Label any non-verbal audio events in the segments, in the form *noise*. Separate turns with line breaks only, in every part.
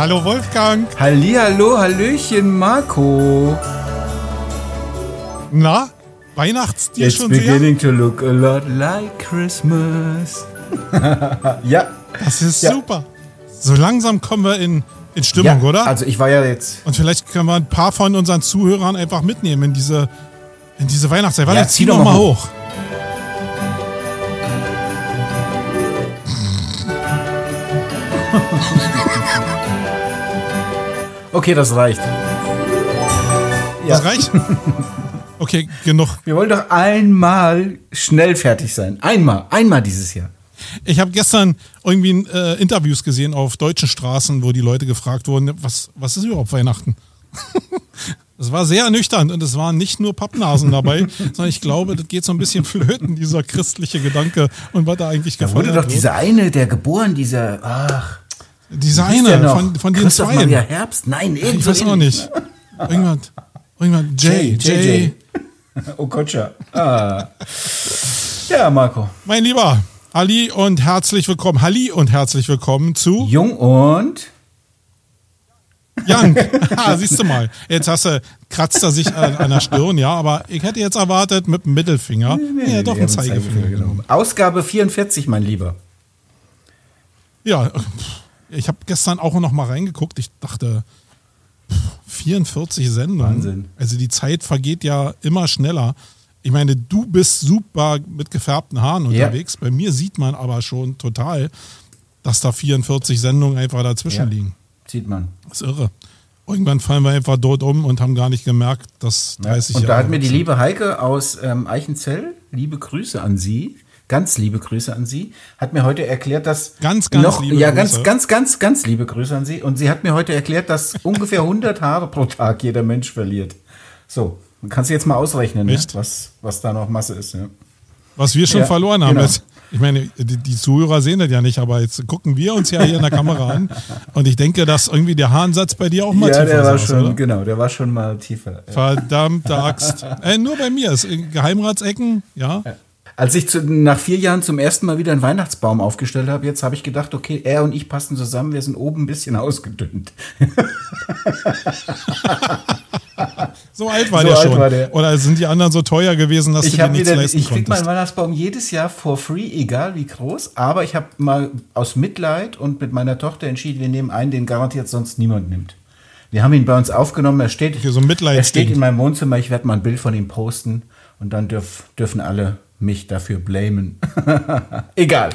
Hallo Wolfgang.
Hallihallo, Hallöchen, Marco.
Na, Weihnachtsdier
It's
schon
beginning to look a lot like Christmas. *laughs* ja.
Das ist
Ja.
super. So langsam kommen wir in, in Stimmung,
ja,
oder?
Also ich war ja jetzt.
Und vielleicht können wir ein paar von unseren Zuhörern einfach mitnehmen in diese, in diese Weihnachtszeit. Warte,
Ja,
zieh
zieh
doch
doch
mal
mal
hoch. *laughs*
Okay, das reicht.
Das reicht? *laughs* Okay, genug.
Wir wollen doch einmal schnell fertig sein. Einmal, einmal dieses Jahr.
Ich habe gestern irgendwie äh, Interviews gesehen auf deutschen Straßen, wo die Leute gefragt wurden, was, was ist überhaupt Weihnachten? *laughs* Das war sehr ernüchternd und es waren nicht nur Pappnasen dabei, *laughs* sondern ich glaube, das geht so ein bisschen flöten, dieser christliche Gedanke und was da eigentlich
Da
gefeiert
wurde doch
wird.
dieser eine, der geboren, dieser. Ach, Noch?
von, von den
Christoph
zwei.
Maria Herbst? Nein, irgend
Ich weiß auch nicht. Irgendwas, irgendwas, Jay,
Jay,
Jay. *laughs*
Jay. Oh. Ah. Ja, Marco.
Mein Lieber, Ali und herzlich willkommen, Halli und herzlich willkommen zu
Jung und.
Young. *laughs* *laughs* ah, siehst du mal. Jetzt hast du, kratzt er sich an, an der Stirn, ja, aber ich hätte jetzt erwartet mit dem Mittelfinger. Nee, ja, doch ein
einen
Zeigefinger genommen.
Ausgabe 44, mein Lieber.
Ja, pff, ich habe gestern auch noch mal reingeguckt. Ich dachte, pff, 44 Sendungen.
Wahnsinn.
Also die Zeit vergeht ja immer schneller. Ich meine, du bist super mit gefärbten Haaren
Ja.
unterwegs. Bei mir sieht man aber schon total, dass da 44 Sendungen einfach dazwischen
Ja.
liegen.
Sieht man.
Das ist irre. Irgendwann fallen wir einfach dort um und haben gar nicht gemerkt, dass 30
und da
Jahre
hat mir die liebe Heike aus ähm, Eichenzell, liebe Grüße an Sie, ganz liebe Grüße an Sie, hat mir heute erklärt, dass
Ganz, ganz
noch,
liebe
ja,
Grüße.
ganz, ganz, ganz, ganz liebe Grüße an Sie. Und sie hat mir heute erklärt, dass *laughs* ungefähr 100 Haare pro Tag jeder Mensch verliert. So, kannst du jetzt mal ausrechnen, ne? Was, was da noch Masse ist. Ja.
Was wir schon
Ja,
verloren haben.
genau.
Ich meine, die, die Zuhörer sehen das ja nicht, aber jetzt gucken wir uns ja hier in der Kamera an. *laughs* Und ich denke, dass irgendwie der Haaransatz bei dir auch mal
Ja,
tiefer
der war
saß,
schon,
oder?
genau, der war schon mal tiefer. Ja.
Verdammte Axt. Äh, nur bei mir. Ist in Geheimratsecken, ja.
Als ich zu, nach vier Jahren zum ersten Mal wieder einen Weihnachtsbaum aufgestellt habe, jetzt habe ich gedacht, okay, er und ich passen zusammen, wir sind oben ein bisschen ausgedünnt. *laughs*
So alt war
So
der
alt
schon.
war der.
Oder sind die anderen so teuer gewesen, dass
Ich
du dir nichts
wieder,
leisten
ich krieg meinen Weihnachtsbaum jedes Jahr for free, egal wie groß. Aber ich habe mal aus Mitleid und mit meiner Tochter entschieden, wir nehmen einen, den garantiert sonst niemand nimmt. Wir haben ihn bei uns aufgenommen. Er steht,
so
er steht in meinem Wohnzimmer. Ich werde mal ein Bild von ihm posten und dann dürf, dürfen alle mich dafür blamen. *laughs* egal.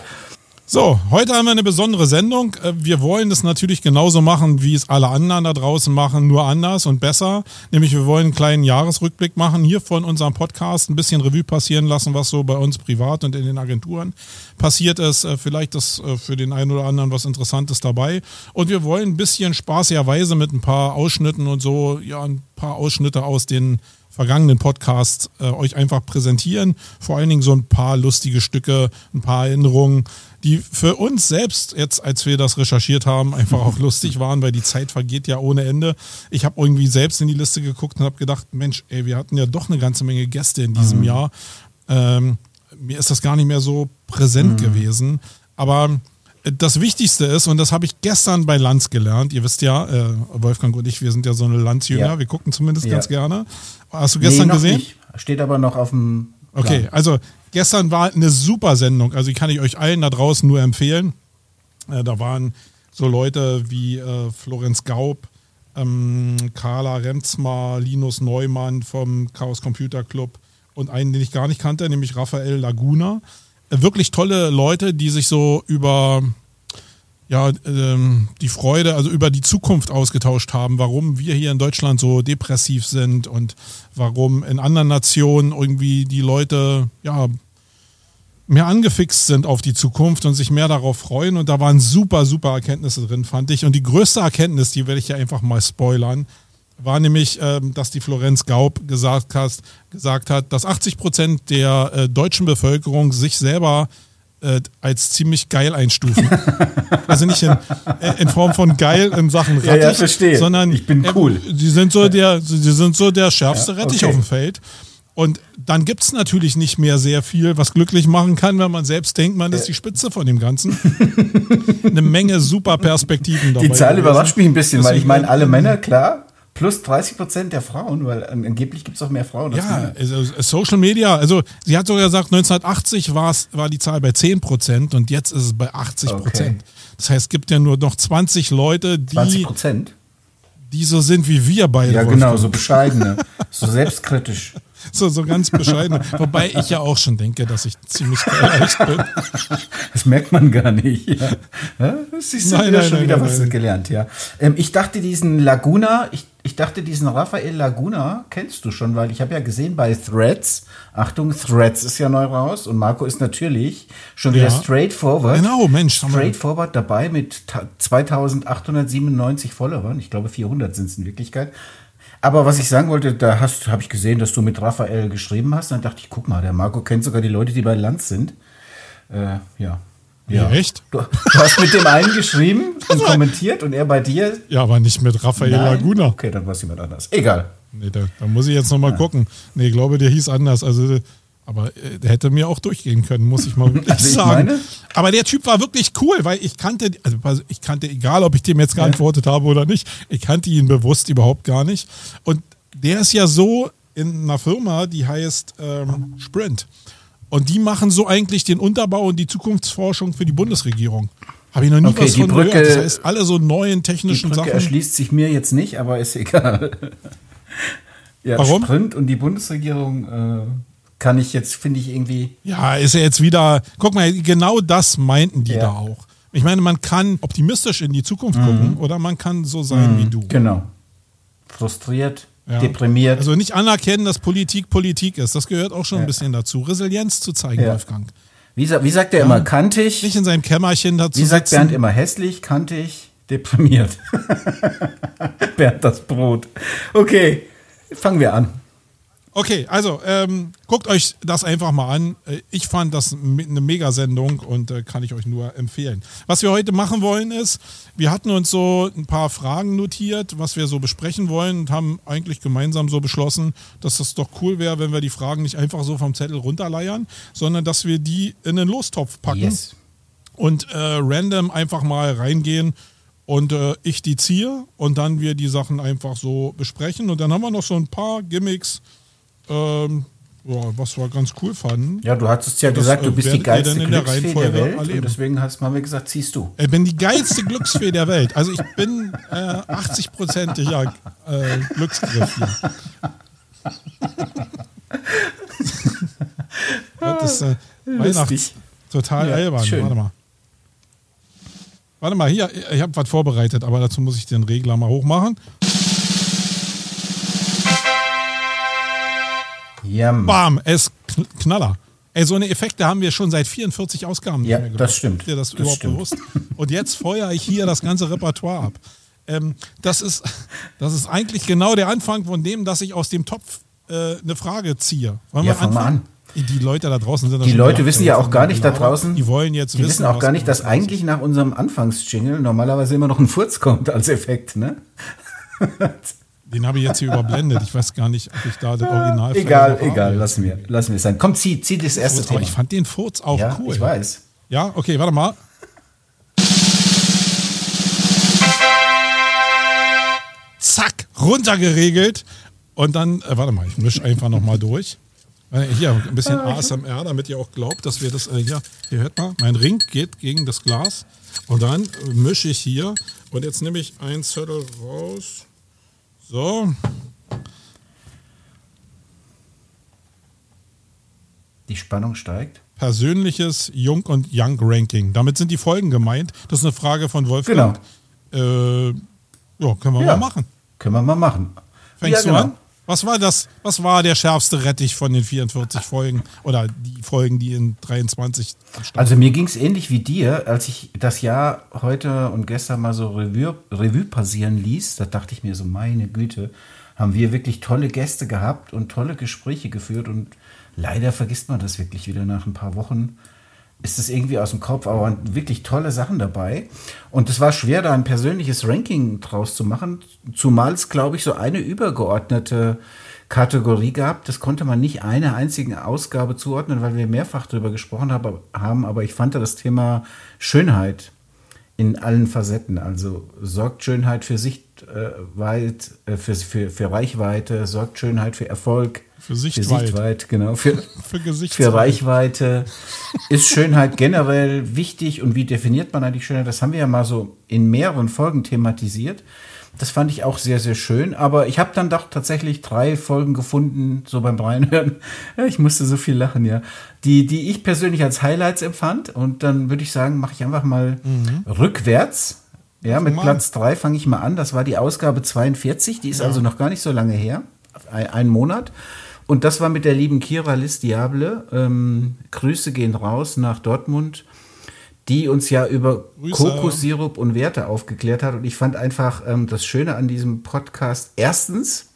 So, heute haben wir eine besondere Sendung. Äh, Wir wollen es natürlich genauso machen, wie es alle anderen da draußen machen, nur anders und besser. Nämlich wir wollen einen kleinen Jahresrückblick machen, hier von unserem Podcast ein bisschen Revue passieren lassen, was so bei uns privat und in den Agenturen passiert ist. Äh, Vielleicht ist äh, für den einen oder anderen was Interessantes dabei. Und wir wollen ein bisschen spaßigerweise mit ein paar Ausschnitten und so, ja, ein paar Ausschnitte aus den vergangenen Podcasts äh, euch einfach präsentieren. Vor allen Dingen so ein paar lustige Stücke, ein paar Erinnerungen, die für uns selbst jetzt, als wir das recherchiert haben, einfach auch lustig waren, weil die Zeit vergeht ja ohne Ende. Ich habe irgendwie selbst in die Liste geguckt und habe gedacht, Mensch, ey, wir hatten ja doch eine ganze Menge Gäste in diesem Jahr. Ähm, mir ist das gar nicht mehr so präsent gewesen. Aber das Wichtigste ist, und das habe ich gestern bei Lanz gelernt, ihr wisst ja, äh, Wolfgang und ich, wir sind ja so eine Lanz-Jünger,
Ja.
wir gucken zumindest
Ja.
ganz gerne. Hast du gestern
noch
gesehen?
Nicht. Steht aber noch auf dem. Plan.
Okay, also gestern war eine super Sendung. Also die kann ich euch allen da draußen nur empfehlen. Äh, da waren so Leute wie äh, Florenz Gaub, ähm, Carla Remzmar, Linus Neumann vom Chaos Computer Club und einen, den ich gar nicht kannte, nämlich Raphael Laguna. Wirklich tolle Leute, die sich so über ja, ähm, die Freude, also über die Zukunft ausgetauscht haben, warum wir hier in Deutschland so depressiv sind und warum in anderen Nationen irgendwie die Leute, ja, mehr angefixt sind auf die Zukunft und sich mehr darauf freuen. Und da waren super, super Erkenntnisse drin, fand ich. Und die größte Erkenntnis, die werde ich ja einfach mal spoilern, war nämlich, ähm, dass die Florenz Gaub gesagt hat, gesagt hat dass 80 Prozent der äh, deutschen Bevölkerung sich selber äh, als ziemlich geil einstufen. *laughs* also nicht in, äh, in Form von geil in Sachen
Ja,
Rettich,
ja, verstehe.
sondern
Ich bin
äh,
cool.
Sie sind so der, sie sind so der schärfste
Ja,
Rettich
okay.
auf dem Feld. Und dann gibt es natürlich nicht mehr sehr viel, was glücklich machen kann, wenn man selbst denkt, man ist die Spitze von dem Ganzen. Eine Menge super Perspektiven
dabei. Die Zahl überrascht mich ein bisschen, weil ich meine, alle Männer, klar, plus 30 Prozent der Frauen, weil ähm, angeblich gibt es auch mehr Frauen.
ja, also Social Media, also sie hat sogar gesagt, 1980 war die Zahl bei 10 Prozent und jetzt ist es bei 80 Prozent. Okay. Das heißt, es gibt ja nur noch 20 Leute, die.
20 Prozent?
Die so sind wie wir beide.
Ja, genau, so bescheidene, so selbstkritisch. *laughs*
So, so ganz bescheiden. Wobei ich ja auch schon denke, dass ich ziemlich erreicht bin. *laughs*
Das merkt man gar nicht. Ja. Das ist nein, nein, schon nein, wieder was gelernt, ja. Ähm, ich dachte, diesen Laguna, ich, ich dachte, diesen Raphael Laguna kennst du schon, weil ich habe ja gesehen bei Threads, Achtung, Threads ist ja neu raus und Marco ist natürlich schon wieder ja. straightforward.
Genau, Mensch.
Straightforward dabei mit 2897 Followern. Ich glaube, 400 sind es in Wirklichkeit. Aber was ich sagen wollte, da habe ich gesehen, dass du mit Raphael geschrieben hast. Dann dachte ich, guck mal, der Marco kennt sogar die Leute, die bei Lanz sind. Äh, ja.
Ja, echt?
Du, du, hast mit dem einen geschrieben *laughs* und kommentiert und er bei dir?
Ja, aber nicht mit Raphael Nein? Laguna.
Okay, dann war es jemand anders. Egal.
Nee, da, da muss ich jetzt nochmal ja. gucken. Nee, ich glaube, der hieß anders. Also aber äh, der hätte mir auch durchgehen können, muss ich mal *laughs* wirklich also sagen. Meine? Aber der Typ war wirklich cool, weil ich kannte, also ich kannte, egal ob ich dem jetzt geantwortet ja. habe oder nicht, ich kannte ihn bewusst überhaupt gar nicht. Und der ist ja so in einer Firma, die heißt ähm, Sprint. Und die machen so eigentlich den Unterbau und die Zukunftsforschung für die Bundesregierung. Habe ich noch nie okay, was von Brücke, gehört. Das heißt, alle so neuen technischen die Brücke Sachen.
erschließt sich mir jetzt nicht, aber ist egal. *laughs* ja, Warum? Sprint und die Bundesregierung. Äh kann ich jetzt, finde ich irgendwie.
Ja, ist ja jetzt wieder. Guck mal, genau das meinten die ja. da auch. Ich meine, man kann optimistisch in die Zukunft mhm. gucken oder man kann so sein mhm. wie du.
Genau. Frustriert, ja. deprimiert.
Also nicht anerkennen, dass Politik Politik ist. Das gehört auch schon ja. ein bisschen dazu. Resilienz zu zeigen, Wolfgang.
Wie, wie sagt er immer, kantig?
Nicht in seinem Kämmerchen dazu.
Wie sagt sitzen. Bernd immer, hässlich, kantig, deprimiert. *laughs* Bernd das Brot. Okay, fangen wir an.
Okay, also ähm, guckt euch das einfach mal an. Äh, ich fand das eine Mega-Sendung und äh, kann ich euch nur empfehlen. Was wir heute machen wollen ist, wir hatten uns so ein paar Fragen notiert, was wir so besprechen wollen und haben eigentlich gemeinsam so beschlossen, dass das doch cool wäre, wenn wir die Fragen nicht einfach so vom Zettel runterleiern, sondern dass wir die in den Lostopf packen yes. und äh, random einfach mal reingehen und äh, ich die ziehe und dann wir die Sachen einfach so besprechen und dann haben wir noch so ein paar Gimmicks ähm, ja, was wir ganz cool fanden.
Ja, du hatzest ja das, gesagt, du äh, bist die geilste Glücksfee der Welt. Erleben. Und deswegen haben wir gesagt, ziehst du.
Ich bin die geilste Glücksfee der Welt. Also ich bin äh, 80-prozentiger äh, Glücksgriff hier. das ist äh, Weihnachts total ja, albern. Schön. Warte mal. Warte mal, hier, ich habe was vorbereitet, aber dazu muss ich den Regler mal hochmachen.
Yum.
Bam, es Knaller. Ey, so eine Effekte haben wir schon seit 44 Ausgaben.
Ja, das stimmt.
Dir das,
das
überhaupt
stimmt.
bewusst? Und jetzt feuere ich hier das ganze Repertoire ab. Ähm, das, ist, *laughs* das ist eigentlich genau der Anfang von dem, dass ich aus dem Topf äh, eine Frage ziehe.
Wollen ja, wir anfangen? An.
Die Leute da draußen sind
Die Leute wissen ja auch gar nicht da draußen.
Die wollen jetzt
die wissen, wissen auch gar nicht, dass eigentlich nach unserem Anfangsjingle normalerweise immer noch ein Furz kommt als Effekt, ne? *laughs*
Den habe ich jetzt hier überblendet. Ich weiß gar nicht, ob ich da das Original
Egal, egal, lassen wir, lassen wir es sein. Komm, zieh, zieh das erste
Furz,
Thema.
Ich fand den Furz auch
ja,
cool.
Ich weiß.
Ja, okay, warte mal. Zack, runtergeregelt. Und dann, äh, warte mal, ich mische einfach nochmal durch. Äh, hier ein bisschen ASMR, damit ihr auch glaubt, dass wir das, äh, hier, hier hört mal, mein Ring geht gegen das Glas. Und dann mische ich hier. Und jetzt nehme ich ein Zettel raus. So.
Die Spannung steigt.
Persönliches Jung und Young Ranking. Damit sind die Folgen gemeint. Das ist eine Frage von Wolfgang.
Genau.
Äh, ja, können wir ja, mal machen.
Können wir mal machen.
Fängst ja, du genau. an? Was war das? Was war der schärfste Rettich von den 44 Folgen oder die Folgen, die in 23
standen? Also mir ging es ähnlich wie dir, als ich das Jahr heute und gestern mal so Revue, Revue passieren ließ. Da dachte ich mir so, meine Güte, haben wir wirklich tolle Gäste gehabt und tolle Gespräche geführt und leider vergisst man das wirklich wieder nach ein paar Wochen ist es irgendwie aus dem Kopf, aber wirklich tolle Sachen dabei. Und es war schwer, da ein persönliches Ranking draus zu machen, zumal es, glaube ich, so eine übergeordnete Kategorie gehabt. Das konnte man nicht einer einzigen Ausgabe zuordnen, weil wir mehrfach darüber gesprochen haben. Aber ich fand das Thema Schönheit in allen Facetten. Also sorgt Schönheit für Sichtweit, äh, für, für, für Reichweite, sorgt Schönheit für Erfolg.
Für Sichtweit. Für Sichtweit,
genau. Für, *laughs* für, für Reichweite. Ist Schönheit generell wichtig und wie definiert man eigentlich Schönheit? Das haben wir ja mal so in mehreren Folgen thematisiert. Das fand ich auch sehr, sehr schön. Aber ich habe dann doch tatsächlich drei Folgen gefunden, so beim Reinhören. Ich musste so viel lachen, ja. Die, die ich persönlich als Highlights empfand. Und dann würde ich sagen, mache ich einfach mal mhm. rückwärts. Ja, mit Platz drei fange ich mal an. Das war die Ausgabe 42. Die ist ja. also noch gar nicht so lange her. Ein, ein Monat. Und das war mit der lieben Kira Liz Diable. Ähm, Grüße gehen raus nach Dortmund die uns ja über Kokossirup und Werte aufgeklärt hat. Und ich fand einfach ähm, das Schöne an diesem Podcast erstens,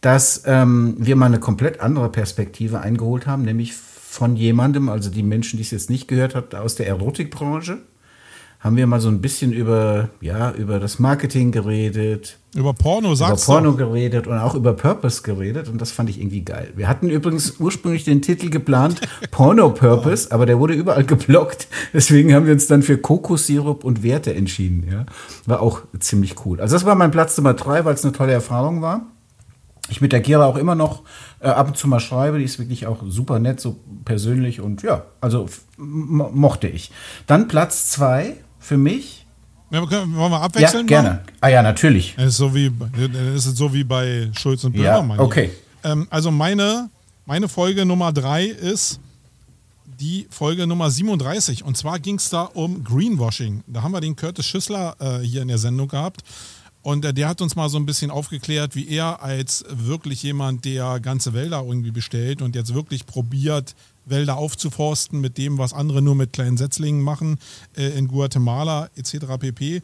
dass ähm, wir mal eine komplett andere Perspektive eingeholt haben, nämlich von jemandem, also die Menschen, die es jetzt nicht gehört hat, aus der Erotikbranche haben wir mal so ein bisschen über, ja, über das Marketing geredet.
Über Porno, sagst
Über Porno du? geredet und auch über Purpose geredet und das fand ich irgendwie geil. Wir hatten übrigens ursprünglich den Titel geplant, *laughs* Porno Purpose, aber der wurde überall geblockt. Deswegen haben wir uns dann für Kokossirup und Werte entschieden, ja. War auch ziemlich cool. Also das war mein Platz Nummer drei, weil es eine tolle Erfahrung war. Ich mit der Kira auch immer noch äh, ab und zu mal schreibe. Die ist wirklich auch super nett, so persönlich und ja, also mochte ich. Dann Platz zwei für mich.
Ja, können, wollen wir abwechseln?
Ja, gerne. Ah ja, natürlich.
Es ist so wie, es ist so wie bei Schulz und Böhmermann.
Ja, okay.
Ähm, also meine, meine Folge Nummer drei ist die Folge Nummer 37. Und zwar ging es da um Greenwashing. Da haben wir den Curtis Schüssler äh, hier in der Sendung gehabt. Und äh, der hat uns mal so ein bisschen aufgeklärt, wie er als wirklich jemand, der ganze Wälder irgendwie bestellt und jetzt wirklich probiert, Wälder aufzuforsten mit dem, was andere nur mit kleinen Setzlingen machen, äh, in Guatemala etc. pp.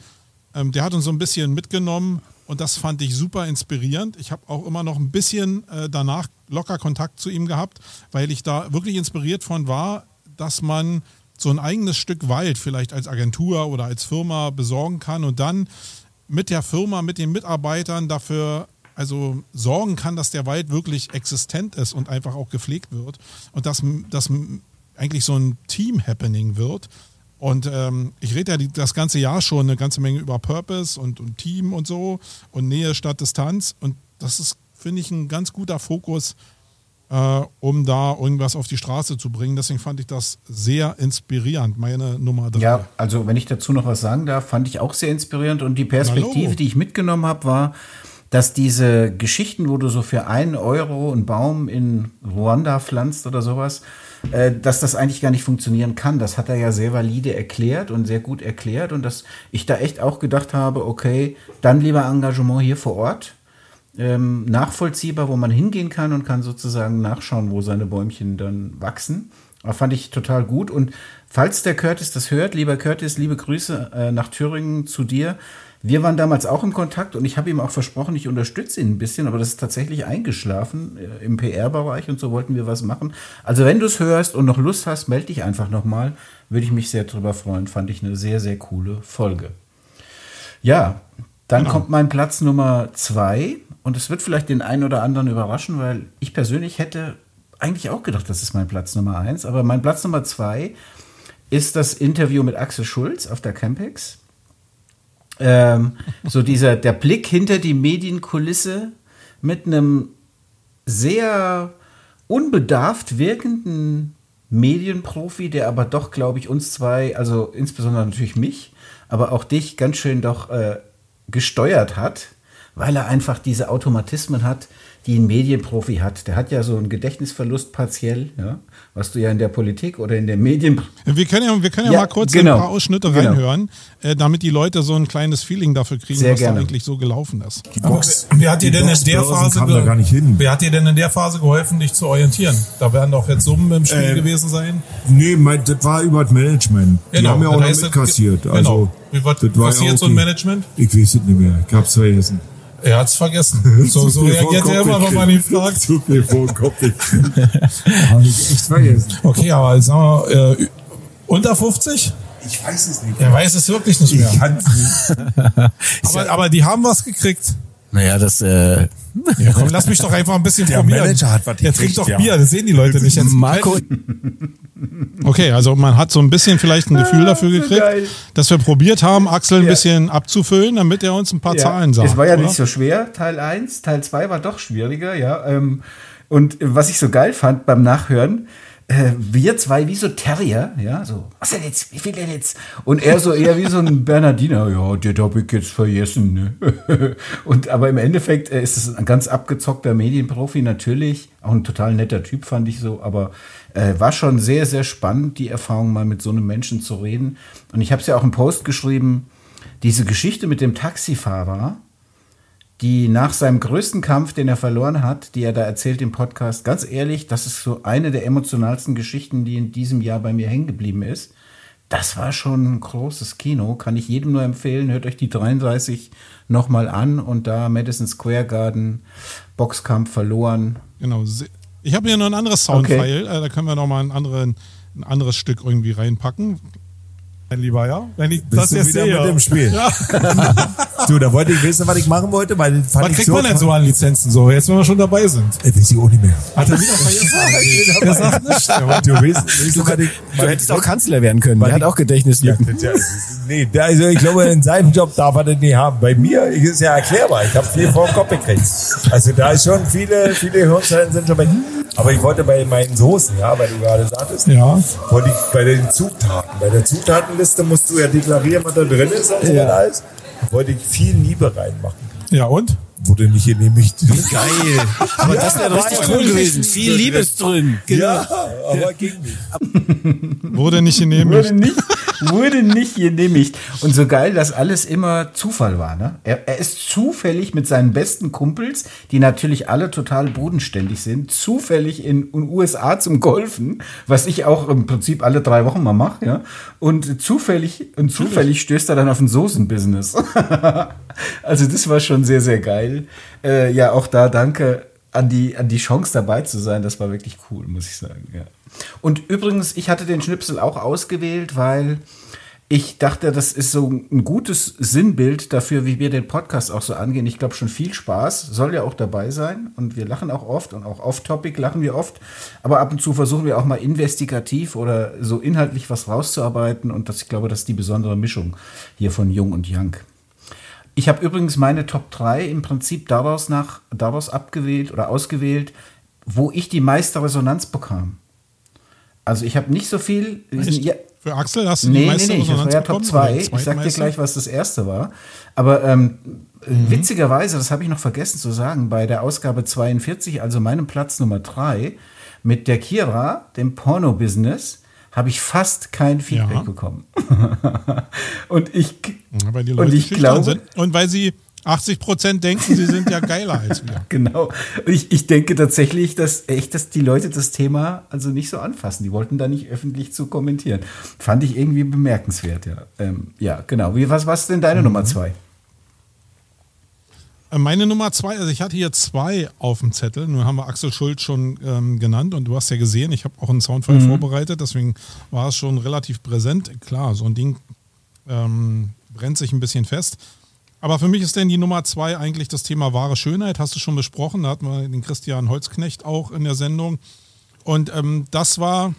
Ähm, der hat uns so ein bisschen mitgenommen und das fand ich super inspirierend. Ich habe auch immer noch ein bisschen äh, danach locker Kontakt zu ihm gehabt, weil ich da wirklich inspiriert von war, dass man so ein eigenes Stück Wald vielleicht als Agentur oder als Firma besorgen kann und dann mit der Firma, mit den Mitarbeitern dafür also sorgen kann, dass der Wald wirklich existent ist und einfach auch gepflegt wird und dass das eigentlich so ein Team-Happening wird. Und ähm, ich rede ja die, das ganze Jahr schon eine ganze Menge über Purpose und, und Team und so und Nähe statt Distanz. Und das ist, finde ich, ein ganz guter Fokus, äh, um da irgendwas auf die Straße zu bringen. Deswegen fand ich das sehr inspirierend, meine Nummer drei.
Ja, also wenn ich dazu noch was sagen darf, fand ich auch sehr inspirierend. Und die Perspektive, die ich mitgenommen habe, war, dass diese Geschichten, wo du so für einen Euro einen Baum in Ruanda pflanzt oder sowas, äh, dass das eigentlich gar nicht funktionieren kann. Das hat er ja sehr valide erklärt und sehr gut erklärt und dass ich da echt auch gedacht habe, okay, dann lieber Engagement hier vor Ort. Ähm, nachvollziehbar, wo man hingehen kann und kann sozusagen nachschauen, wo seine Bäumchen dann wachsen. Das fand ich total gut. Und falls der Curtis das hört, lieber Curtis, liebe Grüße äh, nach Thüringen zu dir. Wir waren damals auch im Kontakt und ich habe ihm auch versprochen, ich unterstütze ihn ein bisschen, aber das ist tatsächlich eingeschlafen äh, im PR-Bereich und so wollten wir was machen. Also wenn du es hörst und noch Lust hast, melde dich einfach nochmal. Würde ich mich sehr drüber freuen. Fand ich eine sehr, sehr coole Folge. Ja, dann genau. kommt mein Platz Nummer zwei und es wird vielleicht den einen oder anderen überraschen, weil ich persönlich hätte eigentlich auch gedacht, das ist mein Platz Nummer eins. Aber mein Platz Nummer zwei ist das Interview mit Axel Schulz auf der Campex ähm, so dieser, der Blick hinter die Medienkulisse mit einem sehr unbedarft wirkenden Medienprofi, der aber doch, glaube ich, uns zwei, also insbesondere natürlich mich, aber auch dich ganz schön doch äh, gesteuert hat, weil er einfach diese Automatismen hat, die ein Medienprofi hat. Der hat ja so einen Gedächtnisverlust partiell, ja, was du ja in der Politik oder in den Medien.
Wir können ja, wir können ja, ja mal kurz genau, ein paar Ausschnitte genau. reinhören, äh, damit die Leute so ein kleines Feeling dafür kriegen,
Sehr
was
gerne.
da eigentlich so gelaufen ist.
Die Box, wer hat dir denn in der Phase da gar nicht hin. Wer hat dir denn in der Phase geholfen, dich zu orientieren? Da werden doch jetzt Summen im Spiel äh, gewesen sein.
Nee, mein, das war über das Management. Genau, die haben ja auch noch mitkassiert.
Genau. Also, Wie was das war passiert ja so ein Management?
Ich weiß es nicht mehr. Ich hab's vergessen.
Er hat's vergessen. *laughs* So, so reagiert er immer, wenn man ihn fragt. *laughs*
Zu viel vor Kopf. *laughs* Habe ich echt vergessen.
Okay, aber sagen wir, äh, unter 50?
Ich weiß es nicht.
Er weiß es wirklich nicht mehr.
Ich kann es nicht.
aber, aber die haben was gekriegt.
Naja, das. Äh
ja, komm, lass mich doch einfach ein bisschen
der
probieren.
Manager hat was
Der trinkt doch
ja.
Bier, das sehen die Leute nicht. Jetzt
Marco, *laughs*
Okay, also man hat so ein bisschen vielleicht ein Gefühl dafür
so
gekriegt,
geil.
dass wir probiert haben, Axel ein
Ja.
bisschen abzufüllen, damit er uns ein paar Zahlen sagt.
Es war ja
oder?
nicht so schwer, Teil 1. Teil 2 war doch schwieriger, ja. Ähm, und was ich so geil fand beim Nachhören, äh, wir zwei wie so Terrier, ja, so, was denn jetzt, wie viel denn jetzt? Und er so eher wie so ein *laughs* Bernardiner, ja, den hab ich jetzt vergessen, ne? *laughs* Und aber im Endeffekt äh, ist es ein ganz abgezockter Medienprofi, natürlich, auch ein total netter Typ, fand ich so, aber äh, war schon sehr, sehr spannend, die Erfahrung mal mit so einem Menschen zu reden. Und ich habe es ja auch im Post geschrieben, diese Geschichte mit dem Taxifahrer, die nach seinem größten Kampf, den er verloren hat, die er da erzählt im Podcast, ganz ehrlich, das ist so eine der emotionalsten Geschichten, die in diesem Jahr bei mir hängen geblieben ist. Das war schon ein großes Kino, kann ich jedem nur empfehlen. Hört euch die 33 nochmal an und da Madison Square Garden, Boxkampf verloren.
Genau. Ich habe hier noch ein anderes Soundfile, äh, da können wir noch mal ein, ein anderes Stück irgendwie reinpacken.
Mein Lieber, ja? Wenn ich
Bist
das
du
jetzt
wieder
sehe.
mit dem Spiel?
Ja. *laughs*
Du, da wollte ich wissen, was ich machen wollte, weil
Was
ich
kriegt man denn so an Lizenzen so? Jetzt, wenn wir schon dabei sind.
Äh, weiß ich auch nicht mehr.
Hat er wieder vergessen? *laughs* Er sagt nicht.
Du weißt, weißt du, ich,
du hättest auch Kanzler werden können. Der hat
ich-
auch Gedächtnislücken.
Ja, nee, der, also ich glaube, in seinem Job darf er das nicht haben. Bei mir ist ja erklärbar. Ich habe viel vor den Kopf gekriegt. Also da ist schon viele, viele Hirnzellen sind schon bei. Aber ich wollte bei meinen Soßen, ja, weil du gerade sagtest,
Ja.
wollte ich bei den Zutaten. Bei der Zutatenliste musst du ja deklarieren, was da drin ist und so
Ja.
weiter alles. Wollte ich viel Liebe reinmachen.
Ja, und?
Wurde nicht genehmigt.
Geil. Aber das wäre richtig
war
cool
ja
gewesen.
richtig
Viel. Liebes drin.
Ja, aber ging nicht.
Wurde nicht genehmigt.
Wurde nicht, wurde nicht genehmigt. Und so geil, dass alles immer Zufall war. Ne? Er, er ist zufällig mit seinen besten Kumpels, die natürlich alle total bodenständig sind, zufällig in den USA zum Golfen, was ich auch im Prinzip alle drei Wochen mal mache. Ja? Und zufällig, und zufällig stößt er dann auf ein Soßenbusiness. *laughs* also das war schon sehr, sehr geil. Äh, ja, auch da danke an die, an die Chance dabei zu sein. Das war wirklich cool, muss ich sagen. Ja. Und übrigens, ich hatte den Schnipsel auch ausgewählt, weil ich dachte, das ist so ein gutes Sinnbild dafür, wie wir den Podcast auch so angehen. Ich glaube schon viel Spaß, soll ja auch dabei sein. Und wir lachen auch oft und auch off-topic lachen wir oft. Aber ab und zu versuchen wir auch mal investigativ oder so inhaltlich was rauszuarbeiten. Und das, ich glaube, das ist die besondere Mischung hier von Jung und Young. Ich habe übrigens meine Top 3 im Prinzip daraus, nach, daraus abgewählt oder ausgewählt, wo ich die meiste Resonanz bekam. Also ich habe nicht so viel.
Echt?
Ja,
Für Axel hast du die
nee, nee,
meiste
nee, das war
Resonanz
ja Top
bekommen?
2.
Oder
Ich sag dir gleich, was das erste war. Aber ähm,
Mhm.
witzigerweise, das habe ich noch vergessen zu sagen, bei der Ausgabe 42, also meinem Platz Nummer 3, mit der Kira, dem Porno-Business, habe ich fast kein Feedback
Ja.
bekommen. *laughs* und ich,
Ja, weil die
und
Leute
ich
schüchtern
glaube,
sind. Und weil sie 80 Prozent denken, sie sind ja geiler als wir. *laughs*
Genau. Und Ich, ich denke tatsächlich, dass echt, dass die Leute das Thema also nicht so anfassen. Die wollten da nicht öffentlich zu kommentieren. Fand ich irgendwie bemerkenswert, ja. Ähm, ja, genau. Wie, was, was ist denn deine
Mhm.
Nummer zwei?
Äh, Meine Nummer zwei, also ich hatte hier zwei auf dem Zettel, nur haben wir Axel Schuld schon ähm, genannt und du hast ja gesehen, ich habe auch einen Soundfile
Mhm.
vorbereitet, deswegen war es schon relativ präsent. Klar, so ein Ding ähm, brennt sich ein bisschen fest. Aber für mich ist denn die Nummer zwei eigentlich das Thema wahre Schönheit, hast du schon besprochen, da hatten wir den Christian Holzknecht auch in der Sendung. Und ähm, das war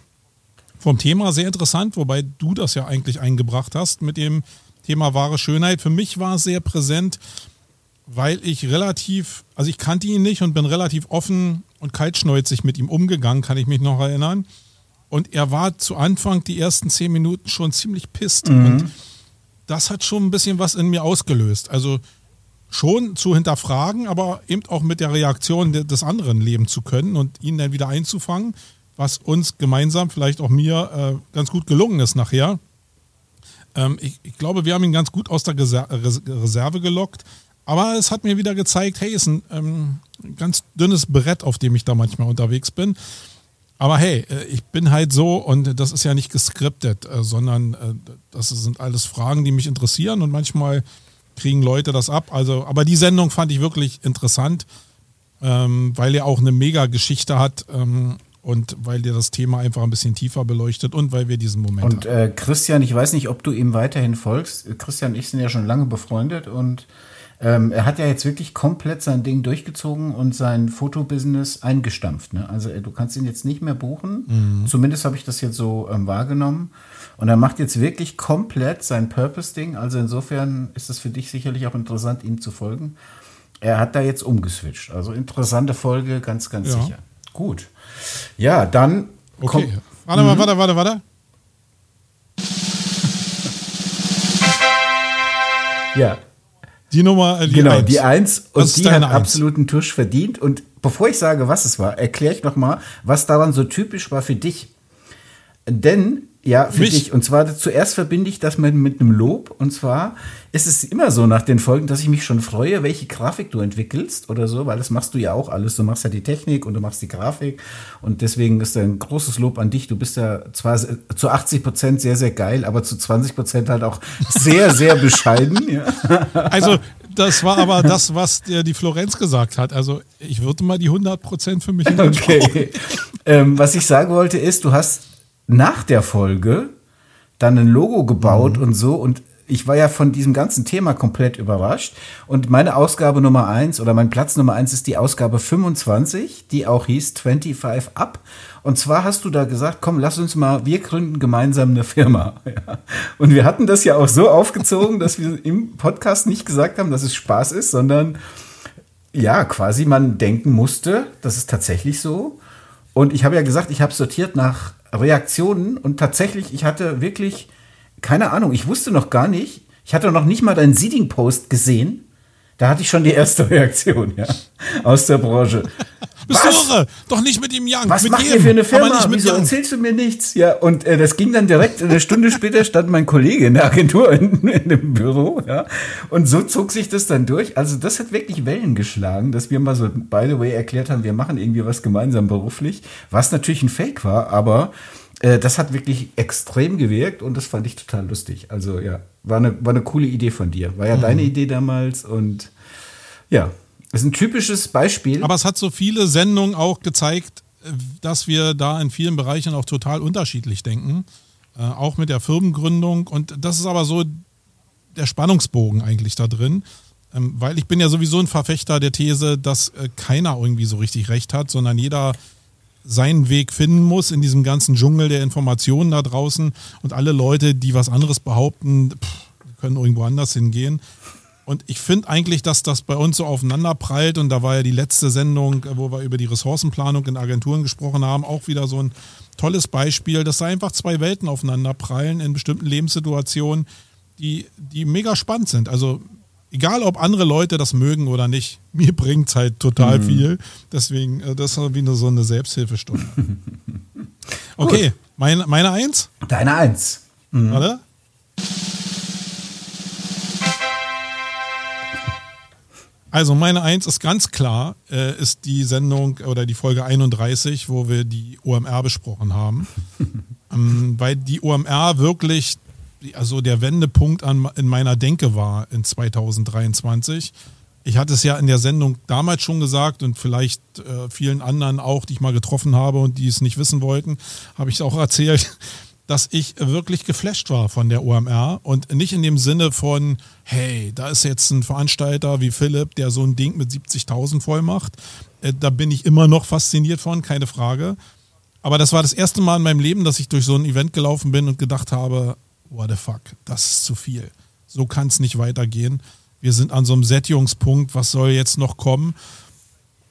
vom Thema sehr interessant, wobei du das ja eigentlich eingebracht hast mit dem Thema wahre Schönheit. Für mich war es sehr präsent, weil ich relativ, also ich kannte ihn nicht und bin relativ offen und kaltschnäuzig mit ihm umgegangen, kann ich mich noch erinnern. Und er war zu Anfang die ersten zehn Minuten schon ziemlich pisst. Und das hat schon ein bisschen was in mir ausgelöst. Also schon zu hinterfragen, aber eben auch mit der Reaktion de- des anderen leben zu können und ihn dann wieder einzufangen, was uns gemeinsam, vielleicht auch mir, äh, ganz gut gelungen ist nachher. Ähm, ich, glaube, wir haben ihn ganz gut aus der Reserve gelockt. Aber es hat mir wieder gezeigt, hey, ist ein ähm, ganz dünnes Brett, auf dem ich da manchmal unterwegs bin. Aber hey, äh, ich bin halt so und das ist ja nicht geskriptet, äh, sondern äh, das sind alles Fragen, die mich interessieren und manchmal kriegen Leute das ab. Also, aber die Sendung fand ich wirklich interessant, ähm, weil er auch eine Mega-Geschichte hat ähm, und weil er das Thema einfach ein bisschen tiefer beleuchtet und weil wir diesen Moment
Und
haben.
äh, Christian, ich weiß nicht, ob du ihm weiterhin folgst. Christian und ich sind ja schon lange befreundet und Ähm, er hat ja jetzt wirklich komplett sein Ding durchgezogen und sein Fotobusiness eingestampft. Ne? Also äh, du kannst ihn jetzt nicht mehr buchen. Zumindest habe ich das jetzt so ähm, wahrgenommen. Und er macht jetzt wirklich komplett sein Purpose-Ding. Also insofern ist es für dich sicherlich auch interessant, ihm zu folgen. Er hat da jetzt umgeswitcht. Also interessante Folge, ganz, ganz
Ja.
sicher. Gut. Ja, dann
Okay. Warte mal, warte, warte, warte.
Ja,
Die Nummer, äh, die
genau,
Eins.
die Eins. Und die hat
Eins?
absoluten Tusch verdient. Und bevor ich sage, was es war, erkläre ich noch mal, was daran so typisch war für dich. Denn, ja, für
Mich?
dich. Und zwar zuerst verbinde ich das mit, mit einem Lob. Und zwar ist es immer so nach den Folgen, dass ich mich schon freue, welche Grafik du entwickelst oder so, weil das machst du ja auch alles. Du machst ja die Technik und du machst die Grafik. Und deswegen ist da ein großes Lob an dich. Du bist ja zwar zu 80 Prozent sehr, sehr geil, aber zu 20 Prozent halt auch sehr, *laughs* sehr bescheiden. Ja.
Also, das war aber das, was der, die Florenz gesagt hat. Also, ich würde mal die 100% für mich *laughs*
Okay. ähm, was ich sagen wollte ist, du hast nach der Folge dann ein Logo gebaut und so und ich war ja von diesem ganzen Thema komplett überrascht. Und meine Ausgabe Nummer eins oder mein Platz Nummer eins ist die Ausgabe 25, die auch hieß 25 Up. Und zwar hast du da gesagt, komm, lass uns mal, wir gründen gemeinsam eine Firma. *laughs* Ja. Und wir hatten das ja auch so aufgezogen, dass wir im Podcast nicht gesagt haben, dass es Spaß ist, sondern ja, quasi man denken musste, das ist tatsächlich so. Und ich habe ja gesagt, ich habe sortiert nach Reaktionen und tatsächlich, ich hatte wirklich, keine Ahnung, ich wusste noch gar nicht, ich hatte noch nicht mal deinen Seeding-Post gesehen. Da hatte ich schon die erste Reaktion, ja, aus der Branche.
Bist
Was?
du irre? Doch nicht mit ihm Young.
Was
mit
macht
jedem,
ihr für eine Firma?
nicht mit
Wieso
Young.
erzählst du mir nichts? Ja, und äh, das ging dann direkt, eine Stunde später stand mein Kollege in der Agentur in, in dem Büro, ja. Und so zog sich das dann durch. Also das hat wirklich Wellen geschlagen, dass wir mal so, by the way, erklärt haben, wir machen irgendwie was gemeinsam beruflich, was natürlich ein Fake war, aber äh, das hat wirklich extrem gewirkt und das fand ich total lustig. Also ja, war eine, war eine coole Idee von dir. War ja deine Idee damals und ja, ist ein typisches Beispiel.
Aber es hat so viele Sendungen auch gezeigt, äh, dass wir da in vielen Bereichen auch total unterschiedlich denken. Äh, auch mit der Firmengründung. Und das ist aber so der Spannungsbogen eigentlich da drin. Ähm, weil ich bin ja sowieso ein Verfechter der These, dass äh, keiner irgendwie so richtig recht hat, sondern jeder seinen Weg finden muss in diesem ganzen Dschungel der Informationen da draußen. Und alle Leute, die was anderes behaupten, pff, können irgendwo anders hingehen. Und ich finde eigentlich, dass das bei uns so aufeinander prallt. Und da war ja die letzte Sendung, wo wir über die Ressourcenplanung in Agenturen gesprochen haben, auch wieder so ein tolles Beispiel, dass da einfach zwei Welten aufeinander prallen in bestimmten Lebenssituationen, die, die mega spannend sind. Also egal, ob andere Leute das mögen oder nicht, mir bringt es halt total viel. Deswegen, äh, das ist wie nur so eine Selbsthilfestunde. *laughs* Okay, meine, meine Eins,
Deine Eins.
warte. Also meine Eins ist ganz klar, äh, ist die Sendung oder die Folge 31, wo wir die OMR besprochen haben. *laughs* ähm, weil die OMR wirklich also der Wendepunkt an, in meiner Denke war in 2023. Ich hatte es ja in der Sendung damals schon gesagt und vielleicht äh, vielen anderen auch, die ich mal getroffen habe und die es nicht wissen wollten, habe ich auch erzählt, *laughs* dass ich wirklich geflasht war von der OMR und nicht in dem Sinne von, hey, da ist jetzt ein Veranstalter wie Philipp, der so ein Ding mit 70.000 voll macht. Äh, da bin ich immer noch fasziniert von, keine Frage. Aber das war das erste Mal in meinem Leben, dass ich durch so ein Event gelaufen bin und gedacht habe, what the fuck, das ist zu viel. So kann es nicht weitergehen. Wir sind an so einem Sättigungspunkt, was soll jetzt noch kommen?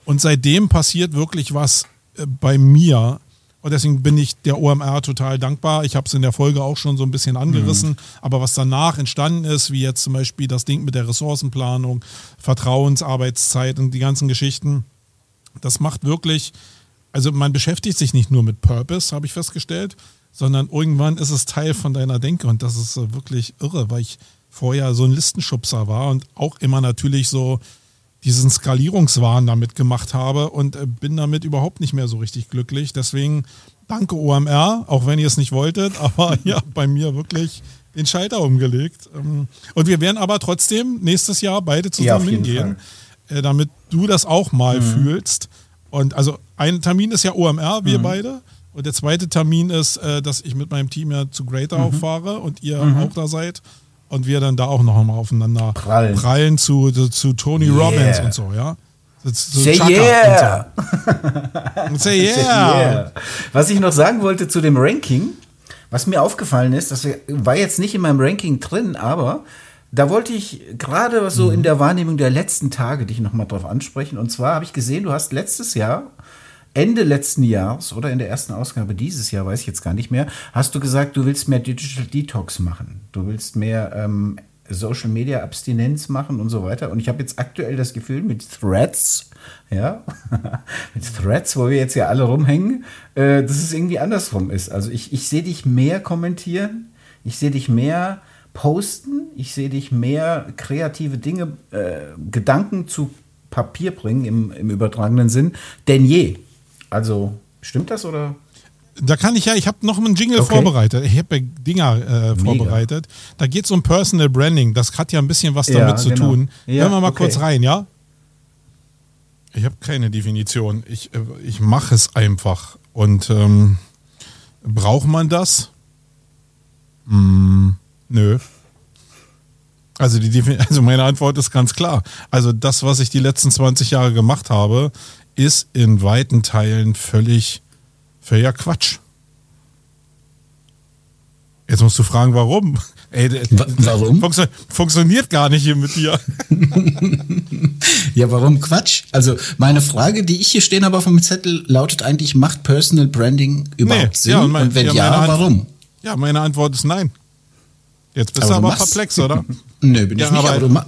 Und seitdem passiert wirklich was äh, bei mir. Und deswegen bin ich der OMR total dankbar. Ich habe es in der Folge auch schon so ein bisschen angerissen. Aber was danach entstanden ist, wie jetzt zum Beispiel das Ding mit der Ressourcenplanung, Vertrauensarbeitszeit und die ganzen Geschichten, das macht wirklich, also man beschäftigt sich nicht nur mit Purpose, habe ich festgestellt, sondern irgendwann ist es Teil von deiner Denke und das ist äh, wirklich irre, weil ich vorher so ein Listenschubser war und auch immer natürlich so diesen Skalierungswahn damit gemacht habe und äh, bin damit überhaupt nicht mehr so richtig glücklich. Deswegen danke OMR, auch wenn ihr es nicht wolltet, *laughs* aber ihr habt bei mir wirklich den Schalter umgelegt. Ähm, Und wir werden aber trotzdem nächstes Jahr beide
Ja,
zusammen
jeden
hingehen, äh, damit du das auch mal
Mhm.
fühlst. Und also ein Termin ist ja OMR,
Mhm.
wir beide. Und der zweite Termin ist, äh, dass ich mit meinem Team ja zu Greater
Mhm.
auch fahre und ihr auch da seid. und wir dann da auch noch mal aufeinander
Prallen.
prallen zu, zu, zu Tony
Yeah.
Robbins und so, ja. Zu, zu
Say
Chaka
yeah!
Und so. *laughs* Say yeah!
Yeah. Was ich noch sagen wollte zu dem Ranking, was mir aufgefallen ist, das war jetzt nicht in meinem Ranking drin, aber da wollte ich gerade so in der Wahrnehmung der letzten Tage dich nochmal drauf ansprechen. Und zwar habe ich gesehen, du hast letztes Jahr, Ende letzten Jahres oder in der ersten Ausgabe dieses Jahr, weiß ich jetzt gar nicht mehr, hast du gesagt, du willst mehr Digital Detox machen. Du willst mehr ähm, Social Media Abstinenz machen und so weiter. Und ich habe jetzt aktuell das Gefühl mit Threads, ja, *laughs* mit Threads, wo wir jetzt ja alle rumhängen, äh, dass es irgendwie andersrum ist. Also ich, ich sehe dich mehr kommentieren, ich sehe dich mehr posten, ich sehe dich mehr kreative Dinge, äh, Gedanken zu Papier bringen im, im übertragenen Sinn, denn je. Also stimmt das oder?
Da kann ich ja, ich habe noch einen Jingle
Okay.
vorbereitet. Ich habe Dinger äh, vorbereitet. Da geht es um Personal Branding. Das hat ja ein bisschen was
Ja,
damit zu
genau.
tun.
Ja,
Hören wir mal
okay.
kurz rein, ja? Ich habe keine Definition. Ich, äh, ich mache es einfach. Und ähm, braucht man das? Hm, nö. Also, die, *laughs* also meine Antwort ist ganz klar. Also das, was ich die letzten 20 Jahre gemacht habe, ist in weiten Teilen völlig, völliger Quatsch. Jetzt musst du fragen, warum? *laughs* Ey,
warum?
Funktio funktioniert gar nicht hier mit dir. *laughs*
Ja, warum Quatsch? Also meine Frage, die ich hier stehen habe auf dem Zettel, lautet eigentlich, macht Personal Branding überhaupt Sinn?
ja,
und,
mein-
wenn
ja,
ja,
meine Antwort-
warum?
Ja, meine Antwort ist nein. Jetzt bist
Aber
du aber
machst-
perplex, oder? *laughs*
Nö, bin
Ja,
ich nicht,
aber-
aber, du, ma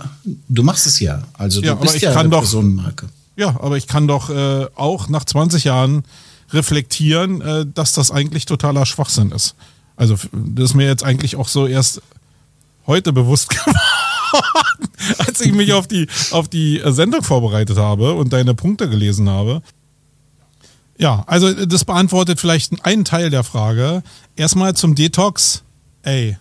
du machst es ja. Also
Ja,
du
aber
bist ja eine
doch-
Personenmarke.
Ja, aber ich kann doch äh, auch nach 20 Jahren reflektieren, äh, dass das eigentlich totaler Schwachsinn ist. Also das ist mir jetzt eigentlich auch so erst heute bewusst *laughs* geworden, als ich mich auf die, auf die äh, Sendung vorbereitet habe und deine Punkte gelesen habe. Ja, also äh, das beantwortet vielleicht einen Teil der Frage. Erstmal zum Detox. Ey,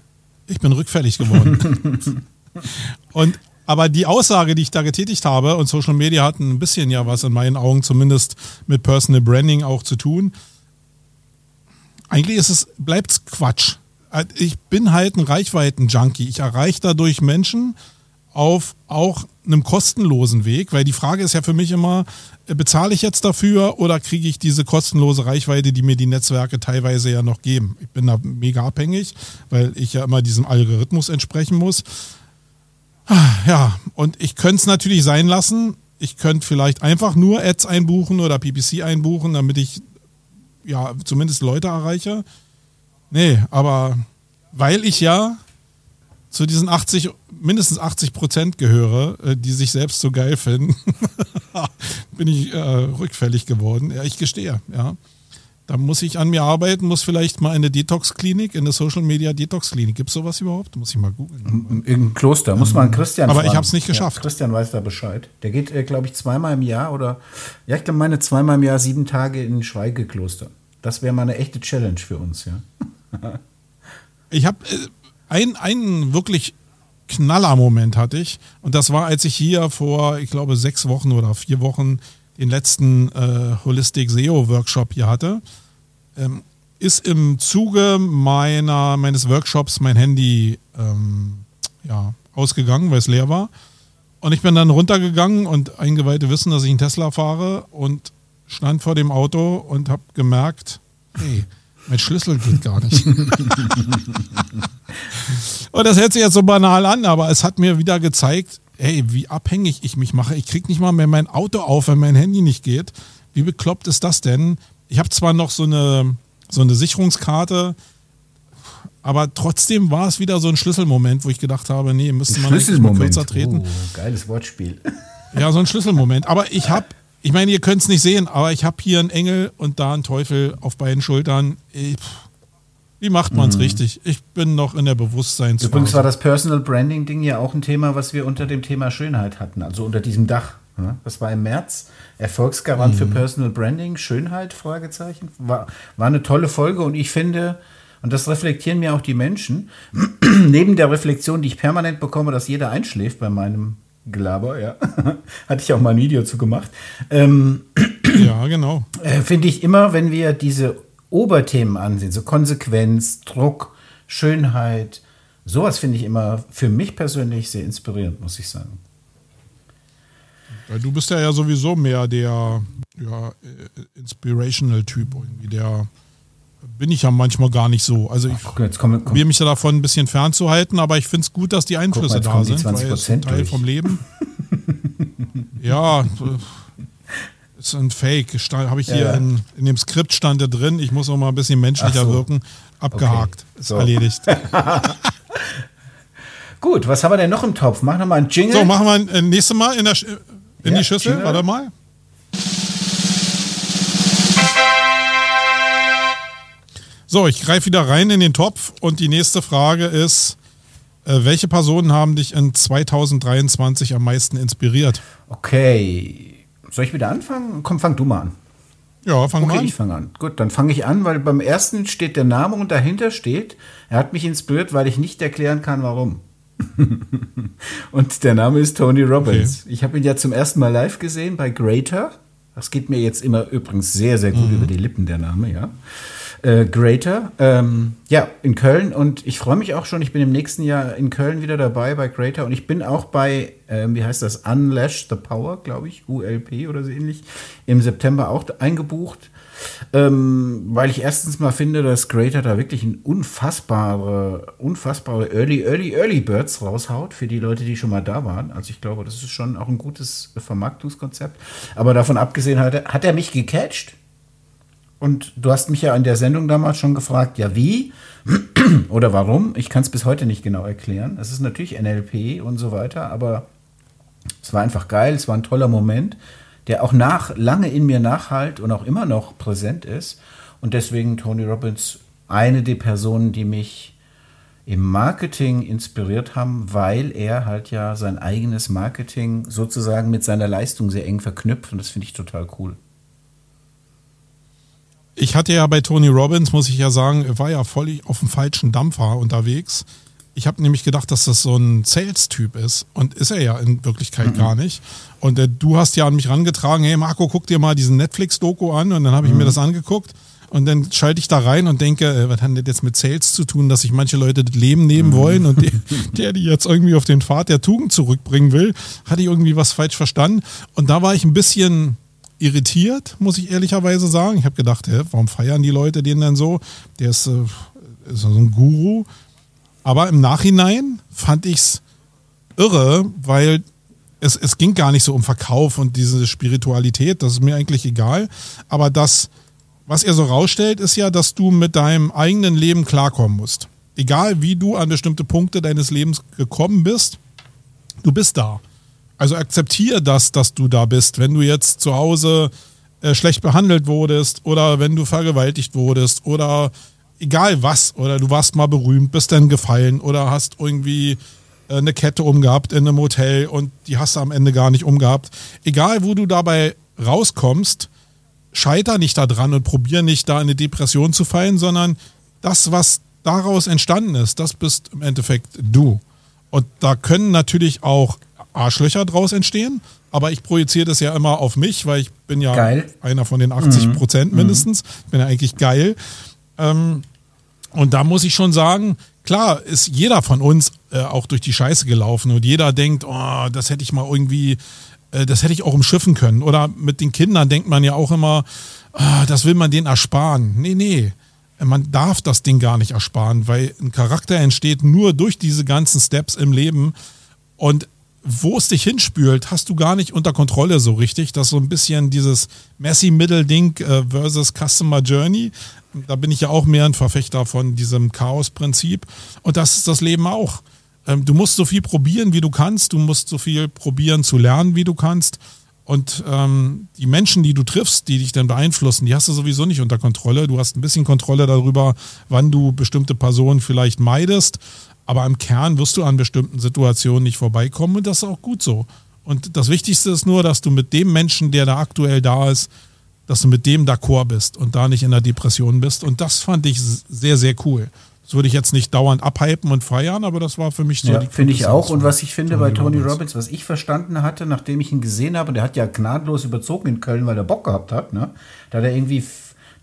ich bin rückfällig geworden. *laughs* Und aber die Aussage, die ich da getätigt habe, und Social Media hat ein bisschen ja was in meinen Augen zumindest mit Personal Branding auch zu tun. Eigentlich ist es, bleibt's Quatsch. Ich bin halt ein Reichweiten-Junkie. Ich erreiche dadurch Menschen auf auch einem kostenlosen Weg, weil die Frage ist ja für mich immer, äh, bezahle ich jetzt dafür oder kriege ich diese kostenlose Reichweite, die mir die Netzwerke teilweise ja noch geben? Ich bin da mega abhängig, weil ich ja immer diesem Algorithmus entsprechen muss. Ja, und ich könnte es natürlich sein lassen. Ich könnte vielleicht einfach nur Ads einbuchen oder PPC einbuchen, damit ich ja zumindest Leute erreiche. Nee, aber weil ich ja zu diesen 80, mindestens 80 Prozent gehöre, äh, die sich selbst so geil finden, *laughs* bin ich äh, rückfällig geworden. Ja, ich gestehe, ja. Da muss ich an mir arbeiten, muss vielleicht mal in eine Detox-Klinik, in eine Social-Media-Detox-Klinik. Gibt es sowas überhaupt? Muss ich mal googeln.
Im Kloster, muss man Christian
Aber ich
fragen.
hab's nicht geschafft.
Ja, Christian weiß da Bescheid. Der geht, äh, glaube ich, zweimal im Jahr oder, ja, ich glaube, meine zweimal im Jahr sieben Tage in ein Schweigekloster. Das wäre mal eine echte Challenge für uns, ja.
Ich habe äh, ein, einen wirklich Knaller-Moment hatte ich. Und das war, als ich hier vor, ich glaube, sechs Wochen oder vier Wochen den letzten äh, Holistic SEO-Workshop hier hatte. Ähm, ist im Zuge meiner, meines Workshops mein Handy ähm, ja, ausgegangen, weil es leer war. Und ich bin dann runtergegangen und Eingeweihte wissen, dass ich einen Tesla fahre und stand vor dem Auto und habe gemerkt, hey, mein Schlüssel geht gar nicht. *laughs* Und das hört sich jetzt so banal an, aber es hat mir wieder gezeigt, hey, wie abhängig ich mich mache. Ich krieg nicht mal mehr mein Auto auf, wenn mein Handy nicht geht. Wie bekloppt ist das denn? Ich habe zwar noch so eine, so eine Sicherungskarte, aber trotzdem war es wieder so ein Schlüsselmoment, wo ich gedacht habe, nee, müsste man mal kürzer treten.
Oh, geiles Wortspiel. *laughs*
Ja, so ein Schlüsselmoment. Aber ich habe, ich meine, ihr könnt es nicht sehen, aber ich habe hier einen Engel und da einen Teufel auf beiden Schultern. Ich, wie macht man es richtig? Ich bin noch in der Bewusstseinsphase.
Übrigens war das Personal Branding Ding ja auch ein Thema, was wir unter dem Thema Schönheit hatten, also unter diesem Dach. ne? Das war im März. Erfolgsgarant
Mhm.
für Personal Branding, Schönheit, Fragezeichen. War, war eine tolle Folge und ich finde, und das reflektieren mir auch die Menschen, *clears throat* neben der Reflexion, die ich permanent bekomme, dass jeder einschläft bei meinem Gelaber, ja, *laughs* hatte ich auch mal ein Video zu gemacht, ähm, *clears throat*
Ja, genau.
äh, finde ich immer, wenn wir diese Oberthemen ansehen, so Konsequenz, Druck, Schönheit, Sowas finde ich immer für mich persönlich sehr inspirierend, muss ich sagen.
Du bist ja, ja sowieso mehr der ja, äh, Inspirational-Typ irgendwie. Der bin ich ja manchmal gar nicht so. Also ich probiere mich ja davon ein bisschen fernzuhalten, aber ich finde es gut, dass die Einflüsse
mal,
da sind,
weil es ein
Teil
durch.
vom Leben. *laughs* ja, ist ein Fake. Habe ich hier
Ja.
in, in dem Skript stand da drin. Ich muss auch mal ein bisschen menschlicher
so.
wirken. Abgehakt.
Okay.
Ist
So.
erledigt. *laughs*
Gut, was haben wir denn noch im Topf? Mach noch mal einen Jingle.
So, machen wir äh, nächstes Mal in, der, Sch- in
Ja,
die Schüssel.
Jingle.
Warte mal. So, ich greife wieder rein in den Topf und die nächste Frage ist, äh, welche Personen haben dich in 2023 am meisten inspiriert?
Okay. Soll ich wieder anfangen? Komm, fang du mal an.
Ja, fang
Okay,
mal an.
ich fange an. Gut, dann fange ich an, weil beim ersten steht der Name und dahinter steht, er hat mich inspiriert, weil ich nicht erklären kann, warum. *laughs* und der Name ist Tony Robbins. Ich habe ihn ja zum ersten Mal live gesehen bei Greater. Das geht mir jetzt immer übrigens sehr, sehr
Mhm.
gut über die Lippen, der Name, ja. Äh, Greater, ähm, ja, in Köln und ich freue mich auch schon, ich bin im nächsten Jahr in Köln wieder dabei bei Greater und ich bin auch bei, ähm, wie heißt das, Unlash the Power, glaube ich, ULP oder so ähnlich, im September auch eingebucht, ähm, weil ich erstens mal finde, dass Greater da wirklich ein unfassbare, unfassbare Early, Early, Early Birds raushaut für die Leute, die schon mal da waren. Also ich glaube, das ist schon auch ein gutes Vermarktungskonzept. Aber davon abgesehen hat er, hat er mich gecatcht. Und du hast mich ja in der Sendung damals schon gefragt, ja wie *clears throat* oder warum. Ich kann es bis heute nicht genau erklären. Es ist natürlich NLP und so weiter, aber es war einfach geil, es war ein toller Moment, der auch nach, lange in mir nachhalt und auch immer noch präsent ist. Und deswegen Tony Robbins eine der Personen, die mich im Marketing inspiriert haben, weil er halt ja sein eigenes Marketing sozusagen mit seiner Leistung sehr eng verknüpft und das finde ich total cool.
Ich hatte ja bei Tony Robbins, muss ich ja sagen, war ja voll auf dem falschen Dampfer unterwegs. Ich habe nämlich gedacht, dass das so ein Sales-Typ ist und ist er ja in Wirklichkeit gar nicht. Und äh, du hast ja an mich rangetragen, hey Marco, guck dir mal diesen Netflix-Doku an und dann habe ich mir das angeguckt und dann schalte ich da rein und denke, äh, was hat denn das jetzt mit Sales zu tun, dass sich manche Leute das Leben nehmen wollen und die, *laughs* der die jetzt irgendwie auf den Pfad der Tugend zurückbringen will, hatte ich irgendwie was falsch verstanden. Und da war ich ein bisschen irritiert, muss ich ehrlicherweise sagen. Ich habe gedacht, hä, warum feiern die Leute den denn so? Der ist, äh, ist so ein Guru. Aber im Nachhinein fand ich es irre, weil es, es ging gar nicht so um Verkauf und diese Spiritualität, das ist mir eigentlich egal. Aber das, was er so rausstellt, ist ja, dass du mit deinem eigenen Leben klarkommen musst. Egal wie du an bestimmte Punkte deines Lebens gekommen bist, du bist da. Also akzeptiere das, dass du da bist. Wenn du jetzt zu Hause äh, schlecht behandelt wurdest oder wenn du vergewaltigt wurdest oder egal was oder du warst mal berühmt, bist dann gefallen oder hast irgendwie äh, eine Kette umgehabt in einem Hotel und die hast du am Ende gar nicht umgehabt. Egal, wo du dabei rauskommst, scheiter nicht da dran und probier nicht da in eine Depression zu fallen, sondern das, was daraus entstanden ist, das bist im Endeffekt du. Und da können natürlich auch Arschlöcher draus entstehen, aber ich projiziere das ja immer auf mich, weil ich bin ja
Geil.
einer von den 80 Prozent mindestens. Bin ja eigentlich geil. Ähm, und da muss ich schon sagen, klar ist jeder von uns äh, auch durch die Scheiße gelaufen und jeder denkt, oh, das hätte ich mal irgendwie, äh, das hätte ich auch umschiffen können. Oder mit den Kindern denkt man ja auch immer, ah, das will man denen ersparen. Nee, nee. Man darf das Ding gar nicht ersparen, weil ein Charakter entsteht nur durch diese ganzen Steps im Leben. Und wo es dich hinspült, hast du gar nicht unter Kontrolle so richtig. Das ist so ein bisschen dieses Messi-Middle-Ding äh, versus Customer Journey. Da bin ich ja auch mehr ein Verfechter von diesem Chaos-Prinzip. Und das ist das Leben auch. Ähm, du musst so viel probieren, wie du kannst. Du musst so viel probieren zu lernen, wie du kannst. Und ähm, die Menschen, die du triffst, die dich dann beeinflussen, die hast du sowieso nicht unter Kontrolle. Du hast ein bisschen Kontrolle darüber, wann du bestimmte Personen vielleicht meidest. Aber im Kern wirst du an bestimmten Situationen nicht vorbeikommen und das ist auch gut so. Und das Wichtigste ist nur, dass du mit dem Menschen, der da aktuell da ist, dass du mit dem d'accord bist und da nicht in der Depression bist. Und das fand ich sehr, sehr cool. Das würde ich jetzt nicht dauernd abhypen und feiern, aber das war für mich so.
Ja, finde ich auch. Und was ich finde bei Tony
Robbins.
Robbins, was ich verstanden hatte, nachdem ich ihn gesehen habe, und der hat ja gnadenlos überzogen in Köln, weil er Bock gehabt hat, ne? Da hat er irgendwie,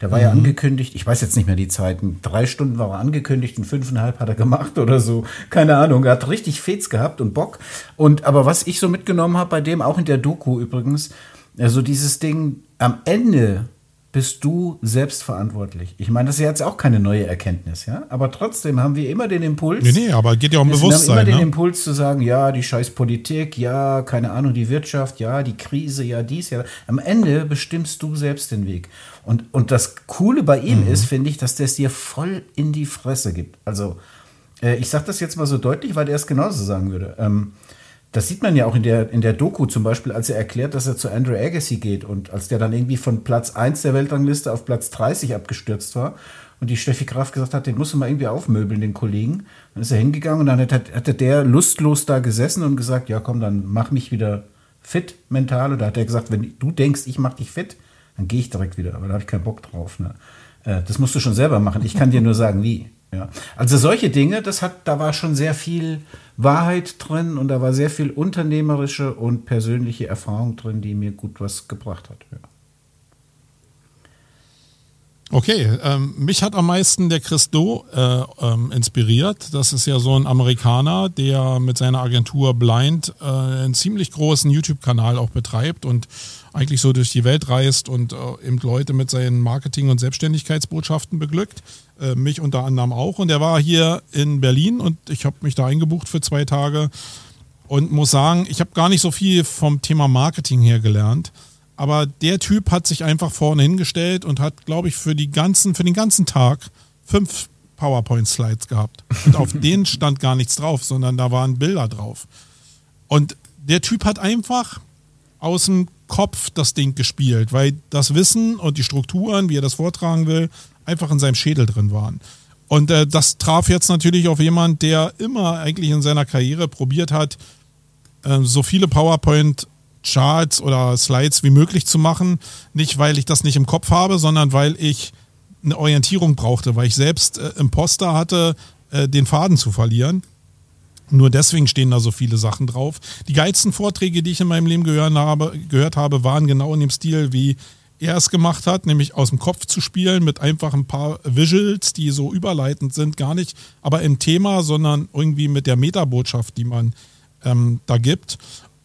Der war ja angekündigt, ich weiß jetzt nicht mehr die Zeiten, drei Stunden war er angekündigt und fünfeinhalb hat er gemacht oder so. Keine Ahnung, er hat richtig Fets gehabt und Bock. Und aber was ich so mitgenommen habe bei dem, auch in der Doku übrigens, also dieses Ding, am Ende bist du selbstverantwortlich. Ich meine, das ist ja jetzt auch keine neue Erkenntnis, ja. Aber trotzdem haben wir immer den Impuls.
Nee, nee, aber geht ja um
wir haben immer
Bewusstsein.
den
Ne?
Impuls zu sagen, ja, die scheiß Politik, ja, keine Ahnung, die Wirtschaft, ja, die Krise, ja, dies, ja. Am Ende bestimmst du selbst den Weg. Und, und das Coole bei ihm ist, finde ich, dass der es dir voll in die Fresse gibt. Also, äh, ich sage das jetzt mal so deutlich, weil der es genauso sagen würde. Ähm, das sieht man ja auch in der, in der Doku zum Beispiel, als er erklärt, dass er zu Andrew Agassi geht und als der dann irgendwie von Platz 1 der Weltrangliste auf Platz 30 abgestürzt war und die Steffi Graf gesagt hat, den muss man mal irgendwie aufmöbeln, den Kollegen. Dann ist er hingegangen und dann hat, hatte der lustlos da gesessen und gesagt, ja komm, dann mach mich wieder fit mental. Und da hat er gesagt, wenn du denkst, ich mach dich fit, dann gehe ich direkt wieder, aber da habe ich keinen Bock drauf. Ne? Äh, das musst du schon selber machen. Ich kann dir nur sagen, wie. Ja. Also solche Dinge, das hat, da war schon sehr viel Wahrheit drin und da war sehr viel unternehmerische und persönliche Erfahrung drin, die mir gut was gebracht hat. Ja.
Okay, ähm, mich hat am meisten der Christo äh, ähm, inspiriert. Das ist ja so ein Amerikaner, der mit seiner Agentur Blind äh, einen ziemlich großen YouTube-Kanal auch betreibt und eigentlich so durch die Welt reist und äh, eben Leute mit seinen Marketing- und Selbstständigkeitsbotschaften beglückt. Äh, mich unter anderem auch. Und er war hier in Berlin und ich habe mich da eingebucht für zwei Tage und muss sagen, ich habe gar nicht so viel vom Thema Marketing her gelernt. Aber der Typ hat sich einfach vorne hingestellt und hat, glaube ich, für die ganzen, für den ganzen Tag fünf PowerPoint-Slides gehabt. Und auf *laughs* denen stand gar nichts drauf, sondern da waren Bilder drauf. Und der Typ hat einfach aus dem Kopf das Ding gespielt, weil das Wissen und die Strukturen, wie er das vortragen will, einfach in seinem Schädel drin waren. Und äh, das traf jetzt natürlich auf jemand, der immer eigentlich in seiner Karriere probiert hat, äh, so viele PowerPoint Charts oder Slides wie möglich zu machen. Nicht, weil ich das nicht im Kopf habe, sondern weil ich eine Orientierung brauchte, weil ich selbst äh, Imposter hatte, äh, den Faden zu verlieren. Nur deswegen stehen da so viele Sachen drauf. Die geilsten Vorträge, die ich in meinem Leben gehört habe, gehört habe waren genau in dem Stil, wie er es gemacht hat, nämlich aus dem Kopf zu spielen mit einfach ein paar Visuals, die so überleitend sind, gar nicht, aber im Thema, sondern irgendwie mit der Metabotschaft, die man ähm, da gibt.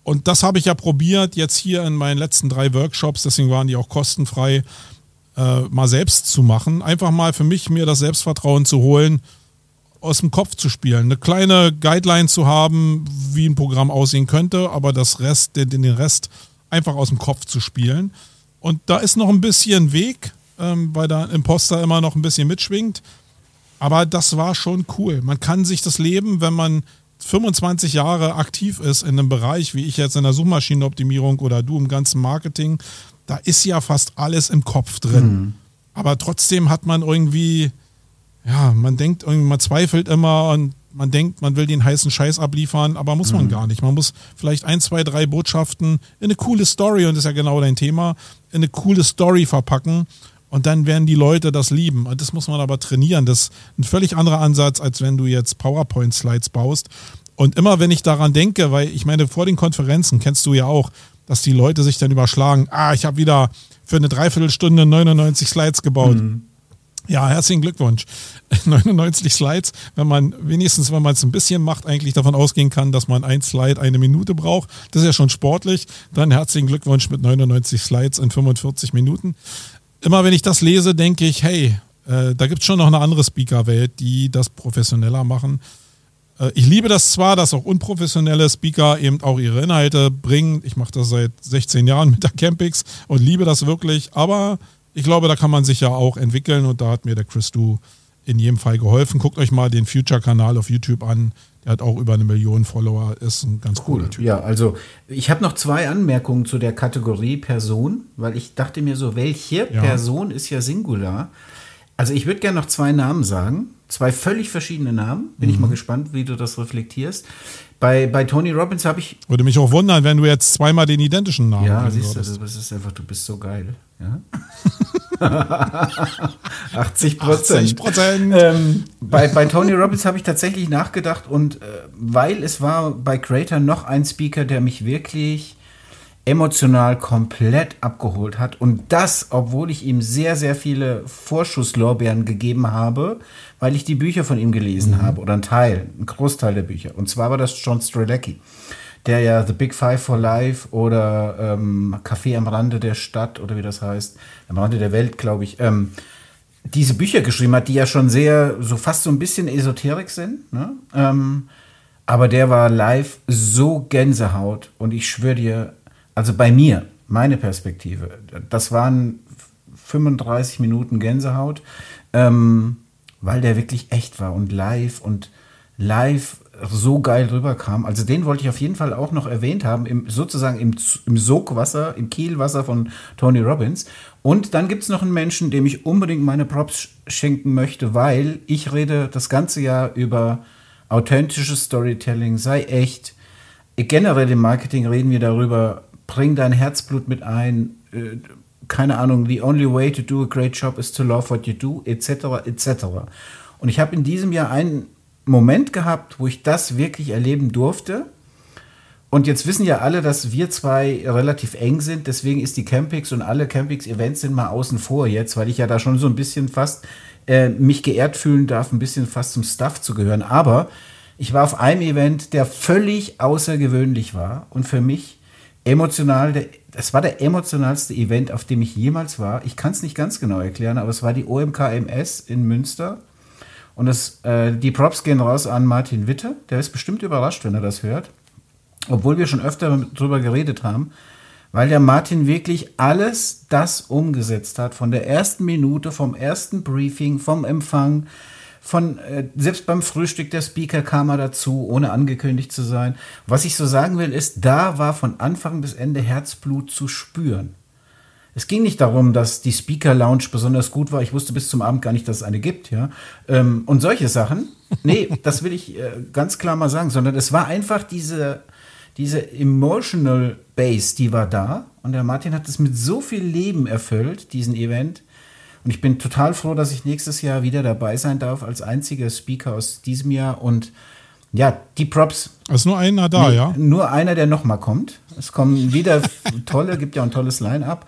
Und das habe ich ja probiert jetzt hier in meinen letzten drei Workshops, deswegen waren die auch kostenfrei, äh, mal selbst zu machen. Einfach mal für mich mir das Selbstvertrauen zu holen, aus dem Kopf zu spielen. Eine kleine Guideline zu haben, wie ein Programm aussehen könnte, aber das Rest, den, den Rest einfach aus dem Kopf zu spielen. Und da ist noch ein bisschen Weg, ähm, weil da Imposter immer noch ein bisschen mitschwingt. Aber das war schon cool. Man kann sich das Leben, wenn man 25 Jahre aktiv ist in einem Bereich, wie ich jetzt in der Suchmaschinenoptimierung oder du im ganzen Marketing, da ist ja fast alles im Kopf drin. Mhm. Aber trotzdem hat man irgendwie, ja, man denkt irgendwie, man zweifelt immer und man denkt, man will den heißen Scheiß abliefern, aber muss man mhm. gar nicht. Man muss vielleicht ein, zwei, drei Botschaften in eine coole Story, und das ist ja genau dein Thema, in eine coole Story verpacken und dann werden die Leute das lieben. Und das muss man aber trainieren. Das ist ein völlig anderer Ansatz, als wenn du jetzt PowerPoint-Slides baust. Und immer wenn ich daran denke, weil ich meine, vor den Konferenzen kennst du ja auch, dass die Leute sich dann überschlagen, ah, ich habe wieder für eine Dreiviertelstunde 99 Slides gebaut. Mhm. Ja, herzlichen Glückwunsch. *laughs* 99 Slides, wenn man wenigstens, wenn man es ein bisschen macht, eigentlich davon ausgehen kann, dass man ein Slide eine Minute braucht. Das ist ja schon sportlich. Dann herzlichen Glückwunsch mit 99 Slides in 45 Minuten immer wenn ich das lese, denke ich, hey, äh, da gibt es schon noch eine andere Speaker-Welt, die das professioneller machen. Äh, ich liebe das zwar, dass auch unprofessionelle Speaker eben auch ihre Inhalte bringen. Ich mache das seit 16 Jahren mit der Campix und liebe das wirklich, aber ich glaube, da kann man sich ja auch entwickeln und da hat mir der Chris Du in jedem Fall geholfen. Guckt euch mal den Future-Kanal auf YouTube an. Der hat auch über eine Million Follower, ist ein ganz
cool.
cooler Typ.
Ja, also ich habe noch zwei Anmerkungen zu der Kategorie Person, weil ich dachte mir so, welche ja. Person ist ja Singular? Also ich würde gerne noch zwei Namen sagen, zwei völlig verschiedene Namen. Bin mhm. ich mal gespannt, wie du das reflektierst. Bei, bei Tony Robbins habe ich.
Würde mich auch wundern, wenn du jetzt zweimal den identischen Namen
Ja, siehst du, das ist einfach, du bist so geil. Ja? *laughs* 80 Prozent. Ähm, bei, bei Tony Robbins habe ich tatsächlich nachgedacht und äh, weil es war bei Creator noch ein Speaker, der mich wirklich emotional komplett abgeholt hat. Und das, obwohl ich ihm sehr, sehr viele Vorschusslorbeeren gegeben habe, weil ich die Bücher von ihm gelesen habe oder ein Teil, ein Großteil der Bücher. Und zwar war das John Strelecki, der ja The Big Five for Life oder ähm, Café am Rande der Stadt oder wie das heißt, am Rande der Welt, glaube ich, ähm, diese Bücher geschrieben hat, die ja schon sehr, so fast so ein bisschen Esoterik sind. Ne? Ähm, aber der war live so Gänsehaut und ich schwöre dir, also bei mir, meine Perspektive, das waren 35 Minuten Gänsehaut, ähm, weil der wirklich echt war und live und live so geil rüberkam. Also den wollte ich auf jeden Fall auch noch erwähnt haben, im, sozusagen im, im Sogwasser, im Kielwasser von Tony Robbins. Und dann gibt es noch einen Menschen, dem ich unbedingt meine Props schenken möchte, weil ich rede das ganze Jahr über authentisches Storytelling, sei echt. Generell im Marketing reden wir darüber, bring dein Herzblut mit ein, äh, keine Ahnung, the only way to do a great job is to love what you do, etc., etc. Und ich habe in diesem Jahr einen Moment gehabt, wo ich das wirklich erleben durfte. Und jetzt wissen ja alle, dass wir zwei relativ eng sind. Deswegen ist die Campix und alle Campix-Events sind mal außen vor jetzt, weil ich ja da schon so ein bisschen fast äh, mich geehrt fühlen darf, ein bisschen fast zum Stuff zu gehören. Aber ich war auf einem Event, der völlig außergewöhnlich war und für mich emotional, es war der emotionalste Event, auf dem ich jemals war. Ich kann es nicht ganz genau erklären, aber es war die OMKMS in Münster. Und das, äh, die Props gehen raus an Martin Witte. Der ist bestimmt überrascht, wenn er das hört. Obwohl wir schon öfter drüber geredet haben. Weil der Martin wirklich alles das umgesetzt hat. Von der ersten Minute, vom ersten Briefing, vom Empfang, von äh, selbst beim Frühstück der Speaker kam er dazu, ohne angekündigt zu sein. Was ich so sagen will, ist, da war von Anfang bis Ende Herzblut zu spüren. Es ging nicht darum, dass die Speaker Lounge besonders gut war. Ich wusste bis zum Abend gar nicht, dass es eine gibt, ja. Ähm, und solche Sachen. Nee, *laughs* das will ich äh, ganz klar mal sagen, sondern es war einfach diese, diese emotional Base, die war da. Und der Martin hat es mit so viel Leben erfüllt, diesen Event. Und ich bin total froh, dass ich nächstes Jahr wieder dabei sein darf als einziger Speaker aus diesem Jahr. Und ja, die Props.
Es ist nur einer da,
nee,
ja?
Nur einer, der nochmal kommt. Es kommen wieder *laughs* tolle, gibt ja ein tolles Line-up.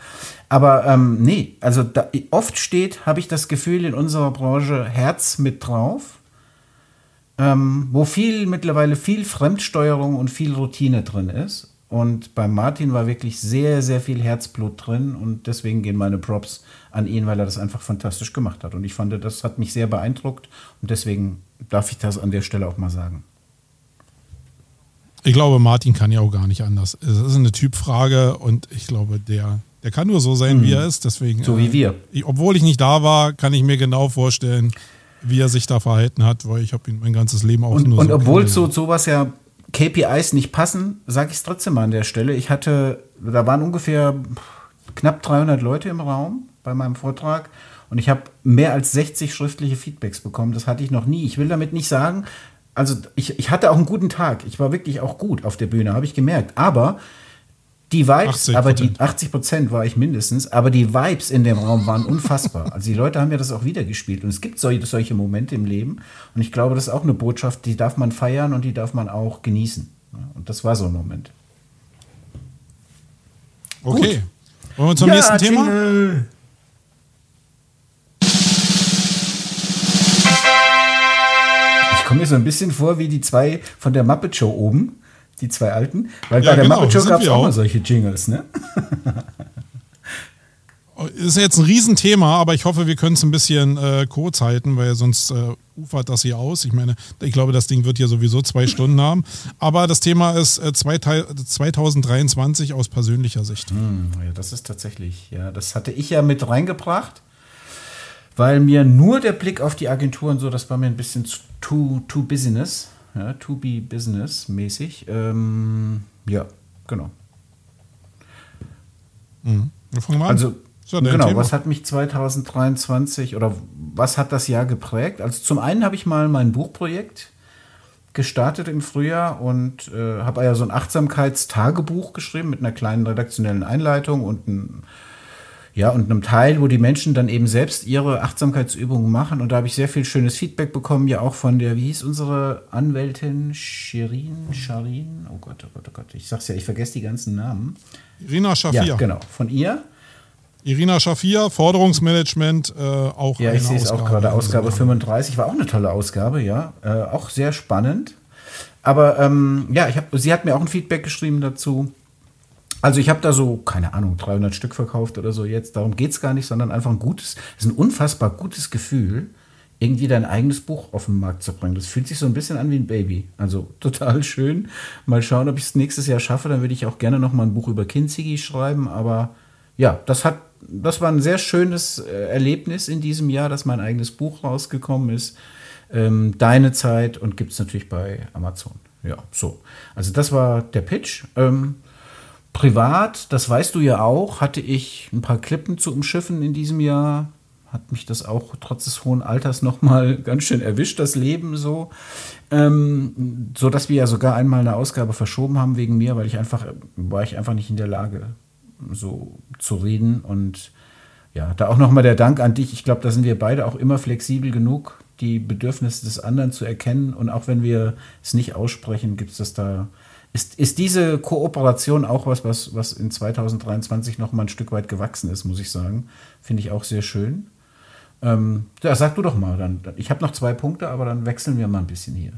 Aber ähm, nee, also da, oft steht, habe ich das Gefühl, in unserer Branche Herz mit drauf. Ähm, wo viel mittlerweile viel Fremdsteuerung und viel Routine drin ist. Und bei Martin war wirklich sehr, sehr viel Herzblut drin und deswegen gehen meine Props an ihn, weil er das einfach fantastisch gemacht hat. Und ich fand, das hat mich sehr beeindruckt und deswegen darf ich das an der Stelle auch mal sagen.
Ich glaube, Martin kann ja auch gar nicht anders. Es ist eine Typfrage und ich glaube, der, der kann nur so sein, mhm. wie er ist. Deswegen,
so wie
äh,
wir.
Ich, obwohl ich nicht da war, kann ich mir genau vorstellen, wie er sich da verhalten hat, weil ich habe ihn mein ganzes Leben auch
und,
nur
und
so.
Und obwohl so sowas ja KPIs nicht passen, sage ich es trotzdem mal an der Stelle. Ich hatte, da waren ungefähr knapp 300 Leute im Raum bei meinem Vortrag und ich habe mehr als 60 schriftliche Feedbacks bekommen. Das hatte ich noch nie. Ich will damit nicht sagen, also ich, ich hatte auch einen guten Tag. Ich war wirklich auch gut auf der Bühne, habe ich gemerkt. Aber die Vibes, aber die 80 Prozent war ich mindestens, aber die Vibes in dem Raum waren unfassbar. Also die Leute haben ja das auch wieder gespielt. Und es gibt solche, solche Momente im Leben. Und ich glaube, das ist auch eine Botschaft, die darf man feiern und die darf man auch genießen. Und das war so ein Moment.
Okay. Gut. Wollen wir zum ja, nächsten Thema? Jingle.
Ich komme mir so ein bisschen vor wie die zwei von der Muppet Show oben die zwei alten. Weil ja, bei der
genau,
Muppet Show gab es auch mal solche Jingles, ne? *laughs*
ist jetzt ein Riesenthema, aber ich hoffe, wir können es ein bisschen äh, kurz halten, weil sonst äh, ufert das hier aus. Ich meine, ich glaube, das Ding wird hier sowieso zwei *laughs* Stunden haben. Aber das Thema ist äh, 2023 aus persönlicher Sicht.
Hm, ja, das ist tatsächlich, ja, das hatte ich ja mit reingebracht, weil mir nur der Blick auf die Agenturen so, das war mir ein bisschen too, too business ja, to be business mäßig. Ähm, ja, genau.
Mhm.
Also, so, genau, Thema. was hat mich 2023 oder was hat das Jahr geprägt? Also zum einen habe ich mal mein Buchprojekt gestartet im Frühjahr und äh, habe ja so ein Achtsamkeitstagebuch geschrieben mit einer kleinen redaktionellen Einleitung und ein Ja, und einem Teil, wo die Menschen dann eben selbst ihre Achtsamkeitsübungen machen. Und da habe ich sehr viel schönes Feedback bekommen, ja auch von der, wie hieß unsere Anwältin? Shirin, Sharin? Oh Gott, oh Gott, oh Gott. Ich sag's ja, ich vergesse die ganzen Namen.
Irina Schafir.
Ja, genau. Von ihr.
Irina Schafir, Forderungsmanagement, äh, auch
Ja, ich sehe es auch gerade. Ausgabe
Also,
35 war auch eine tolle Ausgabe, ja. Äh, auch sehr spannend. Aber ähm, ja, ich hab, sie hat mir auch ein Feedback geschrieben dazu. Also ich habe da so, keine Ahnung, 300 Stück verkauft oder so jetzt. Darum geht's gar nicht, sondern einfach ein gutes, es ist ein unfassbar gutes Gefühl, irgendwie dein eigenes Buch auf den Markt zu bringen. Das fühlt sich so ein bisschen an wie ein Baby. Also *laughs* total schön. Mal schauen, ob ich es nächstes Jahr schaffe. Dann würde ich auch gerne noch mal ein Buch über Kinzigi schreiben. Aber ja, das hat, das war ein sehr schönes äh, Erlebnis in diesem Jahr, dass mein eigenes Buch rausgekommen ist. Ähm, Deine Zeit und gibt es natürlich bei Amazon. Ja, so. Also das war der Pitch. Ähm, privat, das weißt du ja auch, hatte ich ein paar Klippen zu umschiffen in diesem Jahr. Hat mich das auch trotz des hohen Alters nochmal *laughs* ganz schön erwischt, das Leben so. Ähm, so dass wir ja sogar einmal eine Ausgabe verschoben haben wegen mir, weil ich einfach, war ich einfach nicht in der Lage, so zu reden. Und ja, da auch nochmal der Dank an dich. Ich glaube, da sind wir beide auch immer flexibel genug, die Bedürfnisse des anderen zu erkennen. Und auch wenn wir es nicht aussprechen, gibt es das da. Ist, ist diese Kooperation auch was, was, was in 2023 noch mal ein Stück weit gewachsen ist, muss ich sagen. Finde ich auch sehr schön. Ähm, ja, sag du doch mal. Dann, ich habe noch zwei Punkte, aber dann wechseln wir mal ein bisschen hier.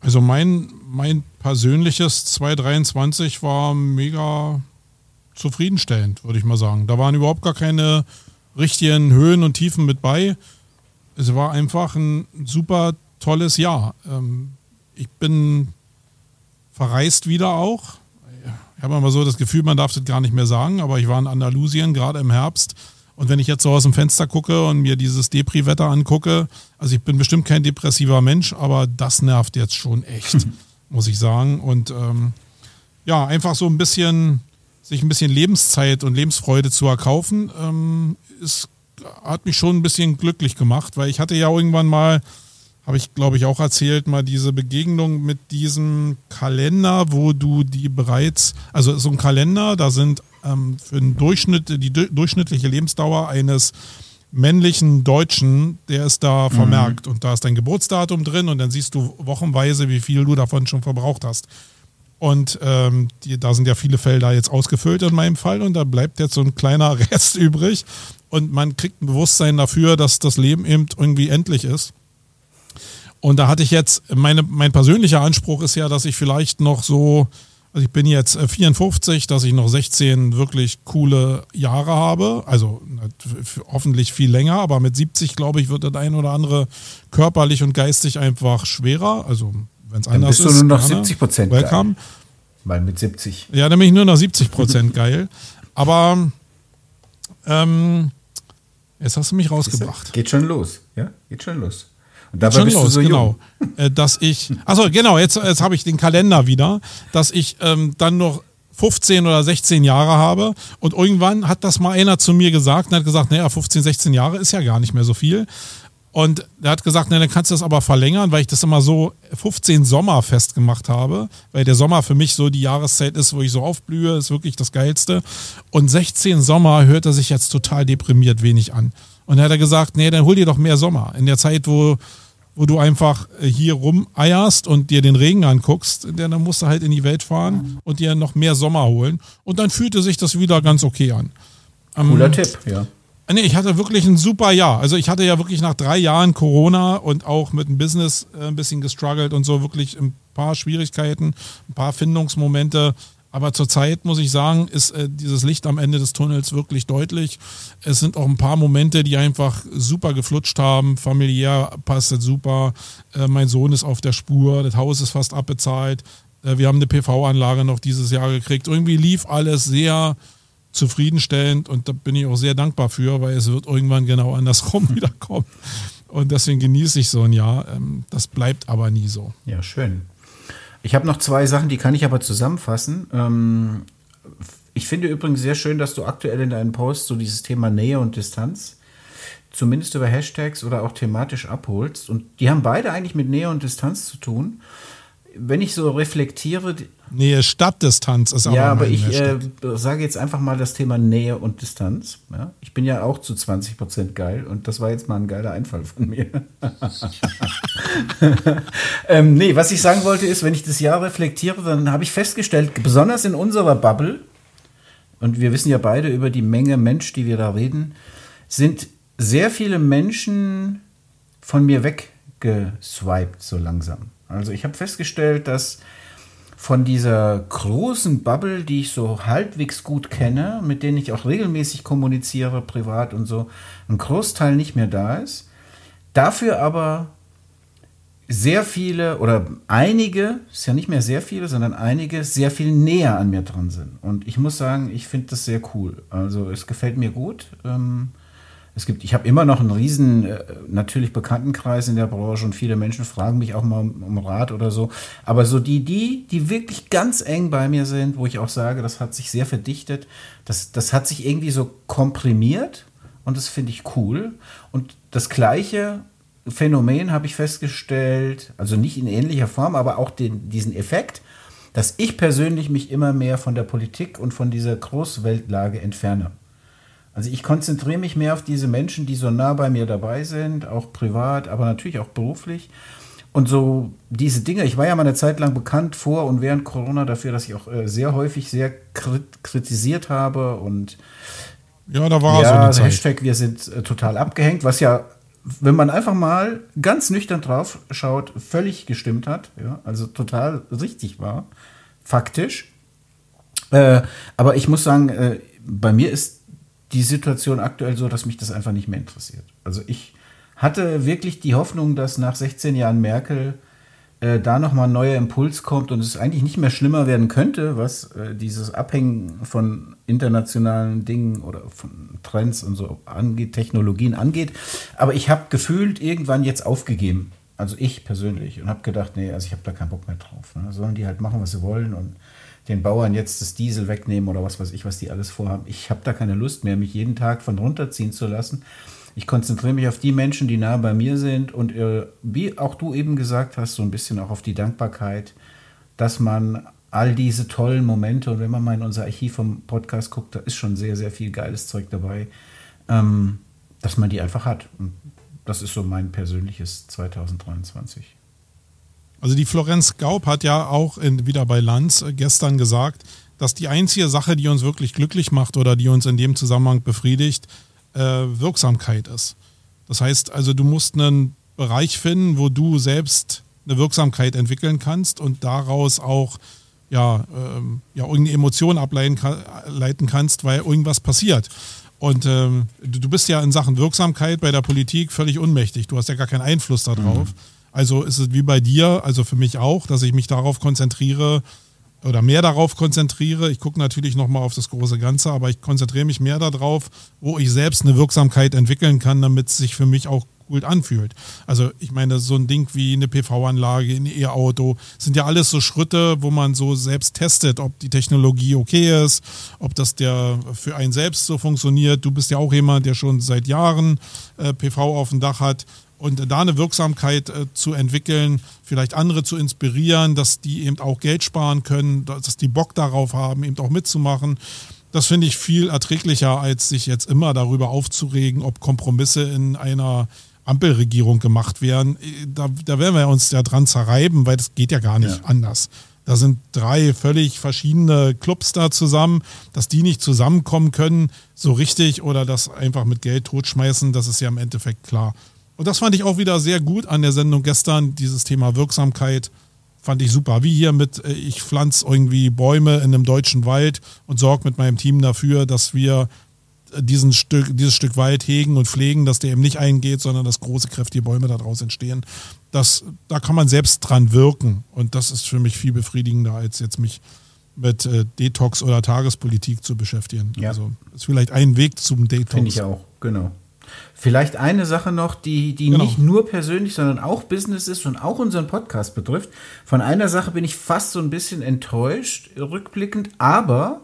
Also mein, mein persönliches 2023 war mega zufriedenstellend, würde ich mal sagen. Da waren überhaupt gar keine richtigen Höhen und Tiefen mit bei. Es war einfach ein super tolles Jahr. Ähm, ich bin verreist wieder auch. Ich habe immer so das Gefühl, man darf das gar nicht mehr sagen, aber ich war in Andalusien gerade im Herbst. Und wenn ich jetzt so aus dem Fenster gucke und mir dieses Depri-Wetter angucke, also ich bin bestimmt kein depressiver Mensch, aber das nervt jetzt schon echt, *laughs* muss ich sagen. Und ähm, ja, einfach so ein bisschen, sich ein bisschen Lebenszeit und Lebensfreude zu erkaufen, ähm, ist, hat mich schon ein bisschen glücklich gemacht, weil ich hatte ja irgendwann mal, habe ich glaube ich auch erzählt, mal diese Begegnung mit diesem Kalender, wo du die bereits, also so ein Kalender, da sind ähm, für den Durchschnitt, die du- durchschnittliche Lebensdauer eines männlichen Deutschen, der ist da vermerkt und da ist dein Geburtsdatum drin und dann siehst du wochenweise, wie viel du davon schon verbraucht hast. Und ähm, die, da sind ja viele Felder jetzt ausgefüllt in meinem Fall und da bleibt jetzt so ein kleiner *laughs* Rest übrig und man kriegt ein Bewusstsein dafür, dass das Leben eben irgendwie endlich ist. Und da hatte ich jetzt, meine, mein persönlicher Anspruch ist ja, dass ich vielleicht noch so, also ich bin jetzt äh, 54, dass ich noch 16 wirklich coole Jahre habe. Also hoffentlich viel länger, aber mit 70, glaube ich, wird das ein oder andere körperlich und geistig einfach schwerer. Also wenn es
Dann
anders
bist du
ist.
nur noch
gerne.
70 Prozent
Welcome.
Weil mit 70.
Ja, dann bin ich nur noch 70 Prozent *laughs* geil. Aber ähm, jetzt hast du mich rausgebracht.
Geht schon los. Ja, geht schon los. Und dabei
Schon
bist
los,
du so
genau.
jung.
Äh, dass ich, also genau, jetzt, jetzt habe ich den Kalender wieder, dass ich ähm, dann noch 15 oder 16 Jahre habe und irgendwann hat das mal einer zu mir gesagt und hat gesagt, naja, 15, 16 Jahre ist ja gar nicht mehr so viel. Und er hat gesagt, na, dann kannst du das aber verlängern, weil ich das immer so 15 Sommer festgemacht habe, weil der Sommer für mich so die Jahreszeit ist, wo ich so aufblühe, ist wirklich das Geilste. Und 16 Sommer hört er sich jetzt total deprimiert wenig an. Und dann hat er gesagt, nee, dann hol dir doch mehr Sommer. In der Zeit, wo, wo du einfach äh, hier rumeierst und dir den Regen anguckst, dann musst du halt in die Welt fahren und dir noch mehr Sommer holen. Und dann fühlte sich das wieder ganz okay an.
Cooler Tipp, ja.
Nee, ich hatte wirklich ein super Jahr. Also ich hatte ja wirklich nach drei Jahren Corona und auch mit dem Business äh, ein bisschen gestruggelt und so wirklich ein paar Schwierigkeiten, ein paar Findungsmomente. Aber zurzeit muss ich sagen, ist äh, dieses Licht am Ende des Tunnels wirklich deutlich. Es sind auch ein paar Momente, die einfach super geflutscht haben. Familiär passt es super. Äh, mein Sohn ist auf der Spur. Das Haus ist fast abbezahlt. Äh, wir haben eine PV-Anlage noch dieses Jahr gekriegt. Irgendwie lief alles sehr zufriedenstellend und da bin ich auch sehr dankbar für, weil es wird irgendwann genau andersrum *laughs* wieder kommen. Und deswegen genieße ich so ein Jahr. Ähm, Das bleibt aber nie so.
Ja, schön. Ich habe noch zwei Sachen, die kann ich aber zusammenfassen. Ähm, ich finde übrigens sehr schön, dass du aktuell in deinen Posts so dieses Thema Nähe und Distanz zumindest über Hashtags oder auch thematisch abholst. Und die haben beide eigentlich mit Nähe und Distanz zu tun. Wenn ich so reflektiere,
Nähe Stadtdistanz ist aber
ja, aber ich äh, sage jetzt einfach mal das Thema Nähe und Distanz. Ja? Ich bin ja auch zu 20 Prozent geil und das war jetzt mal ein geiler Einfall von mir. *laughs* ähm, nee, was ich sagen wollte ist, wenn ich das Jahr reflektiere, dann habe ich festgestellt, besonders in unserer Bubble, und wir wissen ja beide über die Menge Mensch, die wir da reden, sind sehr viele Menschen von mir weggeswiped so langsam. Also ich habe festgestellt, dass von dieser großen Bubble, die ich so halbwegs gut kenne, mit denen ich auch regelmäßig kommuniziere, privat und so, ein Großteil nicht mehr da ist. Dafür aber sehr viele oder einige, ist ja nicht mehr sehr viele, sondern einige sehr viel näher an mir dran sind. Und ich muss sagen, ich finde das sehr cool. Also es gefällt mir gut. Ähm, es gibt, ich habe immer noch einen riesen, äh, natürlich Bekanntenkreis in der Branche und viele Menschen fragen mich auch mal um, Rat oder so. Aber so die, die, die wirklich ganz eng bei mir sind, wo ich auch sage, das hat sich sehr verdichtet, das, das hat sich irgendwie so komprimiert und das finde ich cool. Und das gleiche Phänomen habe ich festgestellt, also nicht in ähnlicher Form, aber auch den, diesen Effekt, dass ich persönlich mich immer mehr von der Politik und von dieser Großweltlage entferne. Also ich konzentriere mich mehr auf diese Menschen, die so nah bei mir dabei sind, auch privat, aber natürlich auch beruflich. Und so diese Dinge, ich war ja mal eine Zeit lang bekannt vor und während Corona dafür, dass ich auch äh, sehr häufig sehr krit kritisiert habe und
Ja, da war
ja,
so
also. Hashtag wir sind äh, total abgehängt, was ja, wenn man einfach mal ganz nüchtern drauf schaut, völlig gestimmt hat, ja, also total richtig war, faktisch. Äh, aber ich muss sagen, äh, bei mir ist die Situation aktuell so, dass mich das einfach nicht mehr interessiert. Also ich hatte wirklich die Hoffnung, dass nach 16 Jahren Merkel äh, da nochmal ein neuer Impuls kommt und es eigentlich nicht mehr schlimmer werden könnte, was äh, dieses Abhängen von internationalen Dingen oder von Trends und so angeht, Technologien angeht. Aber ich habe gefühlt irgendwann jetzt aufgegeben. Also ich persönlich und habe gedacht, nee, also ich habe da keinen Bock mehr drauf. Ne? Sollen die halt machen, was sie wollen und den Bauern jetzt das Diesel wegnehmen oder was weiß ich, was die alles vorhaben. Ich habe da keine Lust mehr, mich jeden Tag von runterziehen zu lassen. Ich konzentriere mich auf die Menschen, die nah bei mir sind und äh, wie auch du eben gesagt hast, so ein bisschen auch auf die Dankbarkeit, dass man all diese tollen Momente und wenn man mal in unser Archiv vom Podcast guckt, da ist schon sehr, sehr viel geiles Zeug dabei, ähm, dass man die einfach hat. Und das ist so mein persönliches 2023.
Also die Florenz Gaub hat ja auch in, wieder bei Lanz äh, gestern gesagt, dass die einzige Sache, die uns wirklich glücklich macht oder die uns in dem Zusammenhang befriedigt, äh, Wirksamkeit ist. Das heißt also, du musst einen Bereich finden, wo du selbst eine Wirksamkeit entwickeln kannst und daraus auch ja, ähm, ja irgendeine Emotion ableiten leiten kannst, weil irgendwas passiert. Und ähm, du, du bist ja in Sachen Wirksamkeit bei der Politik völlig unmächtig. Du hast ja gar keinen Einfluss darauf. Mhm. Also ist es wie bei dir, also für mich auch, dass ich mich darauf konzentriere oder mehr darauf konzentriere. Ich gucke natürlich nochmal auf das große Ganze, aber ich konzentriere mich mehr darauf, wo ich selbst eine Wirksamkeit entwickeln kann, damit es sich für mich auch gut anfühlt. Also ich meine, so ein Ding wie eine PV-Anlage, ein E-Auto, sind ja alles so Schritte, wo man so selbst testet, ob die Technologie okay ist, ob das der für einen selbst so funktioniert. Du bist ja auch jemand, der schon seit Jahren äh, PV auf dem Dach hat und da eine Wirksamkeit äh, zu entwickeln, vielleicht andere zu inspirieren, dass die eben auch Geld sparen können, dass die Bock darauf haben, eben auch mitzumachen. Das finde ich viel erträglicher, als sich jetzt immer darüber aufzuregen, ob Kompromisse in einer Ampelregierung gemacht werden. Da, da werden wir uns ja dran zerreiben, weil das geht ja gar nicht ja. anders. Da sind drei völlig verschiedene Clubs da zusammen, dass die nicht zusammenkommen können, so richtig, oder das einfach mit Geld totschmeißen, das ist ja im Endeffekt klar. Und das fand ich auch wieder sehr gut an der Sendung gestern, dieses Thema Wirksamkeit. Fand ich super. Wie hier mit, ich pflanze irgendwie Bäume in einem deutschen Wald und sorge mit meinem Team dafür, dass wir diesen Stück, dieses Stück Wald hegen und pflegen, dass der eben nicht eingeht, sondern dass große, kräftige Bäume daraus entstehen. Das, da kann man selbst dran wirken. Und das ist für mich viel befriedigender, als jetzt mich mit äh, Detox oder Tagespolitik zu beschäftigen.
Ja.
Also ist vielleicht ein Weg zum Detox.
Finde ich auch, genau. Vielleicht eine Sache noch, die, die genau. nicht nur persönlich, sondern auch Business ist und auch unseren Podcast betrifft. Von einer Sache bin ich fast so ein bisschen enttäuscht, rückblickend, aber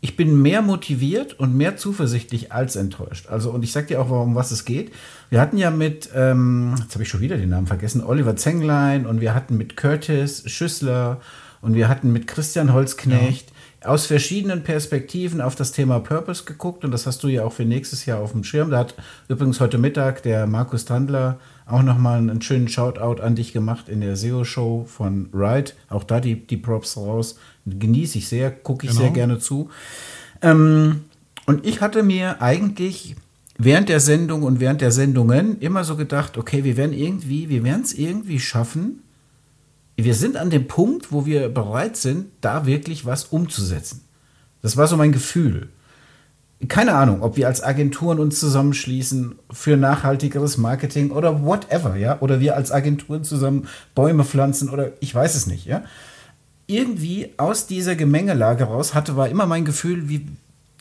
ich bin mehr motiviert und mehr zuversichtlich als enttäuscht. Also, und ich sag dir auch, um was es geht. Wir hatten ja mit, ähm, jetzt habe ich schon wieder den Namen vergessen, Oliver Zenglein und wir hatten mit Curtis Schüssler und wir hatten mit Christian Holzknecht aus verschiedenen Perspektiven auf das Thema Purpose geguckt und das hast du ja auch für nächstes Jahr auf dem Schirm. Da hat übrigens heute Mittag der Markus Tandler auch nochmal einen schönen Shoutout an dich gemacht in der SEO-Show von Ride. Auch da die, die Props raus. Genieße ich sehr, gucke ich
Genau.
sehr gerne zu. Ähm, und ich hatte mir eigentlich während der Sendung und während der Sendungen immer so gedacht, okay, wir werden irgendwie, wir werden es irgendwie schaffen. Wir sind an dem Punkt, wo wir bereit sind, da wirklich was umzusetzen. Das war so mein Gefühl. Keine Ahnung, ob wir als Agenturen uns zusammenschließen für nachhaltigeres Marketing oder whatever, ja, oder wir als Agenturen zusammen Bäume pflanzen oder ich weiß es nicht, ja. Irgendwie aus dieser Gemengelage raus hatte war immer mein Gefühl, wie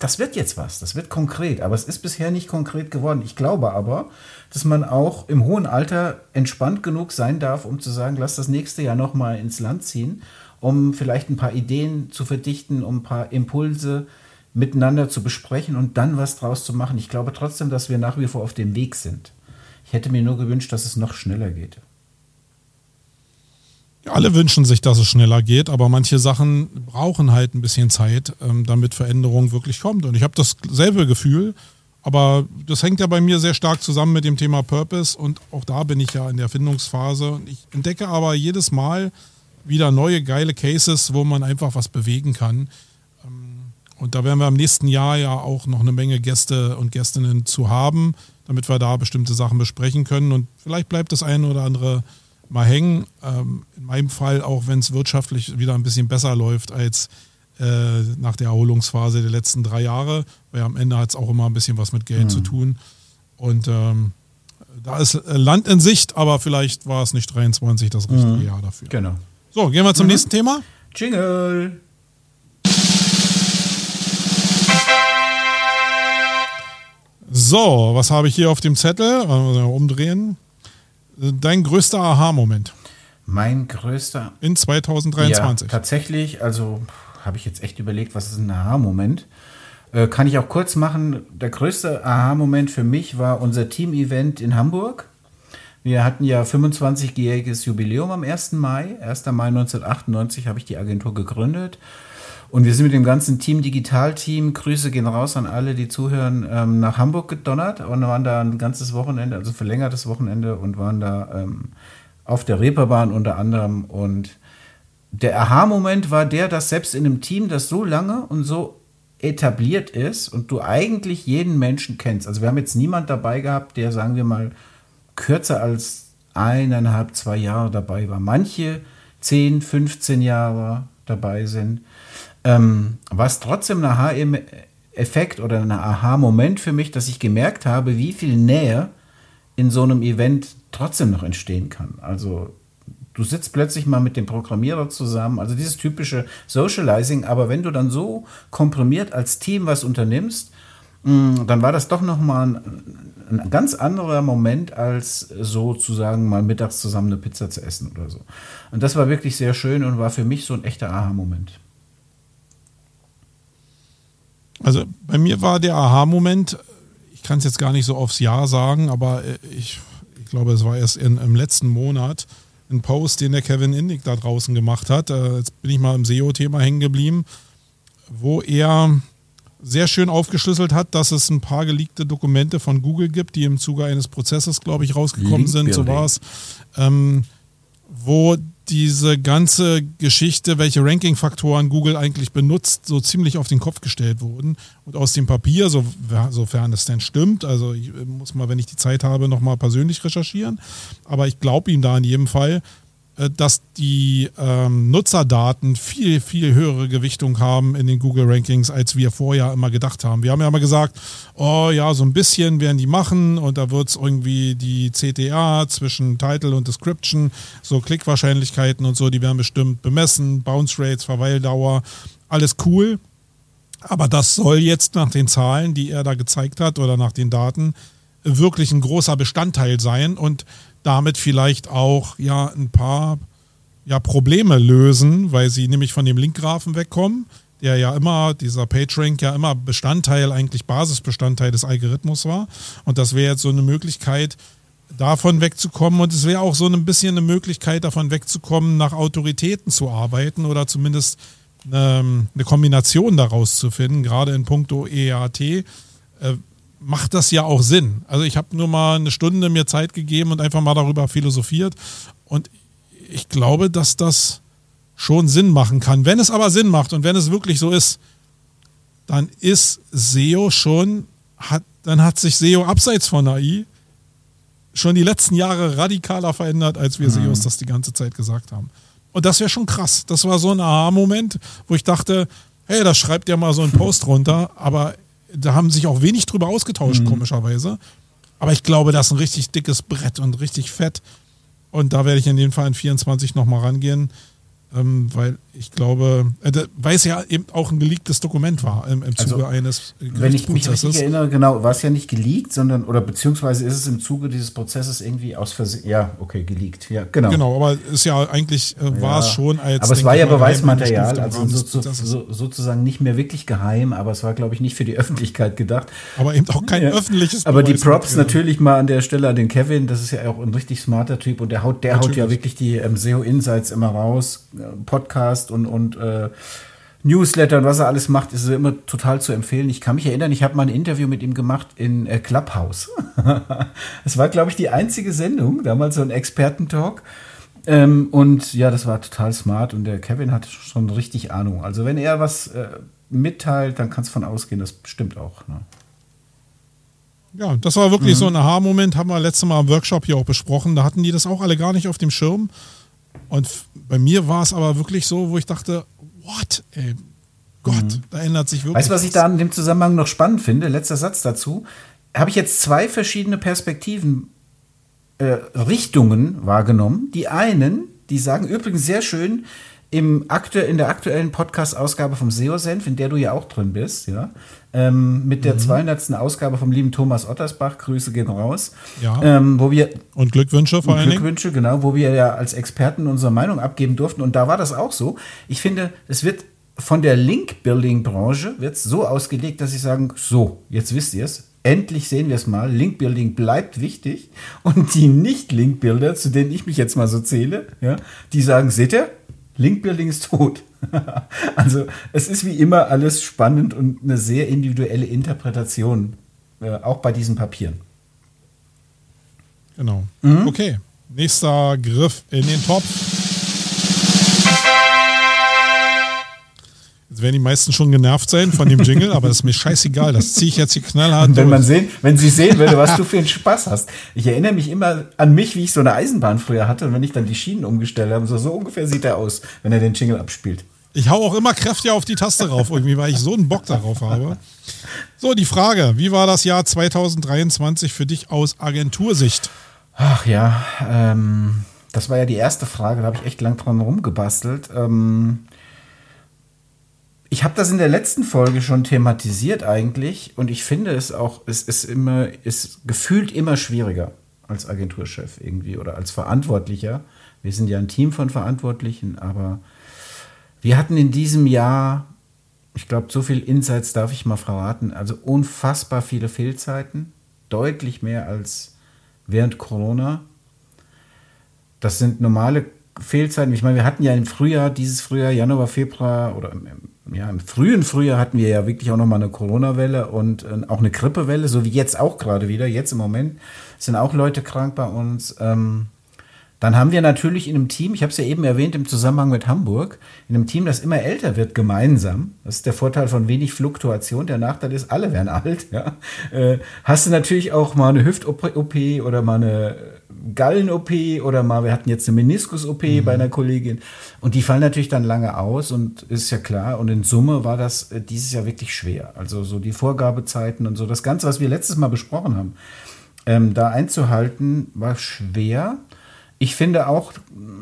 das wird jetzt was, das wird konkret, aber es ist bisher nicht konkret geworden. Ich glaube aber, dass man auch im hohen Alter entspannt genug sein darf, um zu sagen, lass das nächste Jahr noch mal ins Land ziehen, um vielleicht ein paar Ideen zu verdichten, um ein paar Impulse miteinander zu besprechen und dann was draus zu machen. Ich glaube trotzdem, dass wir nach wie vor auf dem Weg sind. Ich hätte mir nur gewünscht, dass es noch schneller geht.
Alle wünschen sich, dass es schneller geht, aber manche Sachen brauchen halt ein bisschen Zeit, ähm, damit Veränderung wirklich kommt. Und ich habe dasselbe Gefühl, aber das hängt ja bei mir sehr stark zusammen mit dem Thema Purpose und auch da bin ich ja in der Findungsphase. Und ich entdecke aber jedes Mal wieder neue geile Cases, wo man einfach was bewegen kann. Ähm, Und da werden wir im nächsten Jahr ja auch noch eine Menge Gäste und Gästinnen zu haben, damit wir da bestimmte Sachen besprechen können. Und vielleicht bleibt das eine oder andere mal hängen. Ähm, in meinem Fall auch, wenn es wirtschaftlich wieder ein bisschen besser läuft als äh, nach der Erholungsphase der letzten drei Jahre, weil am Ende hat es auch immer ein bisschen was mit Geld zu tun. Und ähm, da ist äh, Land in Sicht, aber vielleicht war es nicht 23 das richtige Jahr dafür.
Genau.
So, gehen wir zum nächsten Thema.
Jingle.
So, was habe ich hier auf dem Zettel? Umdrehen. Dein größter Aha-Moment
Mein größter
in 2023.
Ja, tatsächlich, also habe ich jetzt echt überlegt, was ist ein Aha-Moment? Äh, kann ich auch kurz machen. Der größte Aha-Moment für mich war unser Team-Event in Hamburg. Wir hatten ja 25-jähriges Jubiläum am 1. Mai. 1. Mai 1998 habe ich die Agentur gegründet. Und wir sind mit dem ganzen Team Digital-Team, Grüße gehen raus an alle, die zuhören, ähm, nach Hamburg gedonnert und waren da ein ganzes Wochenende, also verlängertes Wochenende und waren da ähm, auf der Reeperbahn unter anderem. Und der Aha-Moment war der, dass selbst in einem Team, das so lange und so etabliert ist und du eigentlich jeden Menschen kennst. Also wir haben jetzt niemand dabei gehabt, der, sagen wir mal, kürzer als eineinhalb, zwei Jahre dabei war. Manche 10, 15 Jahre dabei sind. Ähm, war es trotzdem ein Aha-Effekt oder ein Aha-Moment für mich, dass ich gemerkt habe, wie viel Nähe in so einem Event trotzdem noch entstehen kann. Also du sitzt plötzlich mal mit dem Programmierer zusammen, also dieses typische Socializing, aber wenn du dann so komprimiert als Team was unternimmst, mh, dann war das doch nochmal ein, ein ganz anderer Moment, als sozusagen mal mittags zusammen eine Pizza zu essen oder so. Und das war wirklich sehr schön und war für mich so ein echter Aha-Moment.
Also bei mir war der Aha-Moment, ich kann es jetzt gar nicht so aufs Jahr sagen, aber äh, ich, ich glaube, es war erst in, im letzten Monat ein Post, den der Kevin Indig da draußen gemacht hat. Äh, Jetzt bin ich mal im SEO-Thema hängen geblieben, wo er sehr schön aufgeschlüsselt hat, dass es ein paar geleakte Dokumente von Google gibt, die im Zuge eines Prozesses, glaube ich, rausgekommen sind. So war es. Ähm, wo diese ganze Geschichte, welche Ranking-Faktoren Google eigentlich benutzt, so ziemlich auf den Kopf gestellt wurden. Und aus dem Papier, so, sofern es denn stimmt, also ich äh, muss mal, wenn ich die Zeit habe, nochmal persönlich recherchieren. Aber ich glaube ihm da in jedem Fall, dass die ähm, Nutzerdaten viel, viel höhere Gewichtung haben in den Google-Rankings, als wir vorher immer gedacht haben. Wir haben ja immer gesagt, oh ja, so ein bisschen werden die machen und da wird es irgendwie die CTA zwischen Title und Description, so Klickwahrscheinlichkeiten und so, die werden bestimmt bemessen, Bounce Rates, Verweildauer, alles cool. Aber das soll jetzt nach den Zahlen, die er da gezeigt hat oder nach den Daten, wirklich ein großer Bestandteil sein und damit vielleicht auch ja ein paar ja, Probleme lösen, weil sie nämlich von dem Linkgraphen wegkommen, der ja immer, dieser PageRank ja immer Bestandteil, eigentlich Basisbestandteil des Algorithmus war. Und das wäre jetzt so eine Möglichkeit, davon wegzukommen. Und es wäre auch so ein bisschen eine Möglichkeit, davon wegzukommen, nach Autoritäten zu arbeiten oder zumindest eine, eine Kombination daraus zu finden, gerade in puncto EAT. Äh, macht das ja auch Sinn. Also ich habe nur mal eine Stunde mir Zeit gegeben und einfach mal darüber philosophiert. Und ich glaube, dass das schon Sinn machen kann. Wenn es aber Sinn macht und wenn es wirklich so ist, dann ist SEO schon, hat, dann hat sich SEO abseits von AI schon die letzten Jahre radikaler verändert, als wir mhm. SEOs das die ganze Zeit gesagt haben. Und das wäre schon krass. Das war so ein Aha-Moment, wo ich dachte, hey, da schreibt ja mal so einen Post runter, aber da haben sich auch wenig drüber ausgetauscht, mhm. komischerweise. Aber ich glaube, das ist ein richtig dickes Brett und richtig fett. Und da werde ich in dem Fall in 24 nochmal rangehen ähm, weil ich glaube, äh, weil es ja eben auch ein geleaktes Dokument war im, im Zuge
also,
eines
Wenn ich mich richtig erinnere, genau, war es ja nicht geleakt, sondern, oder beziehungsweise ist es im Zuge dieses Prozesses irgendwie aus Versehen, ja, okay, geleakt, ja, genau.
Genau, aber ist ja eigentlich, äh, war ja, es schon als.
Aber es war ja Beweismaterial, also so, so, sozusagen nicht mehr wirklich geheim, aber es war, glaube ich, nicht für die Öffentlichkeit gedacht.
Aber eben auch kein ja. öffentliches
Aber die Props natürlich mal an der Stelle an den Kevin, das ist ja auch ein richtig smarter Typ und der haut, der haut ja wirklich die ähm, SEO Insights immer raus Podcast und, und äh, Newsletter und was er alles macht, ist immer total zu empfehlen. Ich kann mich erinnern, ich habe mal ein Interview mit ihm gemacht in äh, Clubhouse. *laughs* Es war, glaube ich, die einzige Sendung, damals so ein Expertentalk. Ähm, und ja, das war total smart und der Kevin hat schon richtig Ahnung. Also wenn er was äh, mitteilt, dann kann es von ausgehen, das stimmt auch. Ne?
Ja, das war wirklich mhm. so ein Aha-Moment, haben wir letztes Mal im Workshop hier auch besprochen. Da hatten die das auch alle gar nicht auf dem Schirm. Und bei mir war es aber wirklich so, wo ich dachte, what, ey, Gott, mhm. da ändert sich wirklich.
Weißt du, was ich da in dem Zusammenhang noch spannend finde? Letzter Satz dazu. Habe ich jetzt zwei verschiedene Perspektiven, äh, Richtungen wahrgenommen. Die einen, die sagen übrigens sehr schön, im aktu in der aktuellen Podcast-Ausgabe vom SEO-Senf, in der du ja auch drin bist, ja, ähm, mit der mhm. 200. Ausgabe vom lieben Thomas Ottersbach, Grüße gehen raus,
ja.
ähm, wo wir
und Glückwünsche vor
allen Dingen. Glückwünsche, genau, wo wir ja als Experten unsere Meinung abgeben durften und da war das auch so. Ich finde, es wird von der Link-Building-Branche wird so ausgelegt, dass sie sagen, so, jetzt wisst ihr es, endlich sehen wir es mal, Link-Building bleibt wichtig und die Nicht-Link-Builder, zu denen ich mich jetzt mal so zähle, ja, die sagen, seht ihr, Link-Building ist tot. *laughs* also es ist wie immer alles spannend und eine sehr individuelle Interpretation, äh, auch bei diesen Papieren.
Genau. Mhm. Okay, nächster Griff in den Topf. Jetzt werden die meisten schon genervt sein von dem Jingle, aber das ist mir scheißegal. Das ziehe ich jetzt hier knallhart
Und wenn durch. man sehen, wenn sie sehen würde, was du für einen Spaß hast. Ich erinnere mich immer an mich, wie ich so eine Eisenbahn früher hatte und wenn ich dann die Schienen umgestellt habe, so, so ungefähr sieht er aus, wenn er den Jingle abspielt.
Ich hau auch immer kräftiger auf die Taste rauf, irgendwie, weil ich so einen Bock darauf habe. So, die Frage: Wie war das Jahr 2023 für dich aus Agentursicht?
Ach ja, ähm, das war ja die erste Frage, da habe ich echt lang dran rumgebastelt. Ähm, ich habe das in der letzten Folge schon thematisiert eigentlich und ich finde es auch, es ist immer, ist gefühlt immer schwieriger als Agenturchef irgendwie oder als Verantwortlicher. Wir sind ja ein Team von Verantwortlichen, aber wir hatten in diesem Jahr, ich glaube, so viel Insights darf ich mal verraten, also unfassbar viele Fehlzeiten, deutlich mehr als während Corona. Das sind normale Fehlzeiten. Ich meine, wir hatten ja im Frühjahr, dieses Frühjahr, Januar, Februar oder im, ja, im frühen Frühjahr hatten wir ja wirklich auch nochmal eine Corona-Welle und äh, auch eine Grippewelle, so wie jetzt auch gerade wieder. Jetzt im Moment sind auch Leute krank bei uns. Ähm, dann haben wir natürlich in einem Team, ich habe es ja eben erwähnt im Zusammenhang mit Hamburg, in einem Team, das immer älter wird, gemeinsam. Das ist der Vorteil von wenig Fluktuation. Der Nachteil ist, alle werden *laughs* alt. Ja. Äh, hast du natürlich auch mal eine Hüft-OP oder mal eine Gallen-OP oder mal, wir hatten jetzt eine Meniskus-OP mhm. bei einer Kollegin. Und die fallen natürlich dann lange aus und ist ja klar. Und in Summe war das äh, dieses Jahr wirklich schwer. Also so die Vorgabezeiten und so. Das Ganze, was wir letztes Mal besprochen haben, ähm, da einzuhalten, war schwer. Ich finde auch,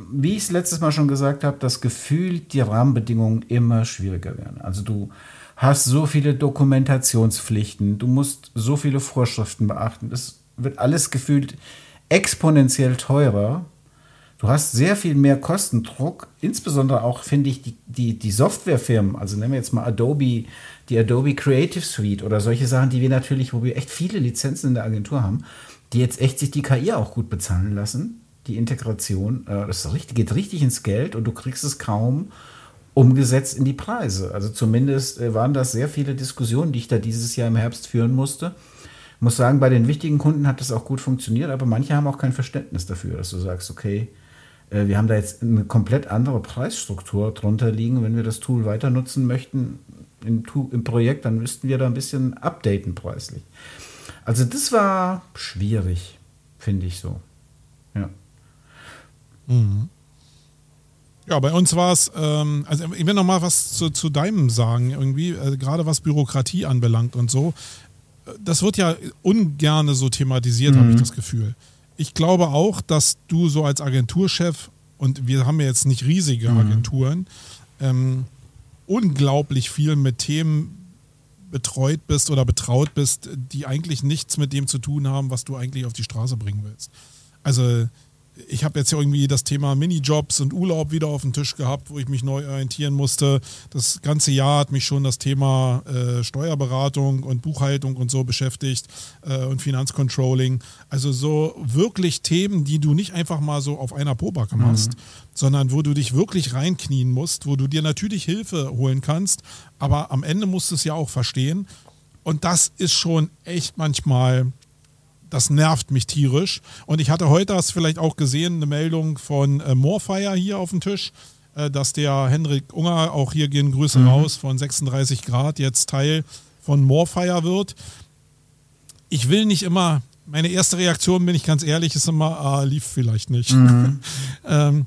wie ich es letztes Mal schon gesagt habe, das Gefühl, die Rahmenbedingungen immer schwieriger werden. Also du hast so viele Dokumentationspflichten, du musst so viele Vorschriften beachten. Es wird alles gefühlt exponentiell teurer. Du hast sehr viel mehr Kostendruck, insbesondere auch, finde ich, die, die, die Softwarefirmen, also nehmen wir jetzt mal Adobe, die Adobe Creative Suite oder solche Sachen, die wir natürlich, wo wir echt viele Lizenzen in der Agentur haben, die jetzt echt sich die KI auch gut bezahlen lassen, die Integration, äh, das geht richtig ins Geld und du kriegst es kaum umgesetzt in die Preise. Also zumindest äh, waren das sehr viele Diskussionen, die ich da dieses Jahr im Herbst führen musste. Ich muss sagen, bei den wichtigen Kunden hat das auch gut funktioniert, aber manche haben auch kein Verständnis dafür, dass du sagst, okay, äh, wir haben da jetzt eine komplett andere Preisstruktur drunter liegen. Wenn wir das Tool weiter nutzen möchten im, im Projekt, dann müssten wir da ein bisschen updaten preislich. Also das war schwierig, finde ich so. Ja.
Mhm. Ja, bei uns war es, ähm, also ich will noch mal was zu, zu deinem sagen, irgendwie, äh, gerade was Bürokratie anbelangt und so. Das wird ja ungerne so thematisiert, mhm. habe ich das Gefühl ich glaube auch, dass du so als Agenturchef, und wir haben ja jetzt nicht riesige mhm. Agenturen, ähm, unglaublich viel mit Themen betreut bist oder betraut bist, die eigentlich nichts mit dem zu tun haben, was du eigentlich auf die Straße bringen willst. Also ich habe jetzt irgendwie das Thema Minijobs und Urlaub wieder auf den Tisch gehabt, wo ich mich neu orientieren musste. Das ganze Jahr hat mich schon das Thema äh, Steuerberatung und Buchhaltung und so beschäftigt äh, und Finanzcontrolling. Also so wirklich Themen, die du nicht einfach mal so auf einer Pobacke machst, mhm. sondern wo du dich wirklich reinknien musst, wo du dir natürlich Hilfe holen kannst, aber am Ende musst du es ja auch verstehen. Und das ist schon echt manchmal das nervt mich tierisch. Und ich hatte heute, hast vielleicht auch gesehen, eine Meldung von äh, Moorfire hier auf dem Tisch, äh, dass der Henrik Unger, auch hier gehen Grüße mhm. raus, von 36 Grad jetzt Teil von Moorfire wird. Ich will nicht immer, meine erste Reaktion, bin ich ganz ehrlich, ist immer, ah, lief vielleicht nicht. Mhm. *laughs* ähm,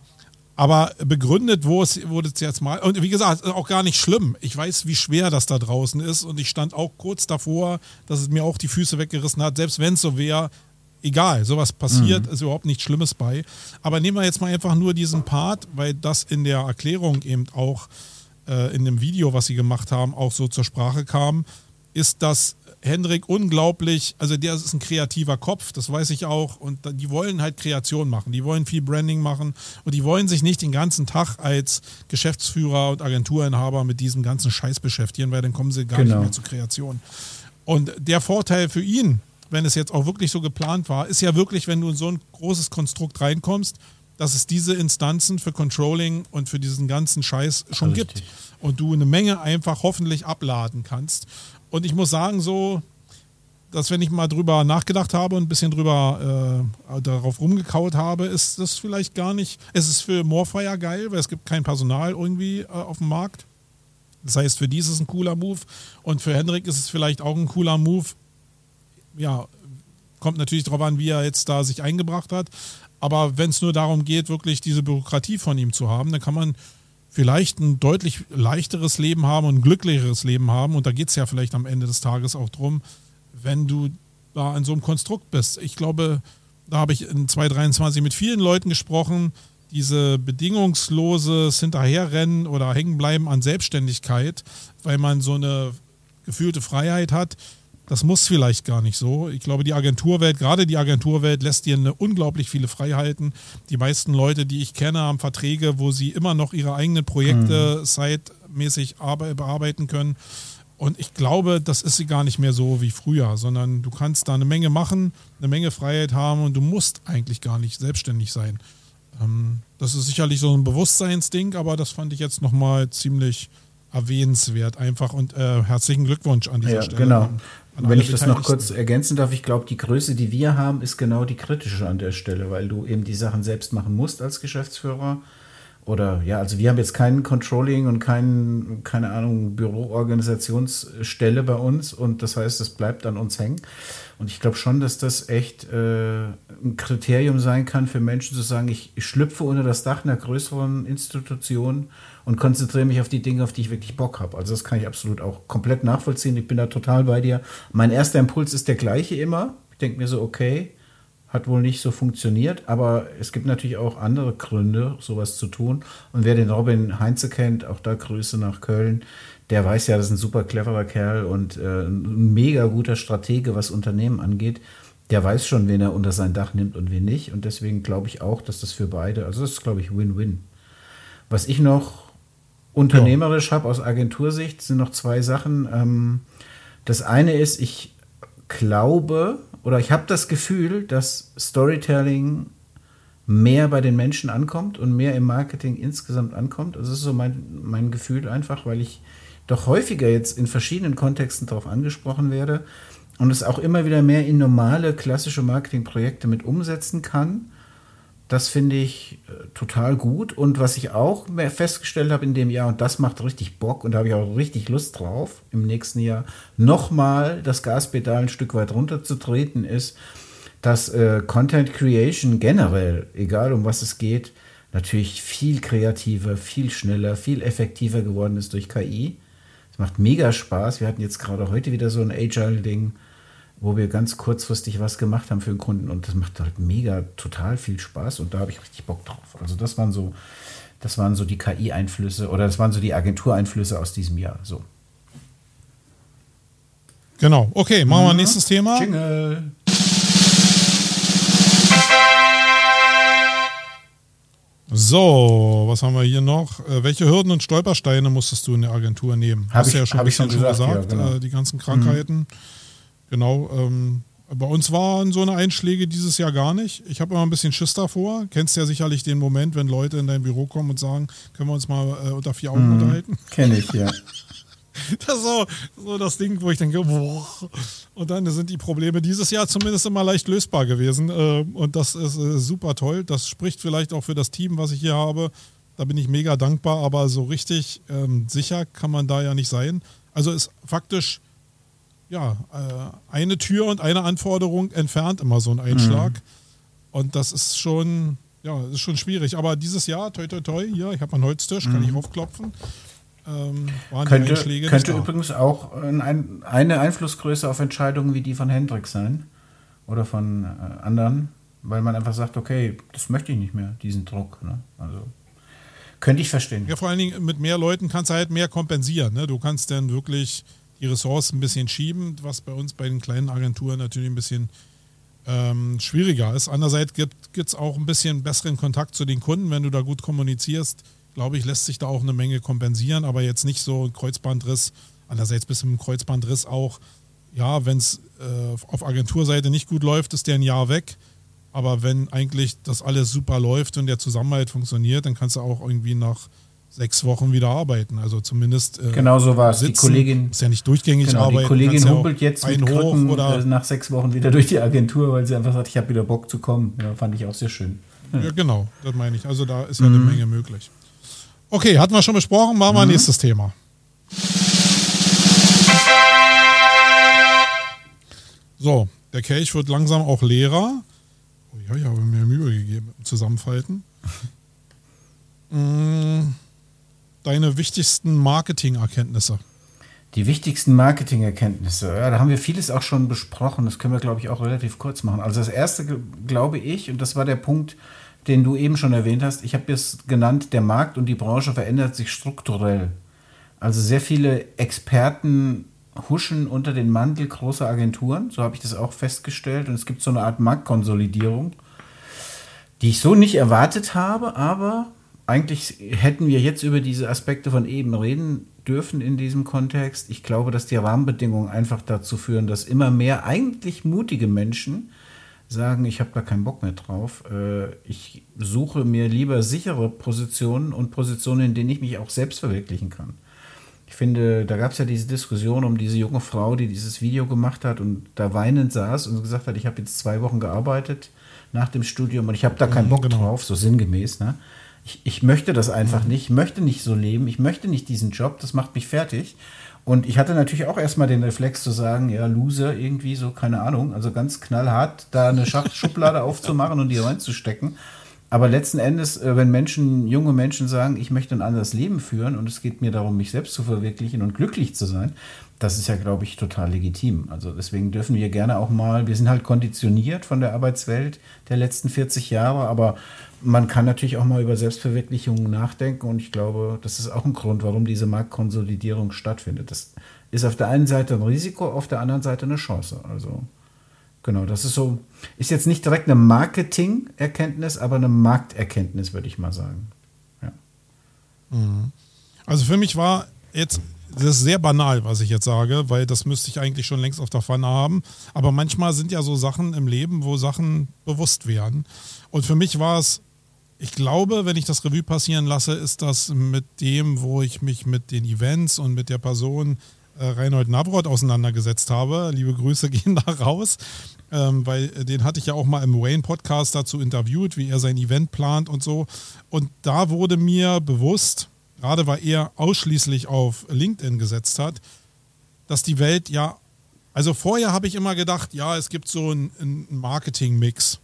aber begründet wo es, wurde es jetzt mal. Und wie gesagt, auch gar nicht schlimm. Ich weiß, wie schwer das da draußen ist. Und ich stand auch kurz davor, dass es mir auch die Füße weggerissen hat. Selbst wenn es so wäre, egal, sowas passiert, mhm. ist überhaupt nichts Schlimmes bei. Aber nehmen wir jetzt mal einfach nur diesen Part, weil das in der Erklärung eben auch äh, in dem Video, was sie gemacht haben, auch so zur Sprache kam, ist, dass Hendrik unglaublich, also der ist ein kreativer Kopf, das weiß ich auch. Und die wollen halt Kreation machen, die wollen viel Branding machen und die wollen sich nicht den ganzen Tag als Geschäftsführer und Agenturinhaber mit diesem ganzen Scheiß beschäftigen, weil dann kommen sie gar genau. nicht mehr zur Kreation. Und der Vorteil für ihn, wenn es jetzt auch wirklich so geplant war, ist ja wirklich, wenn du in so ein großes Konstrukt reinkommst, dass es diese Instanzen für Controlling und für diesen ganzen Scheiß schon Richtig. gibt. Und du eine Menge einfach hoffentlich abladen kannst. Und ich muss sagen, so, dass wenn ich mal drüber nachgedacht habe und ein bisschen drüber äh, darauf rumgekaut habe, ist das vielleicht gar nicht. Es ist für Morfire geil, weil es gibt kein Personal irgendwie äh, auf dem Markt. Das heißt, für die ist es ein cooler Move. Und für Hendrik ist es vielleicht auch ein cooler Move. Ja, kommt natürlich darauf an, wie er jetzt da sich eingebracht hat. Aber wenn es nur darum geht, wirklich diese Bürokratie von ihm zu haben, dann kann man vielleicht ein deutlich leichteres Leben haben und ein glücklicheres Leben haben. Und da geht es ja vielleicht am Ende des Tages auch drum, wenn du da in so einem Konstrukt bist. Ich glaube, da habe ich in 2023 mit vielen Leuten gesprochen, diese bedingungsloses Hinterherrennen oder Hängenbleiben an Selbstständigkeit, weil man so eine gefühlte Freiheit hat, das muss vielleicht gar nicht so. Ich glaube, die Agenturwelt, gerade die Agenturwelt, lässt dir eine unglaublich viele Freiheiten. Die meisten Leute, die ich kenne, haben Verträge, wo sie immer noch ihre eigenen Projekte mhm. zeitmäßig bearbeiten können. Und ich glaube, das ist sie gar nicht mehr so wie früher, sondern du kannst da eine Menge machen, eine Menge Freiheit haben und du musst eigentlich gar nicht selbstständig sein. Ähm, das ist sicherlich so ein Bewusstseinsding, aber das fand ich jetzt nochmal ziemlich erwähnenswert einfach und äh, herzlichen Glückwunsch an dieser
ja,
Stelle.
Genau. Wenn ich das noch kurz ergänzen darf, ich glaube, die Größe, die wir haben, ist genau die kritische an der Stelle, weil du eben die Sachen selbst machen musst als Geschäftsführer. Oder ja, also wir haben jetzt keinen Controlling und keinen, keine Ahnung, Büroorganisationsstelle bei uns und das heißt, das bleibt an uns hängen. Und ich glaube schon, dass das echt äh, ein Kriterium sein kann für Menschen zu sagen, ich, ich schlüpfe unter das Dach einer größeren Institution und konzentriere mich auf die Dinge, auf die ich wirklich Bock habe. Also das kann ich absolut auch komplett nachvollziehen. Ich bin da total bei dir. Mein erster Impuls ist der gleiche immer. Ich denke mir so, okay, hat wohl nicht so funktioniert, aber es gibt natürlich auch andere Gründe, sowas zu tun. Und wer den Robin Heinze kennt, auch da Grüße nach Köln, der weiß ja, das ist ein super cleverer Kerl und äh, ein mega guter Stratege, was Unternehmen angeht der weiß schon, wen er unter sein Dach nimmt und wen nicht. Und deswegen glaube ich auch, dass das für beide, also das ist, glaube ich, Win-Win. Was ich noch unternehmerisch habe aus Agentursicht, sind noch zwei Sachen. Ähm, das eine ist, ich glaube oder ich habe das Gefühl, dass Storytelling mehr bei den Menschen ankommt und mehr im Marketing insgesamt ankommt. Also das ist so mein, mein Gefühl einfach, weil ich doch häufiger jetzt in verschiedenen Kontexten darauf angesprochen werde und es auch immer wieder mehr in normale klassische Marketingprojekte mit umsetzen kann. Das finde ich äh, total gut. Und was ich auch festgestellt habe in dem Jahr, und das macht richtig Bock und da habe ich auch richtig Lust drauf, im nächsten Jahr nochmal das Gaspedal ein Stück weit runterzutreten, ist, dass äh, Content Creation generell, egal um was es geht, natürlich viel kreativer, viel schneller, viel effektiver geworden ist durch KI. Es macht mega Spaß. Wir hatten jetzt gerade heute wieder so ein Agile-Ding, wo wir ganz kurzfristig was gemacht haben für den Kunden und das macht halt mega total viel Spaß und da habe ich richtig Bock drauf. Also das waren so, das waren so die KI-Einflüsse oder das waren so die Agentureinflüsse aus diesem Jahr. So.
Genau. Okay, machen wir mhm. nächstes Thema.
Jingle.
So, was haben wir hier noch? Äh, welche Hürden und Stolpersteine musstest du in der Agentur nehmen?
Hab Hast ich, ja schon, ich schon gesagt, gesagt
ja, genau. äh, die ganzen Krankheiten. Mhm. Genau. Ähm, bei uns waren so eine Einschläge dieses Jahr gar nicht. Ich habe immer ein bisschen Schiss davor. Kennst ja sicherlich den Moment, wenn Leute in dein Büro kommen und sagen, können wir uns mal äh, unter vier Augen mhm. unterhalten?
Kenne ich, ja. *laughs*
Das ist so, so das Ding, wo ich denke, boah. Und dann sind die Probleme dieses Jahr zumindest immer leicht lösbar gewesen. Äh, und das ist äh, super toll. Das spricht vielleicht auch für das Team, was ich hier habe. Da bin ich mega dankbar, aber so richtig ähm, sicher kann man da ja nicht sein. Also ist faktisch ja äh, eine Tür und eine Anforderung entfernt immer so ein Einschlag. Mhm. Und das ist schon, ja, ist schon schwierig. Aber dieses Jahr, toi toi toi, hier, ich habe einen Holztisch, kann ich mhm. aufklopfen
ähm, könnte, könnte übrigens auch ein, eine Einflussgröße auf Entscheidungen wie die von Hendrix sein oder von äh, anderen, weil man einfach sagt, okay, das möchte ich nicht mehr, diesen Druck. Ne? Also könnte ich verstehen.
Ja, vor allen Dingen mit mehr Leuten kannst du halt mehr kompensieren. Ne? Du kannst dann wirklich die Ressourcen ein bisschen schieben, was bei uns bei den kleinen Agenturen natürlich ein bisschen ähm, schwieriger ist. Andererseits gibt es auch ein bisschen besseren Kontakt zu den Kunden, wenn du da gut kommunizierst glaube ich, lässt sich da auch eine Menge kompensieren, aber jetzt nicht so ein Kreuzbandriss. Andererseits bis zum Kreuzbandriss auch, ja, wenn es äh, auf Agenturseite nicht gut läuft, ist der ein Jahr weg. Aber wenn eigentlich das alles super läuft und der Zusammenhalt funktioniert, dann kannst du auch irgendwie nach sechs Wochen wieder arbeiten. Also zumindest.
Äh, genau so war es. Die Kollegin.
Ist ja nicht durchgängig
genau,
arbeiten.
Die Kollegin humpelt ja jetzt mit Krücken oder äh, nach sechs Wochen wieder durch die Agentur, weil sie einfach sagt, ich habe wieder Bock zu kommen. Ja, fand ich auch sehr schön.
Ja. genau, das meine ich. Also da ist ja mhm. eine Menge möglich. Okay, hatten wir schon besprochen. Machen wir mhm. nächstes Thema. So, der Kelch wird langsam auch leerer. Oh, ja, ich habe mir Mühe gegeben Zusammenfalten. *laughs* Mm, deine wichtigsten Marketing-Erkenntnisse.
Die wichtigsten Marketing-Erkenntnisse. Ja, da haben wir vieles auch schon besprochen. Das können wir, glaube ich, auch relativ kurz machen. Also das erste, glaube ich, und das war der Punkt, den du eben schon erwähnt hast. Ich habe es genannt, der Markt und die Branche verändert sich strukturell. Also sehr viele Experten huschen unter den Mantel großer Agenturen, so habe ich das auch festgestellt. Und es gibt so eine Art Marktkonsolidierung, die ich so nicht erwartet habe, aber eigentlich hätten wir jetzt über diese Aspekte von eben reden dürfen in diesem Kontext. Ich glaube, dass die Rahmenbedingungen einfach dazu führen, dass immer mehr eigentlich mutige Menschen sagen, ich habe da keinen Bock mehr drauf. Äh, ich suche mir lieber sichere Positionen und Positionen, in denen ich mich auch selbst verwirklichen kann. Ich finde, da gab es ja diese Diskussion um diese junge Frau, die dieses Video gemacht hat und da weinend saß und gesagt hat, ich habe jetzt zwei Wochen gearbeitet nach dem Studium und ich habe da keinen mhm, Bock genau. drauf, so sinngemäß. Ne? Ich, ich möchte das einfach mhm. nicht, ich möchte nicht so leben, ich möchte nicht diesen Job, das macht mich fertig. Und ich hatte natürlich auch erstmal den Reflex zu sagen, ja, Loser irgendwie so, keine Ahnung, also ganz knallhart, da eine *laughs* Schublade aufzumachen und die reinzustecken. Aber letzten Endes, äh, wenn Menschen, junge Menschen sagen, ich möchte ein anderes Leben führen und es geht mir darum, mich selbst zu verwirklichen und glücklich zu sein, das ist ja, glaube ich, total legitim. Also deswegen dürfen wir gerne auch mal, wir sind halt konditioniert von der Arbeitswelt der letzten 40 Jahre, aber man kann natürlich auch mal über Selbstverwirklichung nachdenken und ich glaube, das ist auch ein Grund, warum diese Marktkonsolidierung stattfindet. Das ist auf der einen Seite ein Risiko, auf der anderen Seite eine Chance. Also Genau, das ist so, ist jetzt nicht direkt eine Marketing-Erkenntnis, aber eine Markterkenntnis, würde ich mal sagen. Ja.
Also für mich war jetzt, das ist sehr banal, was ich jetzt sage, weil das müsste ich eigentlich schon längst auf der Pfanne haben. Aber manchmal sind ja so Sachen im Leben, wo Sachen bewusst werden. Und für mich war es, ich glaube, wenn ich das Revue passieren lasse, ist das mit dem, wo ich mich mit den Events und mit der Person äh, Reinhold Navroth auseinandergesetzt habe. Liebe Grüße *laughs* gehen da raus, ähm, weil äh, den hatte ich ja auch mal im Wayne-Podcast dazu interviewt, wie er sein Event plant und so. Und da wurde mir bewusst, gerade weil er ausschließlich auf LinkedIn gesetzt hat, dass die Welt ja, also vorher habe ich immer gedacht, ja, es gibt so einen, einen Marketing-Mix,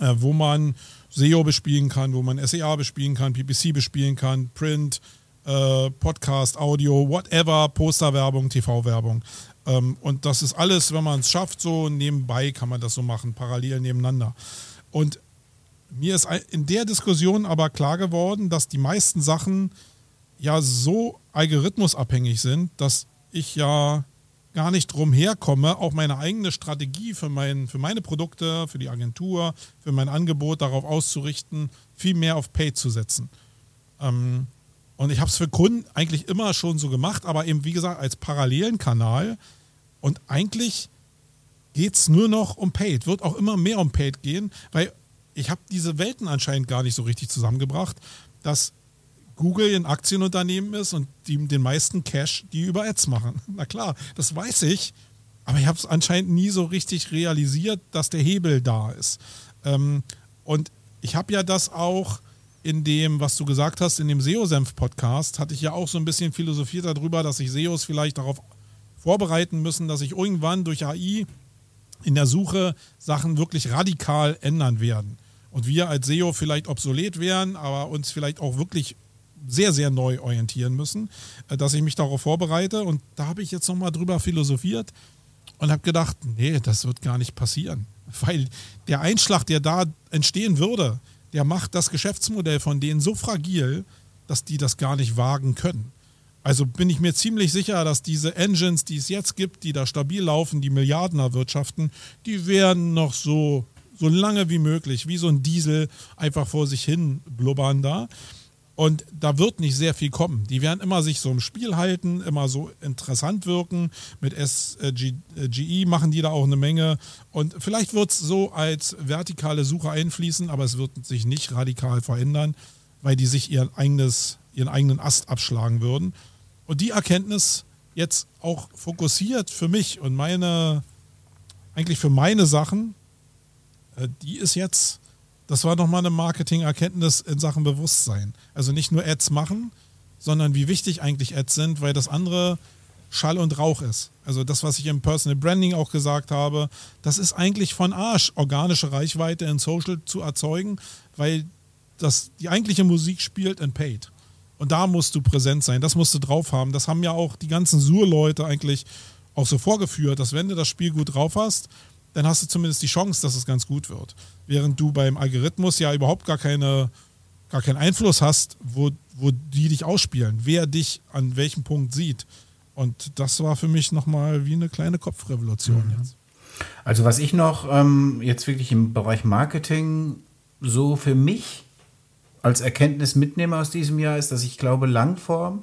äh, wo man SEO bespielen kann, wo man SEA bespielen kann, PPC bespielen kann, Print, äh, Podcast, Audio, whatever, Posterwerbung, TV-Werbung. Ähm, und das ist alles, wenn man es schafft, so nebenbei kann man das so machen, parallel nebeneinander. Und mir ist in der Diskussion aber klar geworden, dass die meisten Sachen ja so algorithmusabhängig sind, dass ich ja gar nicht drum herkomme, auch meine eigene Strategie für, mein, für meine Produkte, für die Agentur, für mein Angebot darauf auszurichten, viel mehr auf Paid zu setzen. Ähm, und ich habe es für Kunden eigentlich immer schon so gemacht, aber eben wie gesagt als parallelen Kanal. Und eigentlich geht es nur noch um Paid, wird auch immer mehr um Paid gehen, weil ich habe diese Welten anscheinend gar nicht so richtig zusammengebracht, dass Google ein Aktienunternehmen ist und die den meisten Cash, die über Ads machen. *laughs* Na klar, das weiß ich, aber ich habe es anscheinend nie so richtig realisiert, dass der Hebel da ist. Ähm, und ich habe ja das auch in dem, was du gesagt hast, in dem SEO-Senf-Podcast, hatte ich ja auch so ein bisschen philosophiert darüber, dass sich SEOs vielleicht darauf vorbereiten müssen, dass sich irgendwann durch AI in der Suche Sachen wirklich radikal ändern werden. Und wir als SEO vielleicht obsolet wären, aber uns vielleicht auch wirklich sehr, sehr neu orientieren müssen, äh, dass ich mich darauf vorbereite. Und da habe ich jetzt nochmal drüber philosophiert und habe gedacht, nee, das wird gar nicht passieren. Weil der Einschlag, der da entstehen würde, der macht das Geschäftsmodell von denen so fragil, dass die das gar nicht wagen können. Also bin ich mir ziemlich sicher, dass diese Engines, die es jetzt gibt, die da stabil laufen, die Milliarden erwirtschaften, die werden noch so, so lange wie möglich, wie so ein Diesel, einfach vor sich hin blubbern da. Und da wird nicht sehr viel kommen. Die werden immer sich so im Spiel halten, immer so interessant wirken. Mit SGE machen die da auch eine Menge. Und vielleicht wird es so als vertikale Suche einfließen, aber es wird sich nicht radikal verändern, weil die sich ihr eigenes, ihren eigenen Ast abschlagen würden. Und die Erkenntnis jetzt auch fokussiert für mich und meine, eigentlich für meine Sachen, äh, die ist jetzt, das war nochmal eine Marketing-Erkenntnis in Sachen Bewusstsein. Also nicht nur Ads machen, sondern wie wichtig eigentlich Ads sind, weil das andere Schall und Rauch ist. Also das, was ich im Personal Branding auch gesagt habe, das ist eigentlich von Arsch, organische Reichweite in Social zu erzeugen, weil das, die eigentliche Musik spielt in Paid. Und da musst du präsent sein, das musst du drauf haben. Das haben ja auch die ganzen Sur-Leute eigentlich auch so vorgeführt, dass wenn du das Spiel gut drauf hast, dann hast du zumindest die Chance, dass es ganz gut wird. Während du beim Algorithmus ja überhaupt gar keine, gar keinen Einfluss hast, wo, wo die dich ausspielen, wer dich an welchem Punkt sieht. Und das war für mich nochmal wie eine kleine Kopfrevolution jetzt.
Also was ich noch ähm, jetzt wirklich im Bereich Marketing so für mich als Erkenntnis mitnehme aus diesem Jahr, ist, dass ich glaube, Langform,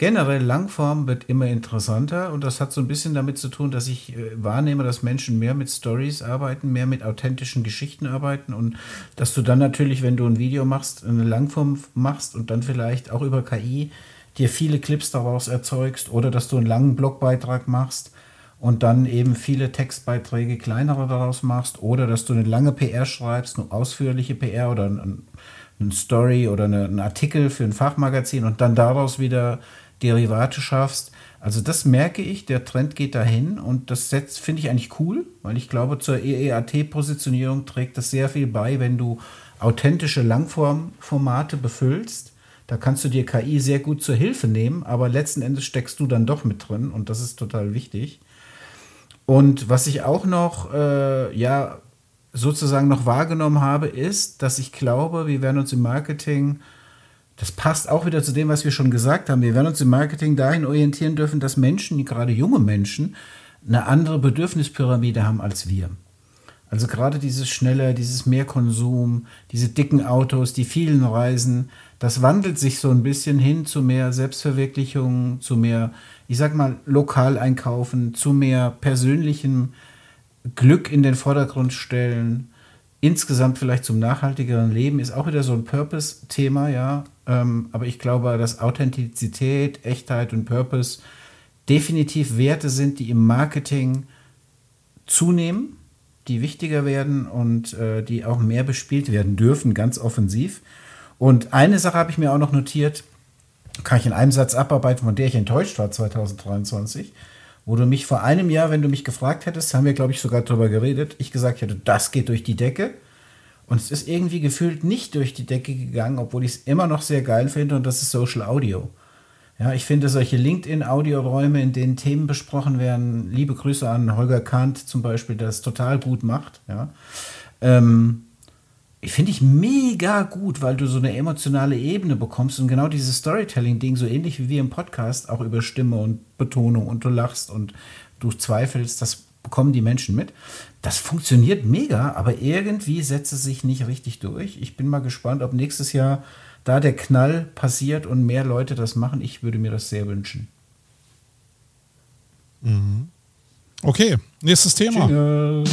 generell Langform wird immer interessanter und das hat so ein bisschen damit zu tun, dass ich äh, wahrnehme, dass Menschen mehr mit Stories arbeiten, mehr mit authentischen Geschichten arbeiten und dass du dann natürlich, wenn du ein Video machst, eine Langform machst und dann vielleicht auch über KI dir viele Clips daraus erzeugst oder dass du einen langen Blogbeitrag machst und dann eben viele Textbeiträge kleinere daraus machst oder dass du eine lange PR schreibst, eine ausführliche PR oder ein, ein Story oder eine, einen Artikel für ein Fachmagazin und dann daraus wieder Derivate schaffst. Also das merke ich, der Trend geht dahin und das setzt, finde ich eigentlich cool, weil ich glaube, zur EEAT-Positionierung trägt das sehr viel bei, wenn du authentische Langformformate befüllst. Da kannst du dir KI sehr gut zur Hilfe nehmen, aber letzten Endes steckst du dann doch mit drin und das ist total wichtig. Und was ich auch noch, äh, ja, sozusagen noch wahrgenommen habe, ist, dass ich glaube, wir werden uns im Marketing, das passt auch wieder zu dem, was wir schon gesagt haben, wir werden uns im Marketing dahin orientieren dürfen, dass Menschen, gerade junge Menschen, eine andere Bedürfnispyramide haben als wir. Also gerade dieses schnelle, dieses Mehrkonsum, diese dicken Autos, die vielen Reisen, das wandelt sich so ein bisschen hin zu mehr Selbstverwirklichung, zu mehr, ich sag mal, lokal einkaufen, zu mehr persönlichem Glück in den Vordergrund stellen. Insgesamt vielleicht zum nachhaltigeren Leben ist auch wieder so ein Purpose-Thema, ja. Ähm, aber ich glaube, dass Authentizität, Echtheit und Purpose definitiv Werte sind, die im Marketing zunehmen die wichtiger werden und äh, die auch mehr bespielt werden dürfen, ganz offensiv. Und eine Sache habe ich mir auch noch notiert, kann ich in einem Satz abarbeiten, von der ich enttäuscht war 2023, wo du mich vor einem Jahr, wenn du mich gefragt hättest, haben wir, glaube ich, sogar darüber geredet, ich gesagt hätte, das geht durch die Decke. Und es ist irgendwie gefühlt nicht durch die Decke gegangen, obwohl ich es immer noch sehr geil finde und das ist Social Audio. Ja, ich finde solche LinkedIn-Audioräume, in denen Themen besprochen werden, liebe Grüße an Holger Kahnt zum Beispiel, der es total gut macht. Ja. Ähm, finde ich mega gut, weil du so eine emotionale Ebene bekommst und genau dieses Storytelling-Ding, so ähnlich wie wir im Podcast, auch über Stimme und Betonung und du lachst und du zweifelst, das bekommen die Menschen mit. Das funktioniert mega, aber irgendwie setzt es sich nicht richtig durch. Ich bin mal gespannt, ob nächstes Jahr da der Knall passiert und mehr Leute das machen. Ich würde mir das sehr wünschen.
Mhm. Okay, nächstes Thema. Jingle.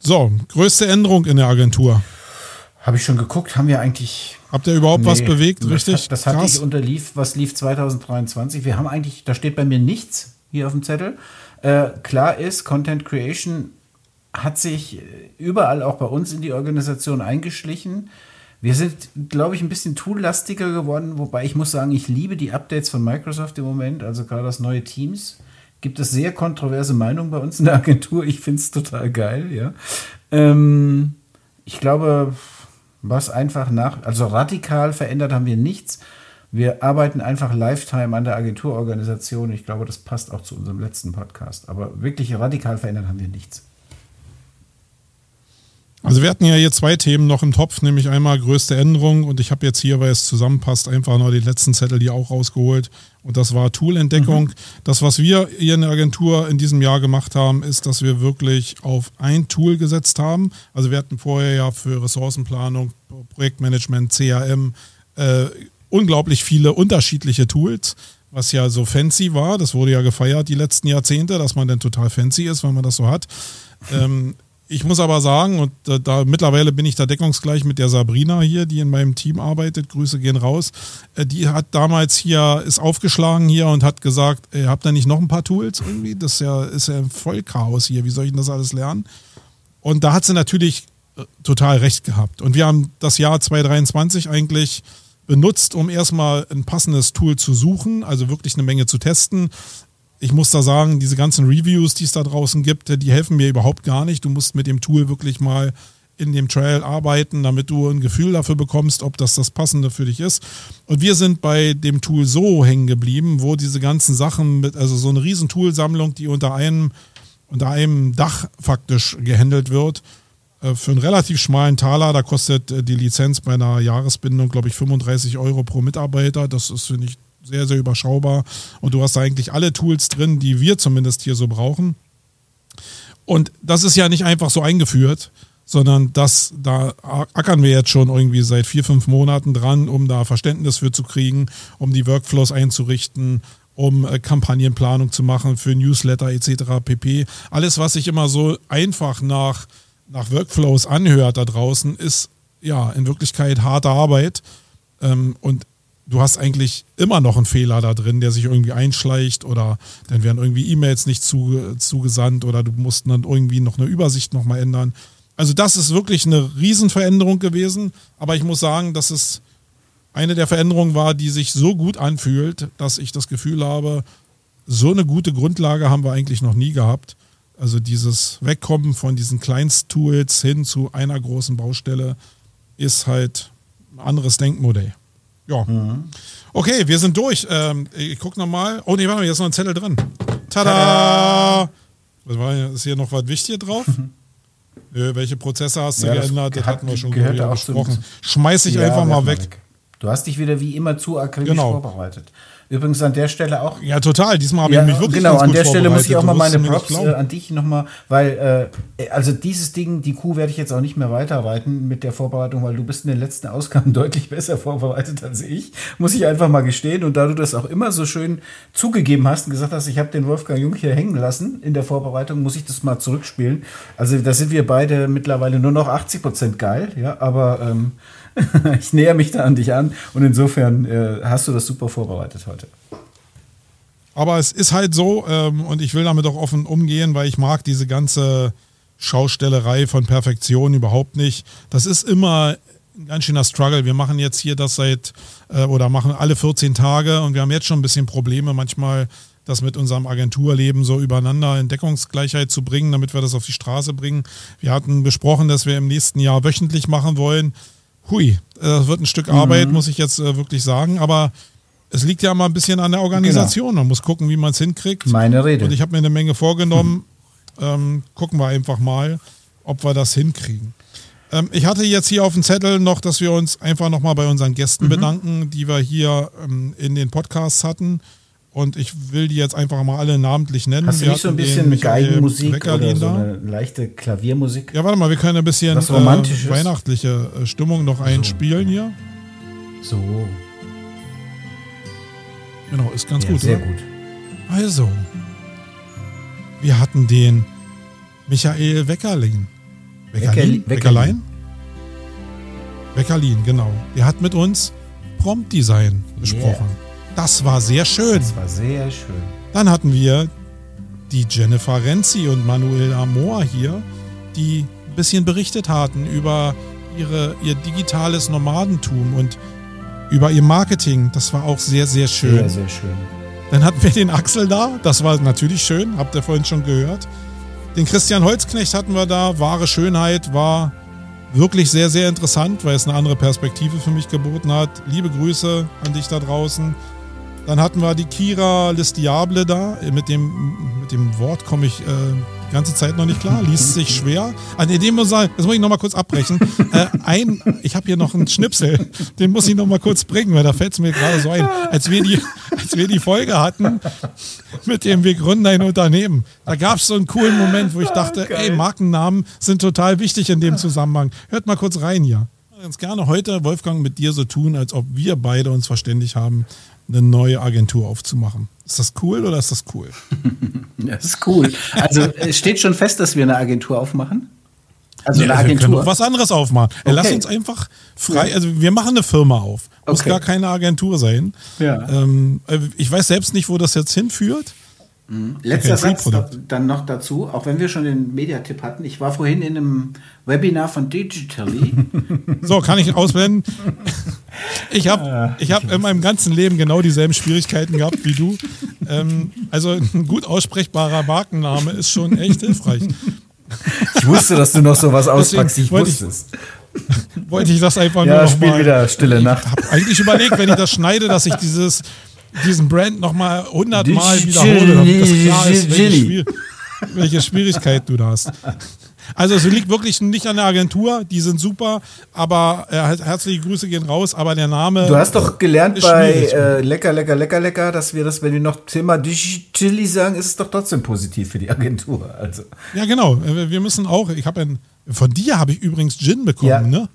So, größte Änderung in der Agentur.
Habe ich schon geguckt, haben wir eigentlich.
Habt ihr überhaupt nee, was bewegt, richtig?
Hat, das hatte ich unter Lief, was lief 2023. Wir haben eigentlich, da steht bei mir nichts hier auf dem Zettel. Äh, klar ist, Content Creation hat sich überall auch bei uns in die Organisation eingeschlichen. Wir sind, glaube ich, ein bisschen toollastiger geworden, wobei ich muss sagen, ich liebe die Updates von Microsoft im Moment, also gerade das neue Teams. Gibt es sehr kontroverse Meinungen bei uns in der Agentur. Ich finde es total geil, ja. Ähm, ich glaube, was einfach nach, also radikal verändert haben wir nichts. Wir arbeiten einfach Lifetime an der Agenturorganisation. Ich glaube, das passt auch zu unserem letzten Podcast. Aber wirklich radikal verändert haben wir nichts.
Also wir hatten ja hier zwei Themen noch im Topf, nämlich einmal größte Änderung und ich habe jetzt hier, weil es zusammenpasst, einfach noch die letzten Zettel die auch rausgeholt und das war Toolentdeckung. Mhm. Das, was wir hier in der Agentur in diesem Jahr gemacht haben, ist, dass wir wirklich auf ein Tool gesetzt haben. Also wir hatten vorher ja für Ressourcenplanung, Projektmanagement, CRM äh, unglaublich viele unterschiedliche Tools was ja so fancy war. Das wurde ja gefeiert die letzten Jahrzehnte, dass man dann total fancy ist, wenn man das so hat. Ähm, ich muss aber sagen, und da, da, mittlerweile bin ich da deckungsgleich mit der Sabrina hier, die in meinem Team arbeitet. Grüße gehen raus. Äh, die hat damals hier, ist aufgeschlagen hier und hat gesagt, ey, habt ihr nicht noch ein paar Tools irgendwie? Das ist ja, ist ja voll Chaos hier. Wie soll ich denn das alles lernen? Und da hat sie natürlich äh, total recht gehabt. Und wir haben das Jahr 2023 eigentlich benutzt, um erstmal ein passendes Tool zu suchen, also wirklich eine Menge zu testen ich muss da sagen, diese ganzen Reviews, die es da draußen gibt, die helfen mir überhaupt gar nicht. Du musst mit dem Tool wirklich mal in dem Trial arbeiten, damit du ein Gefühl dafür bekommst, ob das das Passende für dich ist. Und wir sind bei dem Tool so hängen geblieben, wo diese ganzen Sachen mit, also so eine riesen Toolsammlung, die unter einem, unter einem Dach faktisch gehandelt wird, äh, für einen relativ schmalen Taler, da kostet äh, die Lizenz bei einer Jahresbindung, glaube ich, 35 Euro pro Mitarbeiter. Das ist, finde ich, sehr, sehr überschaubar. Und du hast da eigentlich alle Tools drin, die wir zumindest hier so brauchen. Und das ist ja nicht einfach so eingeführt, sondern das, da ackern wir jetzt schon irgendwie seit vier, fünf Monaten dran, um da Verständnis für zu kriegen, um die Workflows einzurichten, um äh, Kampagnenplanung zu machen für Newsletter etc. pp. Alles, was sich immer so einfach nach, nach Workflows anhört da draußen, ist ja in Wirklichkeit harte Arbeit. Ähm, und du hast eigentlich immer noch einen Fehler da drin, der sich irgendwie einschleicht oder dann werden irgendwie E-Mails nicht zu, zugesandt oder du musst dann irgendwie noch eine Übersicht nochmal ändern. Also das ist wirklich eine Riesenveränderung gewesen, aber ich muss sagen, dass es eine der Veränderungen war, die sich so gut anfühlt, dass ich das Gefühl habe, so eine gute Grundlage haben wir eigentlich noch nie gehabt. Also dieses Wegkommen von diesen Kleinsttools hin zu einer großen Baustelle ist halt ein anderes Denkmodell. Ja. Mhm. Okay, wir sind durch. Ähm, ich guck nochmal. Oh nee, warte mal, hier ist noch ein Zettel drin. Tada! Tada! Was war, ist hier noch was Wichtiges drauf? äh, welche Prozesse hast du ja, geändert? Das, das hatten wir schon
besprochen.
Schmeiß ich ja, einfach mal weg. weg.
Du hast dich wieder wie immer zu akribisch
Genau.
vorbereitet. Übrigens an der Stelle auch
Ja, total. Diesmal habe
ja,
ich mich wirklich
genau, an der Stelle muss ich auch mal meine Props äh, an dich nochmal, weil, äh, also dieses Ding, die Kuh werde ich jetzt auch nicht mehr weiterreiten mit der Vorbereitung, weil du bist in den letzten Ausgaben *laughs* deutlich besser vorbereitet als ich, muss ich einfach mal gestehen. Und da du das auch immer so schön zugegeben hast und gesagt hast, ich habe den Wolfgang Jung hier hängen lassen in der Vorbereitung, muss ich das mal zurückspielen. Also da sind wir beide mittlerweile nur noch 80 Prozent geil, ja, aber ähm, *laughs* ich näher mich da an dich an und insofern äh, hast du das super vorbereitet heute.
Aber es ist halt so, ähm, und ich will damit auch offen umgehen, weil ich mag diese ganze Schaustellerei von Perfektion überhaupt nicht. Das ist immer ein ganz schöner Struggle. Wir machen jetzt hier das seit äh, oder machen alle 14 Tage und wir haben jetzt schon ein bisschen Probleme, manchmal das mit unserem Agenturleben so übereinander in Deckungsgleichheit zu bringen, damit wir das auf die Straße bringen. Wir hatten besprochen, dass wir im nächsten Jahr wöchentlich machen wollen. Hui, äh, das wird ein Stück Arbeit, muss ich jetzt äh, wirklich sagen, aber es liegt ja mal ein bisschen an der Organisation. Man muss gucken, wie man es hinkriegt.
Meine Rede.
Und ich habe mir eine Menge vorgenommen. Ähm, gucken wir einfach mal, ob wir das hinkriegen. Ähm, ich hatte jetzt hier auf dem Zettel noch, dass wir uns einfach nochmal bei unseren Gästen
Mhm.
bedanken, die wir hier ähm, in den Podcasts hatten. Und ich will die jetzt einfach mal alle namentlich nennen.
Hast du nicht so ein bisschen
Michael
Geigenmusik oder so eine leichte Klaviermusik?
Ja, warte mal, wir können ein bisschen äh, weihnachtliche äh, Stimmung noch einspielen hier.
So,
Genau, ist ganz
ja,
gut,
sehr
oder?
gut.
Also, wir hatten den Michael Weckerlin.
Weckerli-
Weckerlin? Weckerlein? Weckerlin, genau. Der hat mit uns Prompt-Design besprochen. Das war sehr schön.
Das war sehr schön.
Dann hatten wir die Jennifer Renzi und Manuel Amor hier, die ein bisschen berichtet hatten über ihre, ihr digitales Nomadentum und über ihr Marketing. Das war auch sehr, sehr schön.
Sehr, sehr schön.
Dann hatten wir den Axel da, das war natürlich schön, habt ihr vorhin schon gehört. Den Christian Holzknecht hatten wir da, wahre Schönheit war wirklich sehr, sehr interessant, weil es eine andere Perspektive für mich geboten hat. Liebe Grüße an dich da draußen. Dann hatten wir die Kira Listiable da, mit dem, mit dem Wort komme ich äh, die ganze Zeit noch nicht klar, *laughs* liest sich schwer. An dem muss ich, das muss ich nochmal kurz abbrechen. *laughs* äh, ein, ich habe hier noch einen Schnipsel, den muss ich nochmal kurz bringen, weil da fällt es mir gerade so ein. Als wir, die, als wir die Folge hatten, mit dem wir gründen ein Unternehmen, da gab es so einen coolen Moment, wo ich dachte, ey, Markennamen sind total wichtig in dem Zusammenhang. Hört mal kurz rein hier. Ganz gerne heute, Wolfgang, mit dir so tun, als ob wir beide uns verständigt haben, eine neue Agentur aufzumachen. Ist das cool oder ist das cool? *laughs*
Das ist cool. Also es steht schon fest, dass wir eine Agentur aufmachen. Also eine
Ja, wir können
Agentur.
doch was anderes aufmachen. Ey, Lass
Okay.
uns einfach frei, also wir machen eine Firma auf. Muss
Okay.
gar keine Agentur sein.
Ja.
Ähm, äh, ich weiß selbst nicht, wo das jetzt hinführt.
Letzter
Okay,
Satz dann noch dazu, auch wenn wir schon den Mediatipp hatten. Ich war vorhin in einem Webinar von Digitally. *laughs*
So, kann ich ausblenden. Ich habe ich hab in meinem ganzen Leben genau dieselben Schwierigkeiten gehabt wie du. Ähm, also ein gut aussprechbarer Markenname ist schon echt hilfreich.
Ich wusste, dass du noch sowas auspackst. Ich
wollte
wusste
ich-
es.
Wollte ich das einfach
Ja,
nur noch
spiel
mal,
wieder Stille Nacht.
Ich habe eigentlich überlegt, wenn ich das schneide, dass ich dieses, diesen Brand nochmal hundertmal wiederhole, damit das klar ist, welche. Schwier welche Schwierigkeit du da hast. Also es liegt wirklich nicht an der Agentur, die sind super, aber äh, her- herzliche Grüße gehen raus, aber der Name...
Du hast doch gelernt bei äh, Lecker, Lecker, Lecker, Lecker, dass wir das, wenn wir noch Thema Digitally sagen, ist es doch trotzdem positiv für die Agentur. Also
Ja, genau. Äh, Wir müssen auch, ich habe ein, von dir habe ich übrigens Gin bekommen,
Ja.
ne?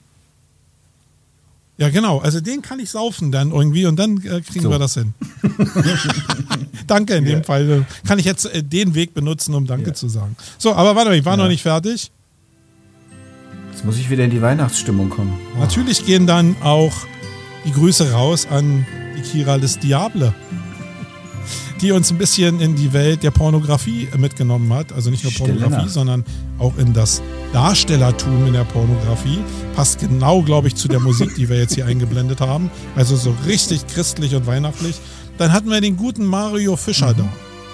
Ja, genau. Also den kann ich saufen dann irgendwie und dann äh, kriegen
So.
wir das hin. *laughs* danke in dem Fall. Kann ich jetzt äh, den Weg benutzen, um Danke zu sagen. So, aber warte mal, ich war noch nicht fertig.
jetzt muss ich wieder in die Weihnachtsstimmung kommen.
Natürlich gehen dann auch die Grüße raus an die Kira des Diable, die uns ein bisschen in die Welt der Pornografie mitgenommen hat. Also nicht nur Pornografie, sondern auch in das Darstellertum in der Pornografie. Passt genau, glaube ich, zu der Musik, die wir jetzt hier eingeblendet haben. Also so richtig christlich und weihnachtlich. Dann hatten wir den guten Mario Fischer da.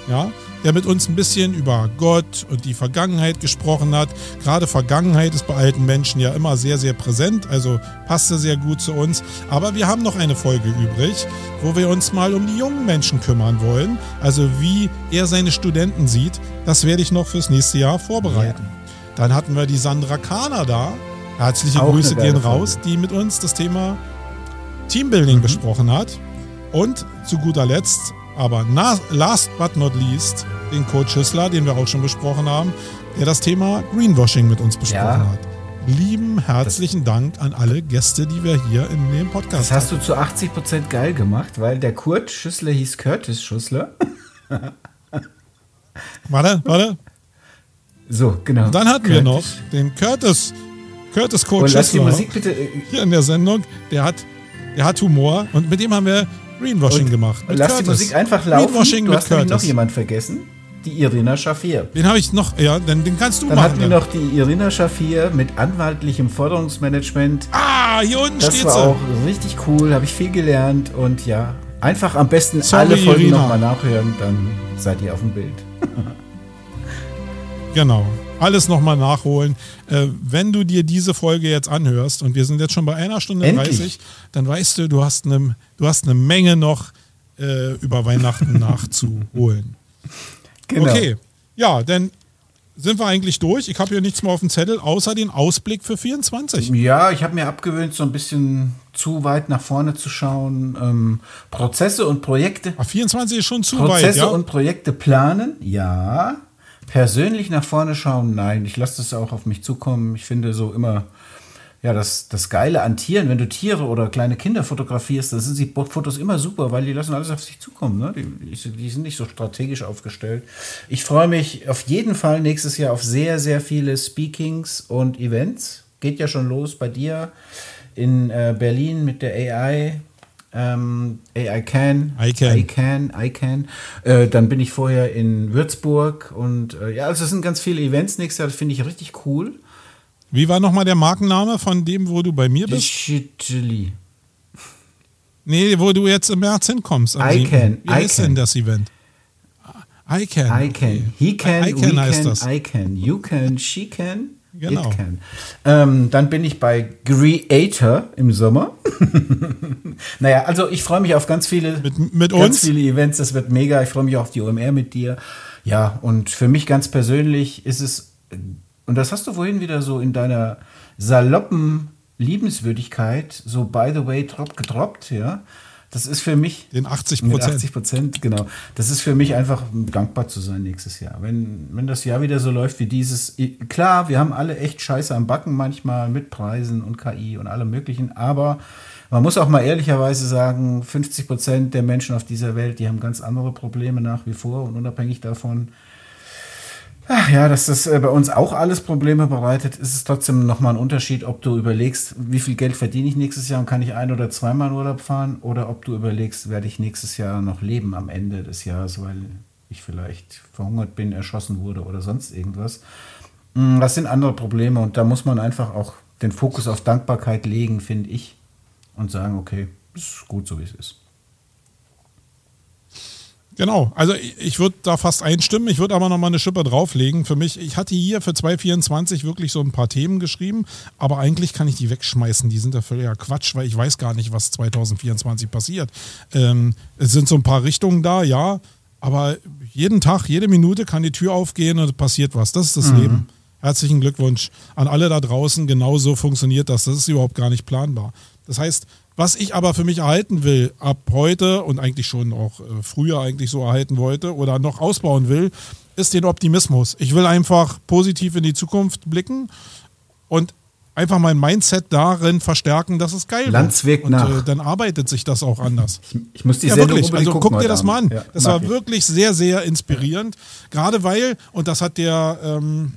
Ja, der mit uns ein bisschen über Gott und die Vergangenheit gesprochen hat. Gerade Vergangenheit ist bei alten Menschen ja immer sehr, sehr präsent, also passte sehr gut zu uns. Aber wir haben noch eine Folge übrig, wo wir uns mal um die jungen Menschen kümmern wollen. Also wie er seine Studenten sieht, das werde ich noch fürs nächste Jahr vorbereiten. Dann hatten wir die Sandra Kahner da. Herzliche
Auch
Grüße gehen raus, die mit uns das Thema Teambuilding besprochen hat. Und zu guter Letzt, aber last but not least, den Coach Schüssler, den wir auch schon besprochen haben, der das Thema Greenwashing mit uns besprochen
Ja.
hat. Lieben herzlichen Dank an alle Gäste, die wir hier in dem Podcast
Das hast du zu 80% geil gemacht, weil der Kurt Schüssler hieß Curtis Schüssler. *laughs*
Warte, warte.
So, genau.
Dann hatten wir noch
Curtis.
den Curtis, Curtis Coach
Und lass die
Schüssler
Musik bitte. äh,
hier in der Sendung. Der hat, der hat Humor und mit dem haben wir Greenwashing gemacht.
Und lass die Musik einfach laufen.
Greenwashing
du
mit
hast nämlich noch
Curtis.
jemand vergessen. Die Irina Schafir.
Den habe ich noch, ja, den, den kannst du
Dann
machen.
hatten wir
dann.
noch die Irina Schafir mit anwaltlichem Forderungsmanagement.
ah, hier unten
Das
steht
war
sie.
auch richtig cool, habe ich viel gelernt und ja, einfach am besten
Sorry,
alle Folgen nochmal nachhören, dann seid ihr auf dem Bild.
Genau. Alles nochmal nachholen. Äh, wenn du dir diese Folge jetzt anhörst, und wir sind jetzt schon bei einer Stunde
Endlich.
30, dann weißt du, du hast eine, du hast eine Menge noch äh, über Weihnachten *laughs* nachzuholen.
Genau.
Okay. Ja, dann sind wir eigentlich durch. Ich habe hier nichts mehr auf dem Zettel, außer den Ausblick für 24.
Ja, ich habe mir abgewöhnt, so ein bisschen zu weit nach vorne zu schauen. Ähm, Prozesse und Projekte.
Ach, 24 ist schon zu
Prozesse
weit, ja?
und Projekte planen, ja. Persönlich nach vorne schauen, nein. Ich lasse das auch auf mich zukommen. Ich finde so immer, ja, das, das Geile an Tieren, wenn du Tiere oder kleine Kinder fotografierst, da sind die Fotos immer super, weil die lassen alles auf sich zukommen. Ne? Die, die- die sind nicht so strategisch aufgestellt. Ich freue mich auf jeden Fall nächstes Jahr auf sehr, sehr viele Speakings und Events. Geht ja schon los bei dir in äh, Berlin mit der AI. Ähm, AI Can.
ICANN.
I can, I can. Äh, dann bin ich vorher in Würzburg und äh, ja, also es sind ganz viele Events nächstes Jahr, das finde ich richtig cool.
Wie war nochmal der Markenname von dem, wo du bei mir bist?
Digitally.
Nee, wo du jetzt im März hinkommst. am
I can,
Wie
I
heißt
can.
denn das Event? I can.
I can. He can,
I can
we
heißt
can,
das.
I can. You can, she can,
Genau.
Ähm, dann bin ich bei Creator im Sommer. *laughs* naja, also ich freue mich auf ganz viele,
Mit- mit
ganz
uns?
viele Events. Das wird mega. Ich freue mich auch auf die OMR mit dir. Ja, und für mich ganz persönlich ist es, und das hast du vorhin wieder so in deiner saloppen Liebenswürdigkeit, so by the way, drop gedroppt, ja. Das ist für mich
Den 80
mit
Prozent.
80 Prozent, genau. Das ist für mich einfach dankbar zu sein nächstes Jahr. Wenn, wenn das Jahr wieder so läuft wie dieses. Klar, wir haben alle echt Scheiße am Backen manchmal mit Preisen und KI und allem Möglichen, aber man muss auch mal ehrlicherweise sagen, 50 Prozent der Menschen auf dieser Welt, die haben ganz andere Probleme nach wie vor und unabhängig davon, Ach ja, dass das äh, bei uns auch alles Probleme bereitet, ist es trotzdem nochmal ein Unterschied, ob du überlegst, wie viel Geld verdiene ich nächstes Jahr und kann ich ein oder zweimal in Urlaub fahren oder ob du überlegst, werde ich nächstes Jahr noch leben am Ende des Jahres, weil ich vielleicht verhungert bin, erschossen wurde oder sonst irgendwas. Mm, Das sind andere Probleme und da muss man einfach auch den Fokus auf Dankbarkeit legen, finde ich, und sagen, okay, ist gut so, wie es ist.
Genau, also ich, ich würde da fast einstimmen, ich würde aber noch mal eine Schippe drauflegen. Für mich, ich hatte hier für 2024 wirklich so ein paar Themen geschrieben, aber eigentlich kann ich die wegschmeißen. Die sind ja völliger Quatsch, weil ich weiß gar nicht, was 2024 passiert. Ähm, es sind so ein paar Richtungen da, ja, aber jeden Tag, jede Minute kann die Tür aufgehen und es passiert was. Das ist das Leben. Herzlichen Glückwunsch an alle da draußen. Genau so funktioniert das. Das ist überhaupt gar nicht planbar. Das heißt, was ich aber für mich erhalten will, ab heute und eigentlich schon auch äh, früher eigentlich so erhalten wollte oder noch ausbauen will, ist den Optimismus. Ich will einfach positiv in die Zukunft blicken und einfach mein Mindset darin verstärken, dass es geil
Lanz
wird. Und
nach.
äh, dann arbeitet sich das auch anders.
Ich, ich muss die
Ja,
Sendung
wirklich. Also guck dir das mal an.
Ja,
das war
ich.
wirklich sehr, sehr inspirierend. Gerade weil, und das hat der ähm,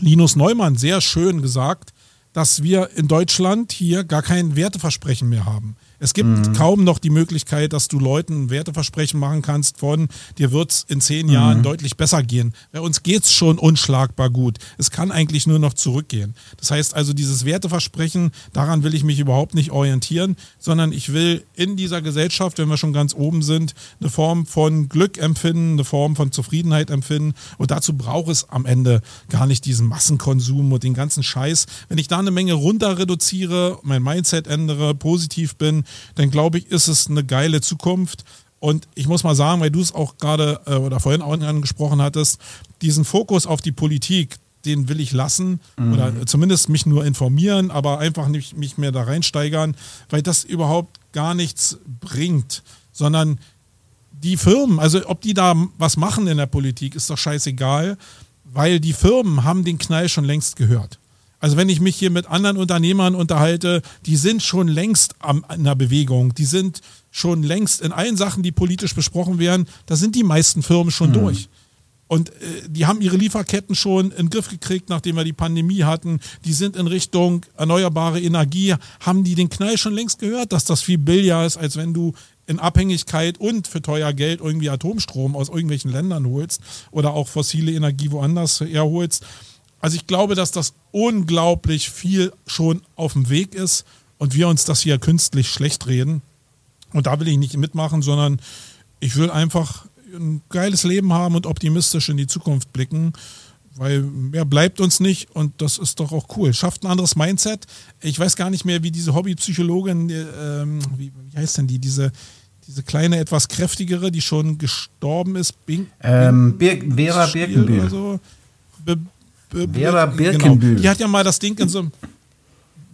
Linus Neumann sehr schön gesagt, dass wir in Deutschland hier gar kein Werteversprechen mehr haben. Es gibt
Mhm.
kaum noch die Möglichkeit, dass du Leuten Werteversprechen machen kannst von, dir wird es in zehn
Mhm.
Jahren deutlich besser gehen. Bei uns geht es schon unschlagbar gut. Es kann eigentlich nur noch zurückgehen. Das heißt also, dieses Werteversprechen, daran will ich mich überhaupt nicht orientieren, sondern ich will in dieser Gesellschaft, wenn wir schon ganz oben sind, eine Form von Glück empfinden, eine Form von Zufriedenheit empfinden. Und dazu braucht es am Ende gar nicht diesen Massenkonsum und den ganzen Scheiß. Wenn ich da eine Menge runter reduziere, mein Mindset ändere, positiv bin, dann glaube ich, ist es eine geile Zukunft. Und ich muss mal sagen, weil du es auch gerade äh, oder vorhin auch angesprochen hattest, diesen Fokus auf die Politik, den will ich lassen oder zumindest mich nur informieren, aber einfach nicht mich mehr da reinsteigern, weil das überhaupt gar nichts bringt, sondern die Firmen, also ob die da was machen in der Politik, ist doch scheißegal, weil die Firmen haben den Knall schon längst gehört. Also wenn ich mich hier mit anderen Unternehmern unterhalte, die sind schon längst am, in der Bewegung, die sind schon längst in allen Sachen, die politisch besprochen werden, da sind die meisten Firmen schon mhm. durch. Und äh, die haben ihre Lieferketten schon in den Griff gekriegt, nachdem wir die Pandemie hatten. Die sind in Richtung erneuerbare Energie. Haben die den Knall schon längst gehört, dass das viel billiger ist, als wenn du in Abhängigkeit und für teuer Geld irgendwie Atomstrom aus irgendwelchen Ländern holst oder auch fossile Energie woanders herholst. Also ich glaube, dass das unglaublich viel schon auf dem Weg ist und wir uns das hier künstlich schlecht reden. Und da will ich nicht mitmachen, sondern ich will einfach ein geiles Leben haben und optimistisch in die Zukunft blicken, weil mehr bleibt uns nicht und das ist doch auch cool. Schafft ein anderes Mindset. Ich weiß gar nicht mehr, wie diese Hobbypsychologin, äh, wie, wie heißt denn die, diese, diese kleine, etwas kräftigere, die schon gestorben ist. Bing,
ähm, Bir Vera Birkenbühl. So.
Be Be Vera Birkenbühl. Genau. Die hat ja mal das Ding in so einem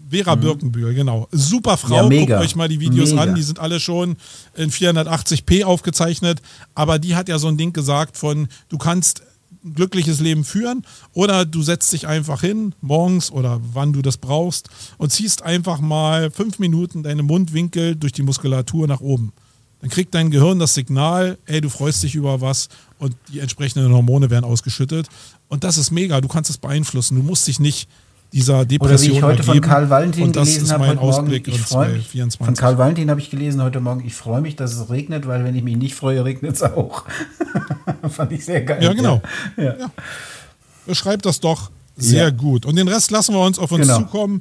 Vera mhm. Birkenbühl, genau. Super Frau, ja, guckt euch mal die Videos mega. an, die sind alle schon in 480p aufgezeichnet, aber die hat ja so ein Ding gesagt von, du kannst ein glückliches Leben führen oder du setzt dich einfach hin, morgens oder wann du das brauchst und ziehst einfach mal fünf Minuten deine Mundwinkel durch die Muskulatur nach oben. Dann kriegt dein Gehirn das Signal, ey, du freust dich über was und die entsprechenden Hormone werden ausgeschüttet. Und das ist mega, du kannst es beeinflussen. Du musst dich nicht dieser Depression
Oder wie ich heute
von
Karl Valentin
und das
gelesen
ist
habe,
mein Ausblick
morgen, ich mich, 24. Von Karl Valentin habe ich gelesen heute Morgen, ich freue mich, dass es regnet, weil wenn ich mich nicht freue, regnet es auch. *laughs* Fand ich sehr geil.
Ja, genau. Ja. Ja. Beschreibt das doch sehr ja. gut. Und den Rest lassen wir uns auf uns genau. zukommen.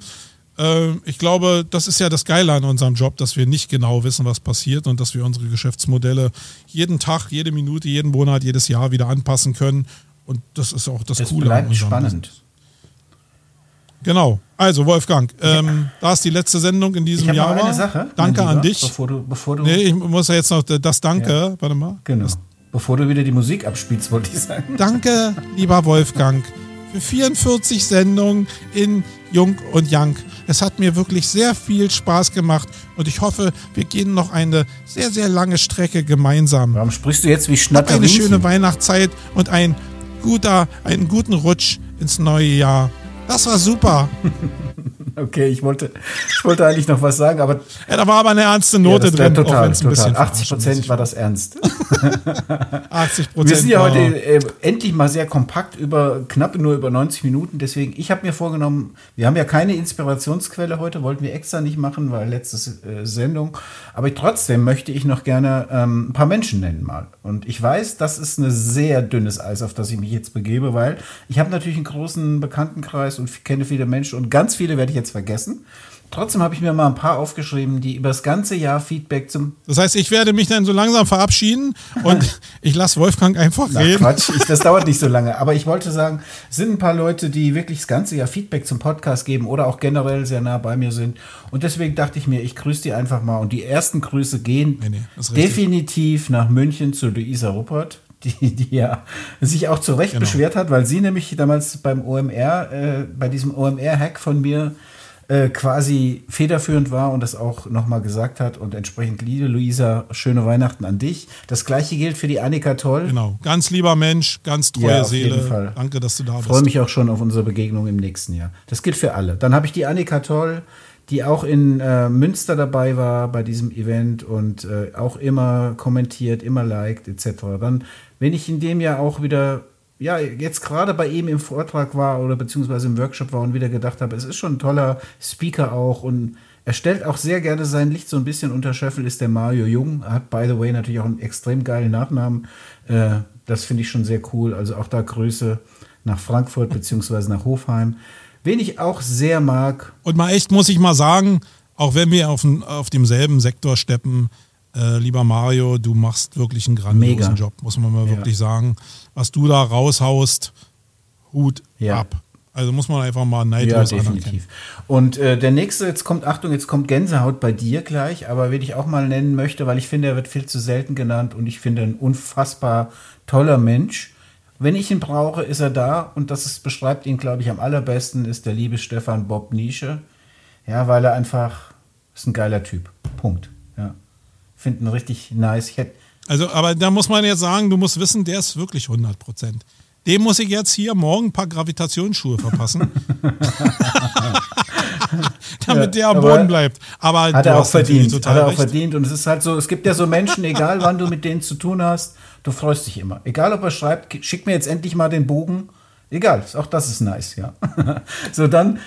Ähm, ich glaube, das ist ja das Geile an unserem Job, dass wir nicht genau wissen, was passiert und dass wir unsere Geschäftsmodelle jeden Tag, jede Minute, jeden Monat, jedes Jahr wieder anpassen können. Und das ist auch das
es
Coole.
Bleibt spannend.
Business. Genau. Also Wolfgang, ähm, da ist die letzte Sendung in diesem
ich
Jahr.
Noch eine Sache,
Danke
Lieber,
an dich.
Bevor du, bevor du
nee, ich muss ja jetzt noch das Danke. Ja. Warte mal.
Genau.
Das,
bevor du wieder die Musik abspielst, wollte ich sagen.
Danke, lieber Wolfgang, für 44 Sendungen in Jung und Young. Es hat mir wirklich sehr viel Spaß gemacht und ich hoffe, wir gehen noch eine sehr, sehr lange Strecke gemeinsam.
Warum sprichst du jetzt wie Schnatter?
Eine schöne Weihnachtszeit und ein guter, einen guten Rutsch ins neue Jahr. Das war super. *laughs*
okay, ich wollte, ich wollte eigentlich noch was sagen, aber.
Ja, da war aber eine ernste Note ja, drin.
Total, total. 80 Prozent war das ernst. *laughs*
80 Prozent.
Wir sind ja heute äh, endlich mal sehr kompakt über, knapp nur über 90 Minuten. Deswegen, ich habe mir vorgenommen, wir haben ja keine Inspirationsquelle heute, wollten wir extra nicht machen, weil letzte äh, Sendung. Aber trotzdem möchte ich noch gerne ähm, ein paar Menschen nennen mal. Und ich weiß, das ist ein sehr dünnes Eis, auf das ich mich jetzt begebe, weil ich habe natürlich einen großen Bekanntenkreis und kenne viele Menschen und ganz viele werde ich jetzt vergessen. Trotzdem habe ich mir mal ein paar aufgeschrieben, die über das ganze Jahr Feedback zum.
Das heißt, ich werde mich dann so langsam verabschieden und *laughs* ich lasse Wolfgang einfach
Na,
reden.
Quatsch, ich, das dauert nicht so lange. Aber ich wollte sagen, es sind ein paar Leute, die wirklich das ganze Jahr Feedback zum Podcast geben oder auch generell sehr nah bei mir sind. Und deswegen dachte ich mir, ich grüße die einfach mal. Und die ersten Grüße gehen nee, nee, definitiv nach München zu Luisa Ruppert *laughs* die, die ja sich auch zu Recht genau. beschwert hat, weil sie nämlich damals beim OMR, äh, bei diesem OMR-Hack von mir äh, quasi federführend war und das auch nochmal gesagt hat und entsprechend liebe Luisa, schöne Weihnachten an dich. Das gleiche gilt für die Annika Toll.
Genau, ganz lieber Mensch, ganz treue ja, Seele. Jeden Fall. Danke, dass du da bist.
Freue mich auch schon auf unsere Begegnung im nächsten Jahr. Das gilt für alle. Dann habe ich die Annika Toll, die auch in äh, Münster dabei war bei diesem Event und äh, auch immer kommentiert, immer liked etc. Dann, wenn ich in dem Jahr auch wieder ja, jetzt gerade bei ihm im Vortrag war oder beziehungsweise im Workshop war und wieder gedacht habe, es ist schon ein toller Speaker auch und er stellt auch sehr gerne sein Licht so ein bisschen unter Schöffel, ist der Mario Jung. Er hat, by the way, natürlich auch einen extrem geilen Nachnamen. Äh, das finde ich schon sehr cool. Also auch da Grüße nach Frankfurt beziehungsweise nach Hofheim. Wen ich auch sehr mag.
Und mal echt, muss ich mal sagen, auch wenn wir auf, auf demselben Sektor steppen, äh, lieber Mario, du machst wirklich einen grandiosen Mega. Job, muss man mal ja. wirklich sagen. Was du da raushaust, Hut ja. ab. Also muss man einfach mal neidlos
Ja, definitiv. Und äh, der nächste, jetzt kommt, Achtung, jetzt kommt Gänsehaut bei dir gleich, aber wen ich auch mal nennen möchte, weil ich finde, er wird viel zu selten genannt und ich finde ein unfassbar toller Mensch. Wenn ich ihn brauche, ist er da und das ist, beschreibt ihn, glaube ich, am allerbesten, ist der liebe Stefan Bob Nische. Ja, weil er einfach ist ein geiler Typ. Punkt. Finden richtig nice. Hätte
Also, aber da muss man jetzt sagen, du musst wissen, der ist wirklich 100 Prozent. Dem muss ich jetzt hier morgen ein paar Gravitationsschuhe verpassen. *laughs* Damit der am Boden bleibt. Aber
Hat er auch verdient.
total
Hat er auch
recht.
verdient. Und es ist halt so, es gibt ja so Menschen, egal wann du mit denen zu tun hast, du freust dich immer. Egal ob er schreibt, schick mir jetzt endlich mal den Bogen. Egal, auch das ist nice, ja. *laughs* so dann,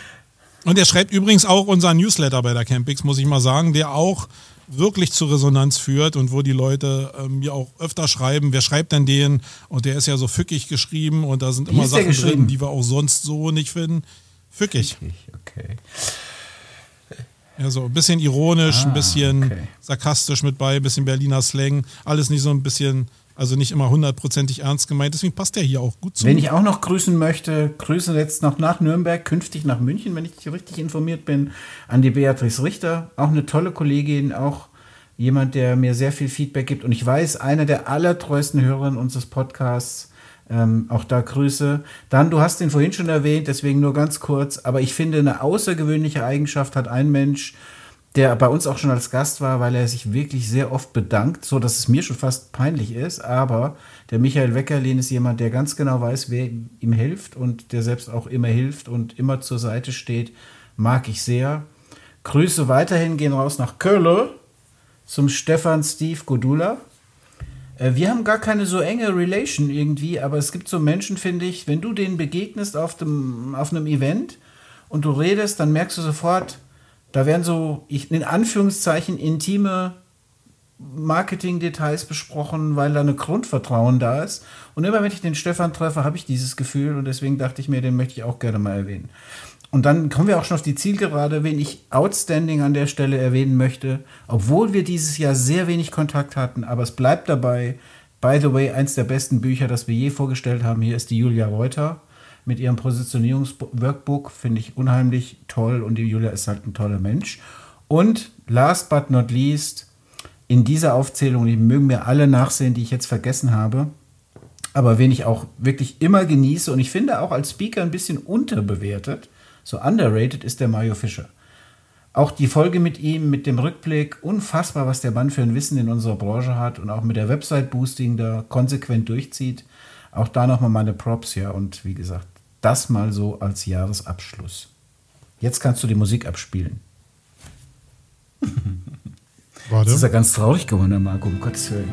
Und er schreibt übrigens auch unseren Newsletter bei der Campix, muss ich mal sagen, der auch wirklich zu Resonanz führt und wo die Leute äh, mir auch öfter schreiben, wer schreibt denn den? Und der ist ja so fückig geschrieben und da sind immer
ist der
Sachen
geschrieben?
drin, die wir auch sonst so nicht finden. Fückig.
okay.
Ja, so ein bisschen ironisch, ein bisschen
Ah, okay.
sarkastisch mit bei, ein bisschen Berliner Slang. Alles nicht so ein bisschen, also nicht immer hundertprozentig ernst gemeint. Deswegen passt der hier auch gut zu.
Wenn ich auch noch grüßen möchte, grüße jetzt noch nach Nürnberg, künftig nach München, wenn ich richtig informiert bin, an die Beatrice Richter. Auch eine tolle Kollegin, auch jemand, der mir sehr viel Feedback gibt. Und ich weiß, einer der allertreuesten Hörer unseres Podcasts. Ähm, auch da Grüße. Dann, du hast ihn vorhin schon erwähnt, deswegen nur ganz kurz, aber ich finde, eine außergewöhnliche Eigenschaft hat ein Mensch, der bei uns auch schon als Gast war, weil er sich wirklich sehr oft bedankt, so dass es mir schon fast peinlich ist. Aber der Michael Weckerlin ist jemand, der ganz genau weiß, wer ihm hilft und der selbst auch immer hilft und immer zur Seite steht. Mag ich sehr. Grüße weiterhin gehen raus nach Köln zum Stefan Steve Godula. Äh, Wir haben gar keine so enge Relation irgendwie, aber es gibt so Menschen, finde ich, wenn du denen begegnest auf, dem, auf einem Event und du redest, dann merkst du sofort, da werden so ich, in Anführungszeichen intime Marketing-Details besprochen, weil da eine Grundvertrauen da ist. Und immer wenn ich den Stefan treffe, habe ich dieses Gefühl und deswegen dachte ich mir, den möchte ich auch gerne mal erwähnen. Und dann kommen wir auch schon auf die Zielgerade, wen ich outstanding an der Stelle erwähnen möchte, obwohl wir dieses Jahr sehr wenig Kontakt hatten, aber es bleibt dabei. By the way, eins der besten Bücher, das wir je vorgestellt haben, hier ist die Julia Reuter mit ihrem Positionierungsworkbook, finde ich unheimlich toll und die Julia ist halt ein toller Mensch. Und last but not least, in dieser Aufzählung, die mögen mir alle nachsehen, die ich jetzt vergessen habe, aber wen ich auch wirklich immer genieße und ich finde auch als Speaker ein bisschen unterbewertet, so underrated ist der Mario Fischer. Auch die Folge mit ihm, mit dem Rückblick, unfassbar, was der Mann für ein Wissen in unserer Branche hat und auch mit der Website-Boosting da konsequent durchzieht. Auch da nochmal meine Props, ja. Und wie gesagt, das mal so als Jahresabschluss. Jetzt kannst du die Musik abspielen. *laughs*
Warte.
Das ist ja ganz traurig geworden, der Marco, um Gottes Willen.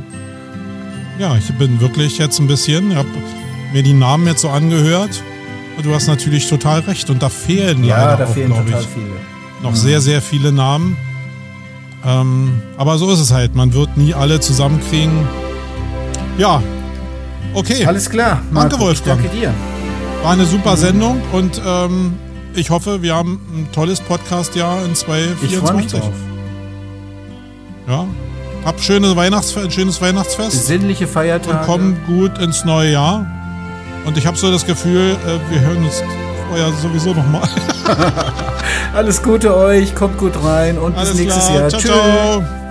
Ja, ich bin wirklich jetzt ein bisschen, ich habe mir die Namen jetzt so angehört. Und du hast natürlich total recht. Und da fehlen
Ja,
leider
da
auch,
fehlen total
ich,
viele.
noch sehr, sehr viele Namen. Ähm, aber so ist es halt. Man wird nie alle zusammenkriegen. Ja, okay.
Alles klar,
Danke,
Ich
Wolfgang.
danke dir.
War eine super Sendung und ähm, ich hoffe, wir haben ein tolles Podcast-Jahr in
Ich freue mich
2024.
drauf.
Ja. Hab schöne Weihnachtsfe ein schönes Weihnachtsfest
Besinnliche Feiertage.
und komm gut ins neue Jahr. Und ich habe so das Gefühl, äh, wir hören uns vorher sowieso nochmal. *laughs*
Alles Gute euch, kommt gut rein und bis
Alles
nächstes
klar.
Jahr.
Ciao,
Tschüss.
ciao.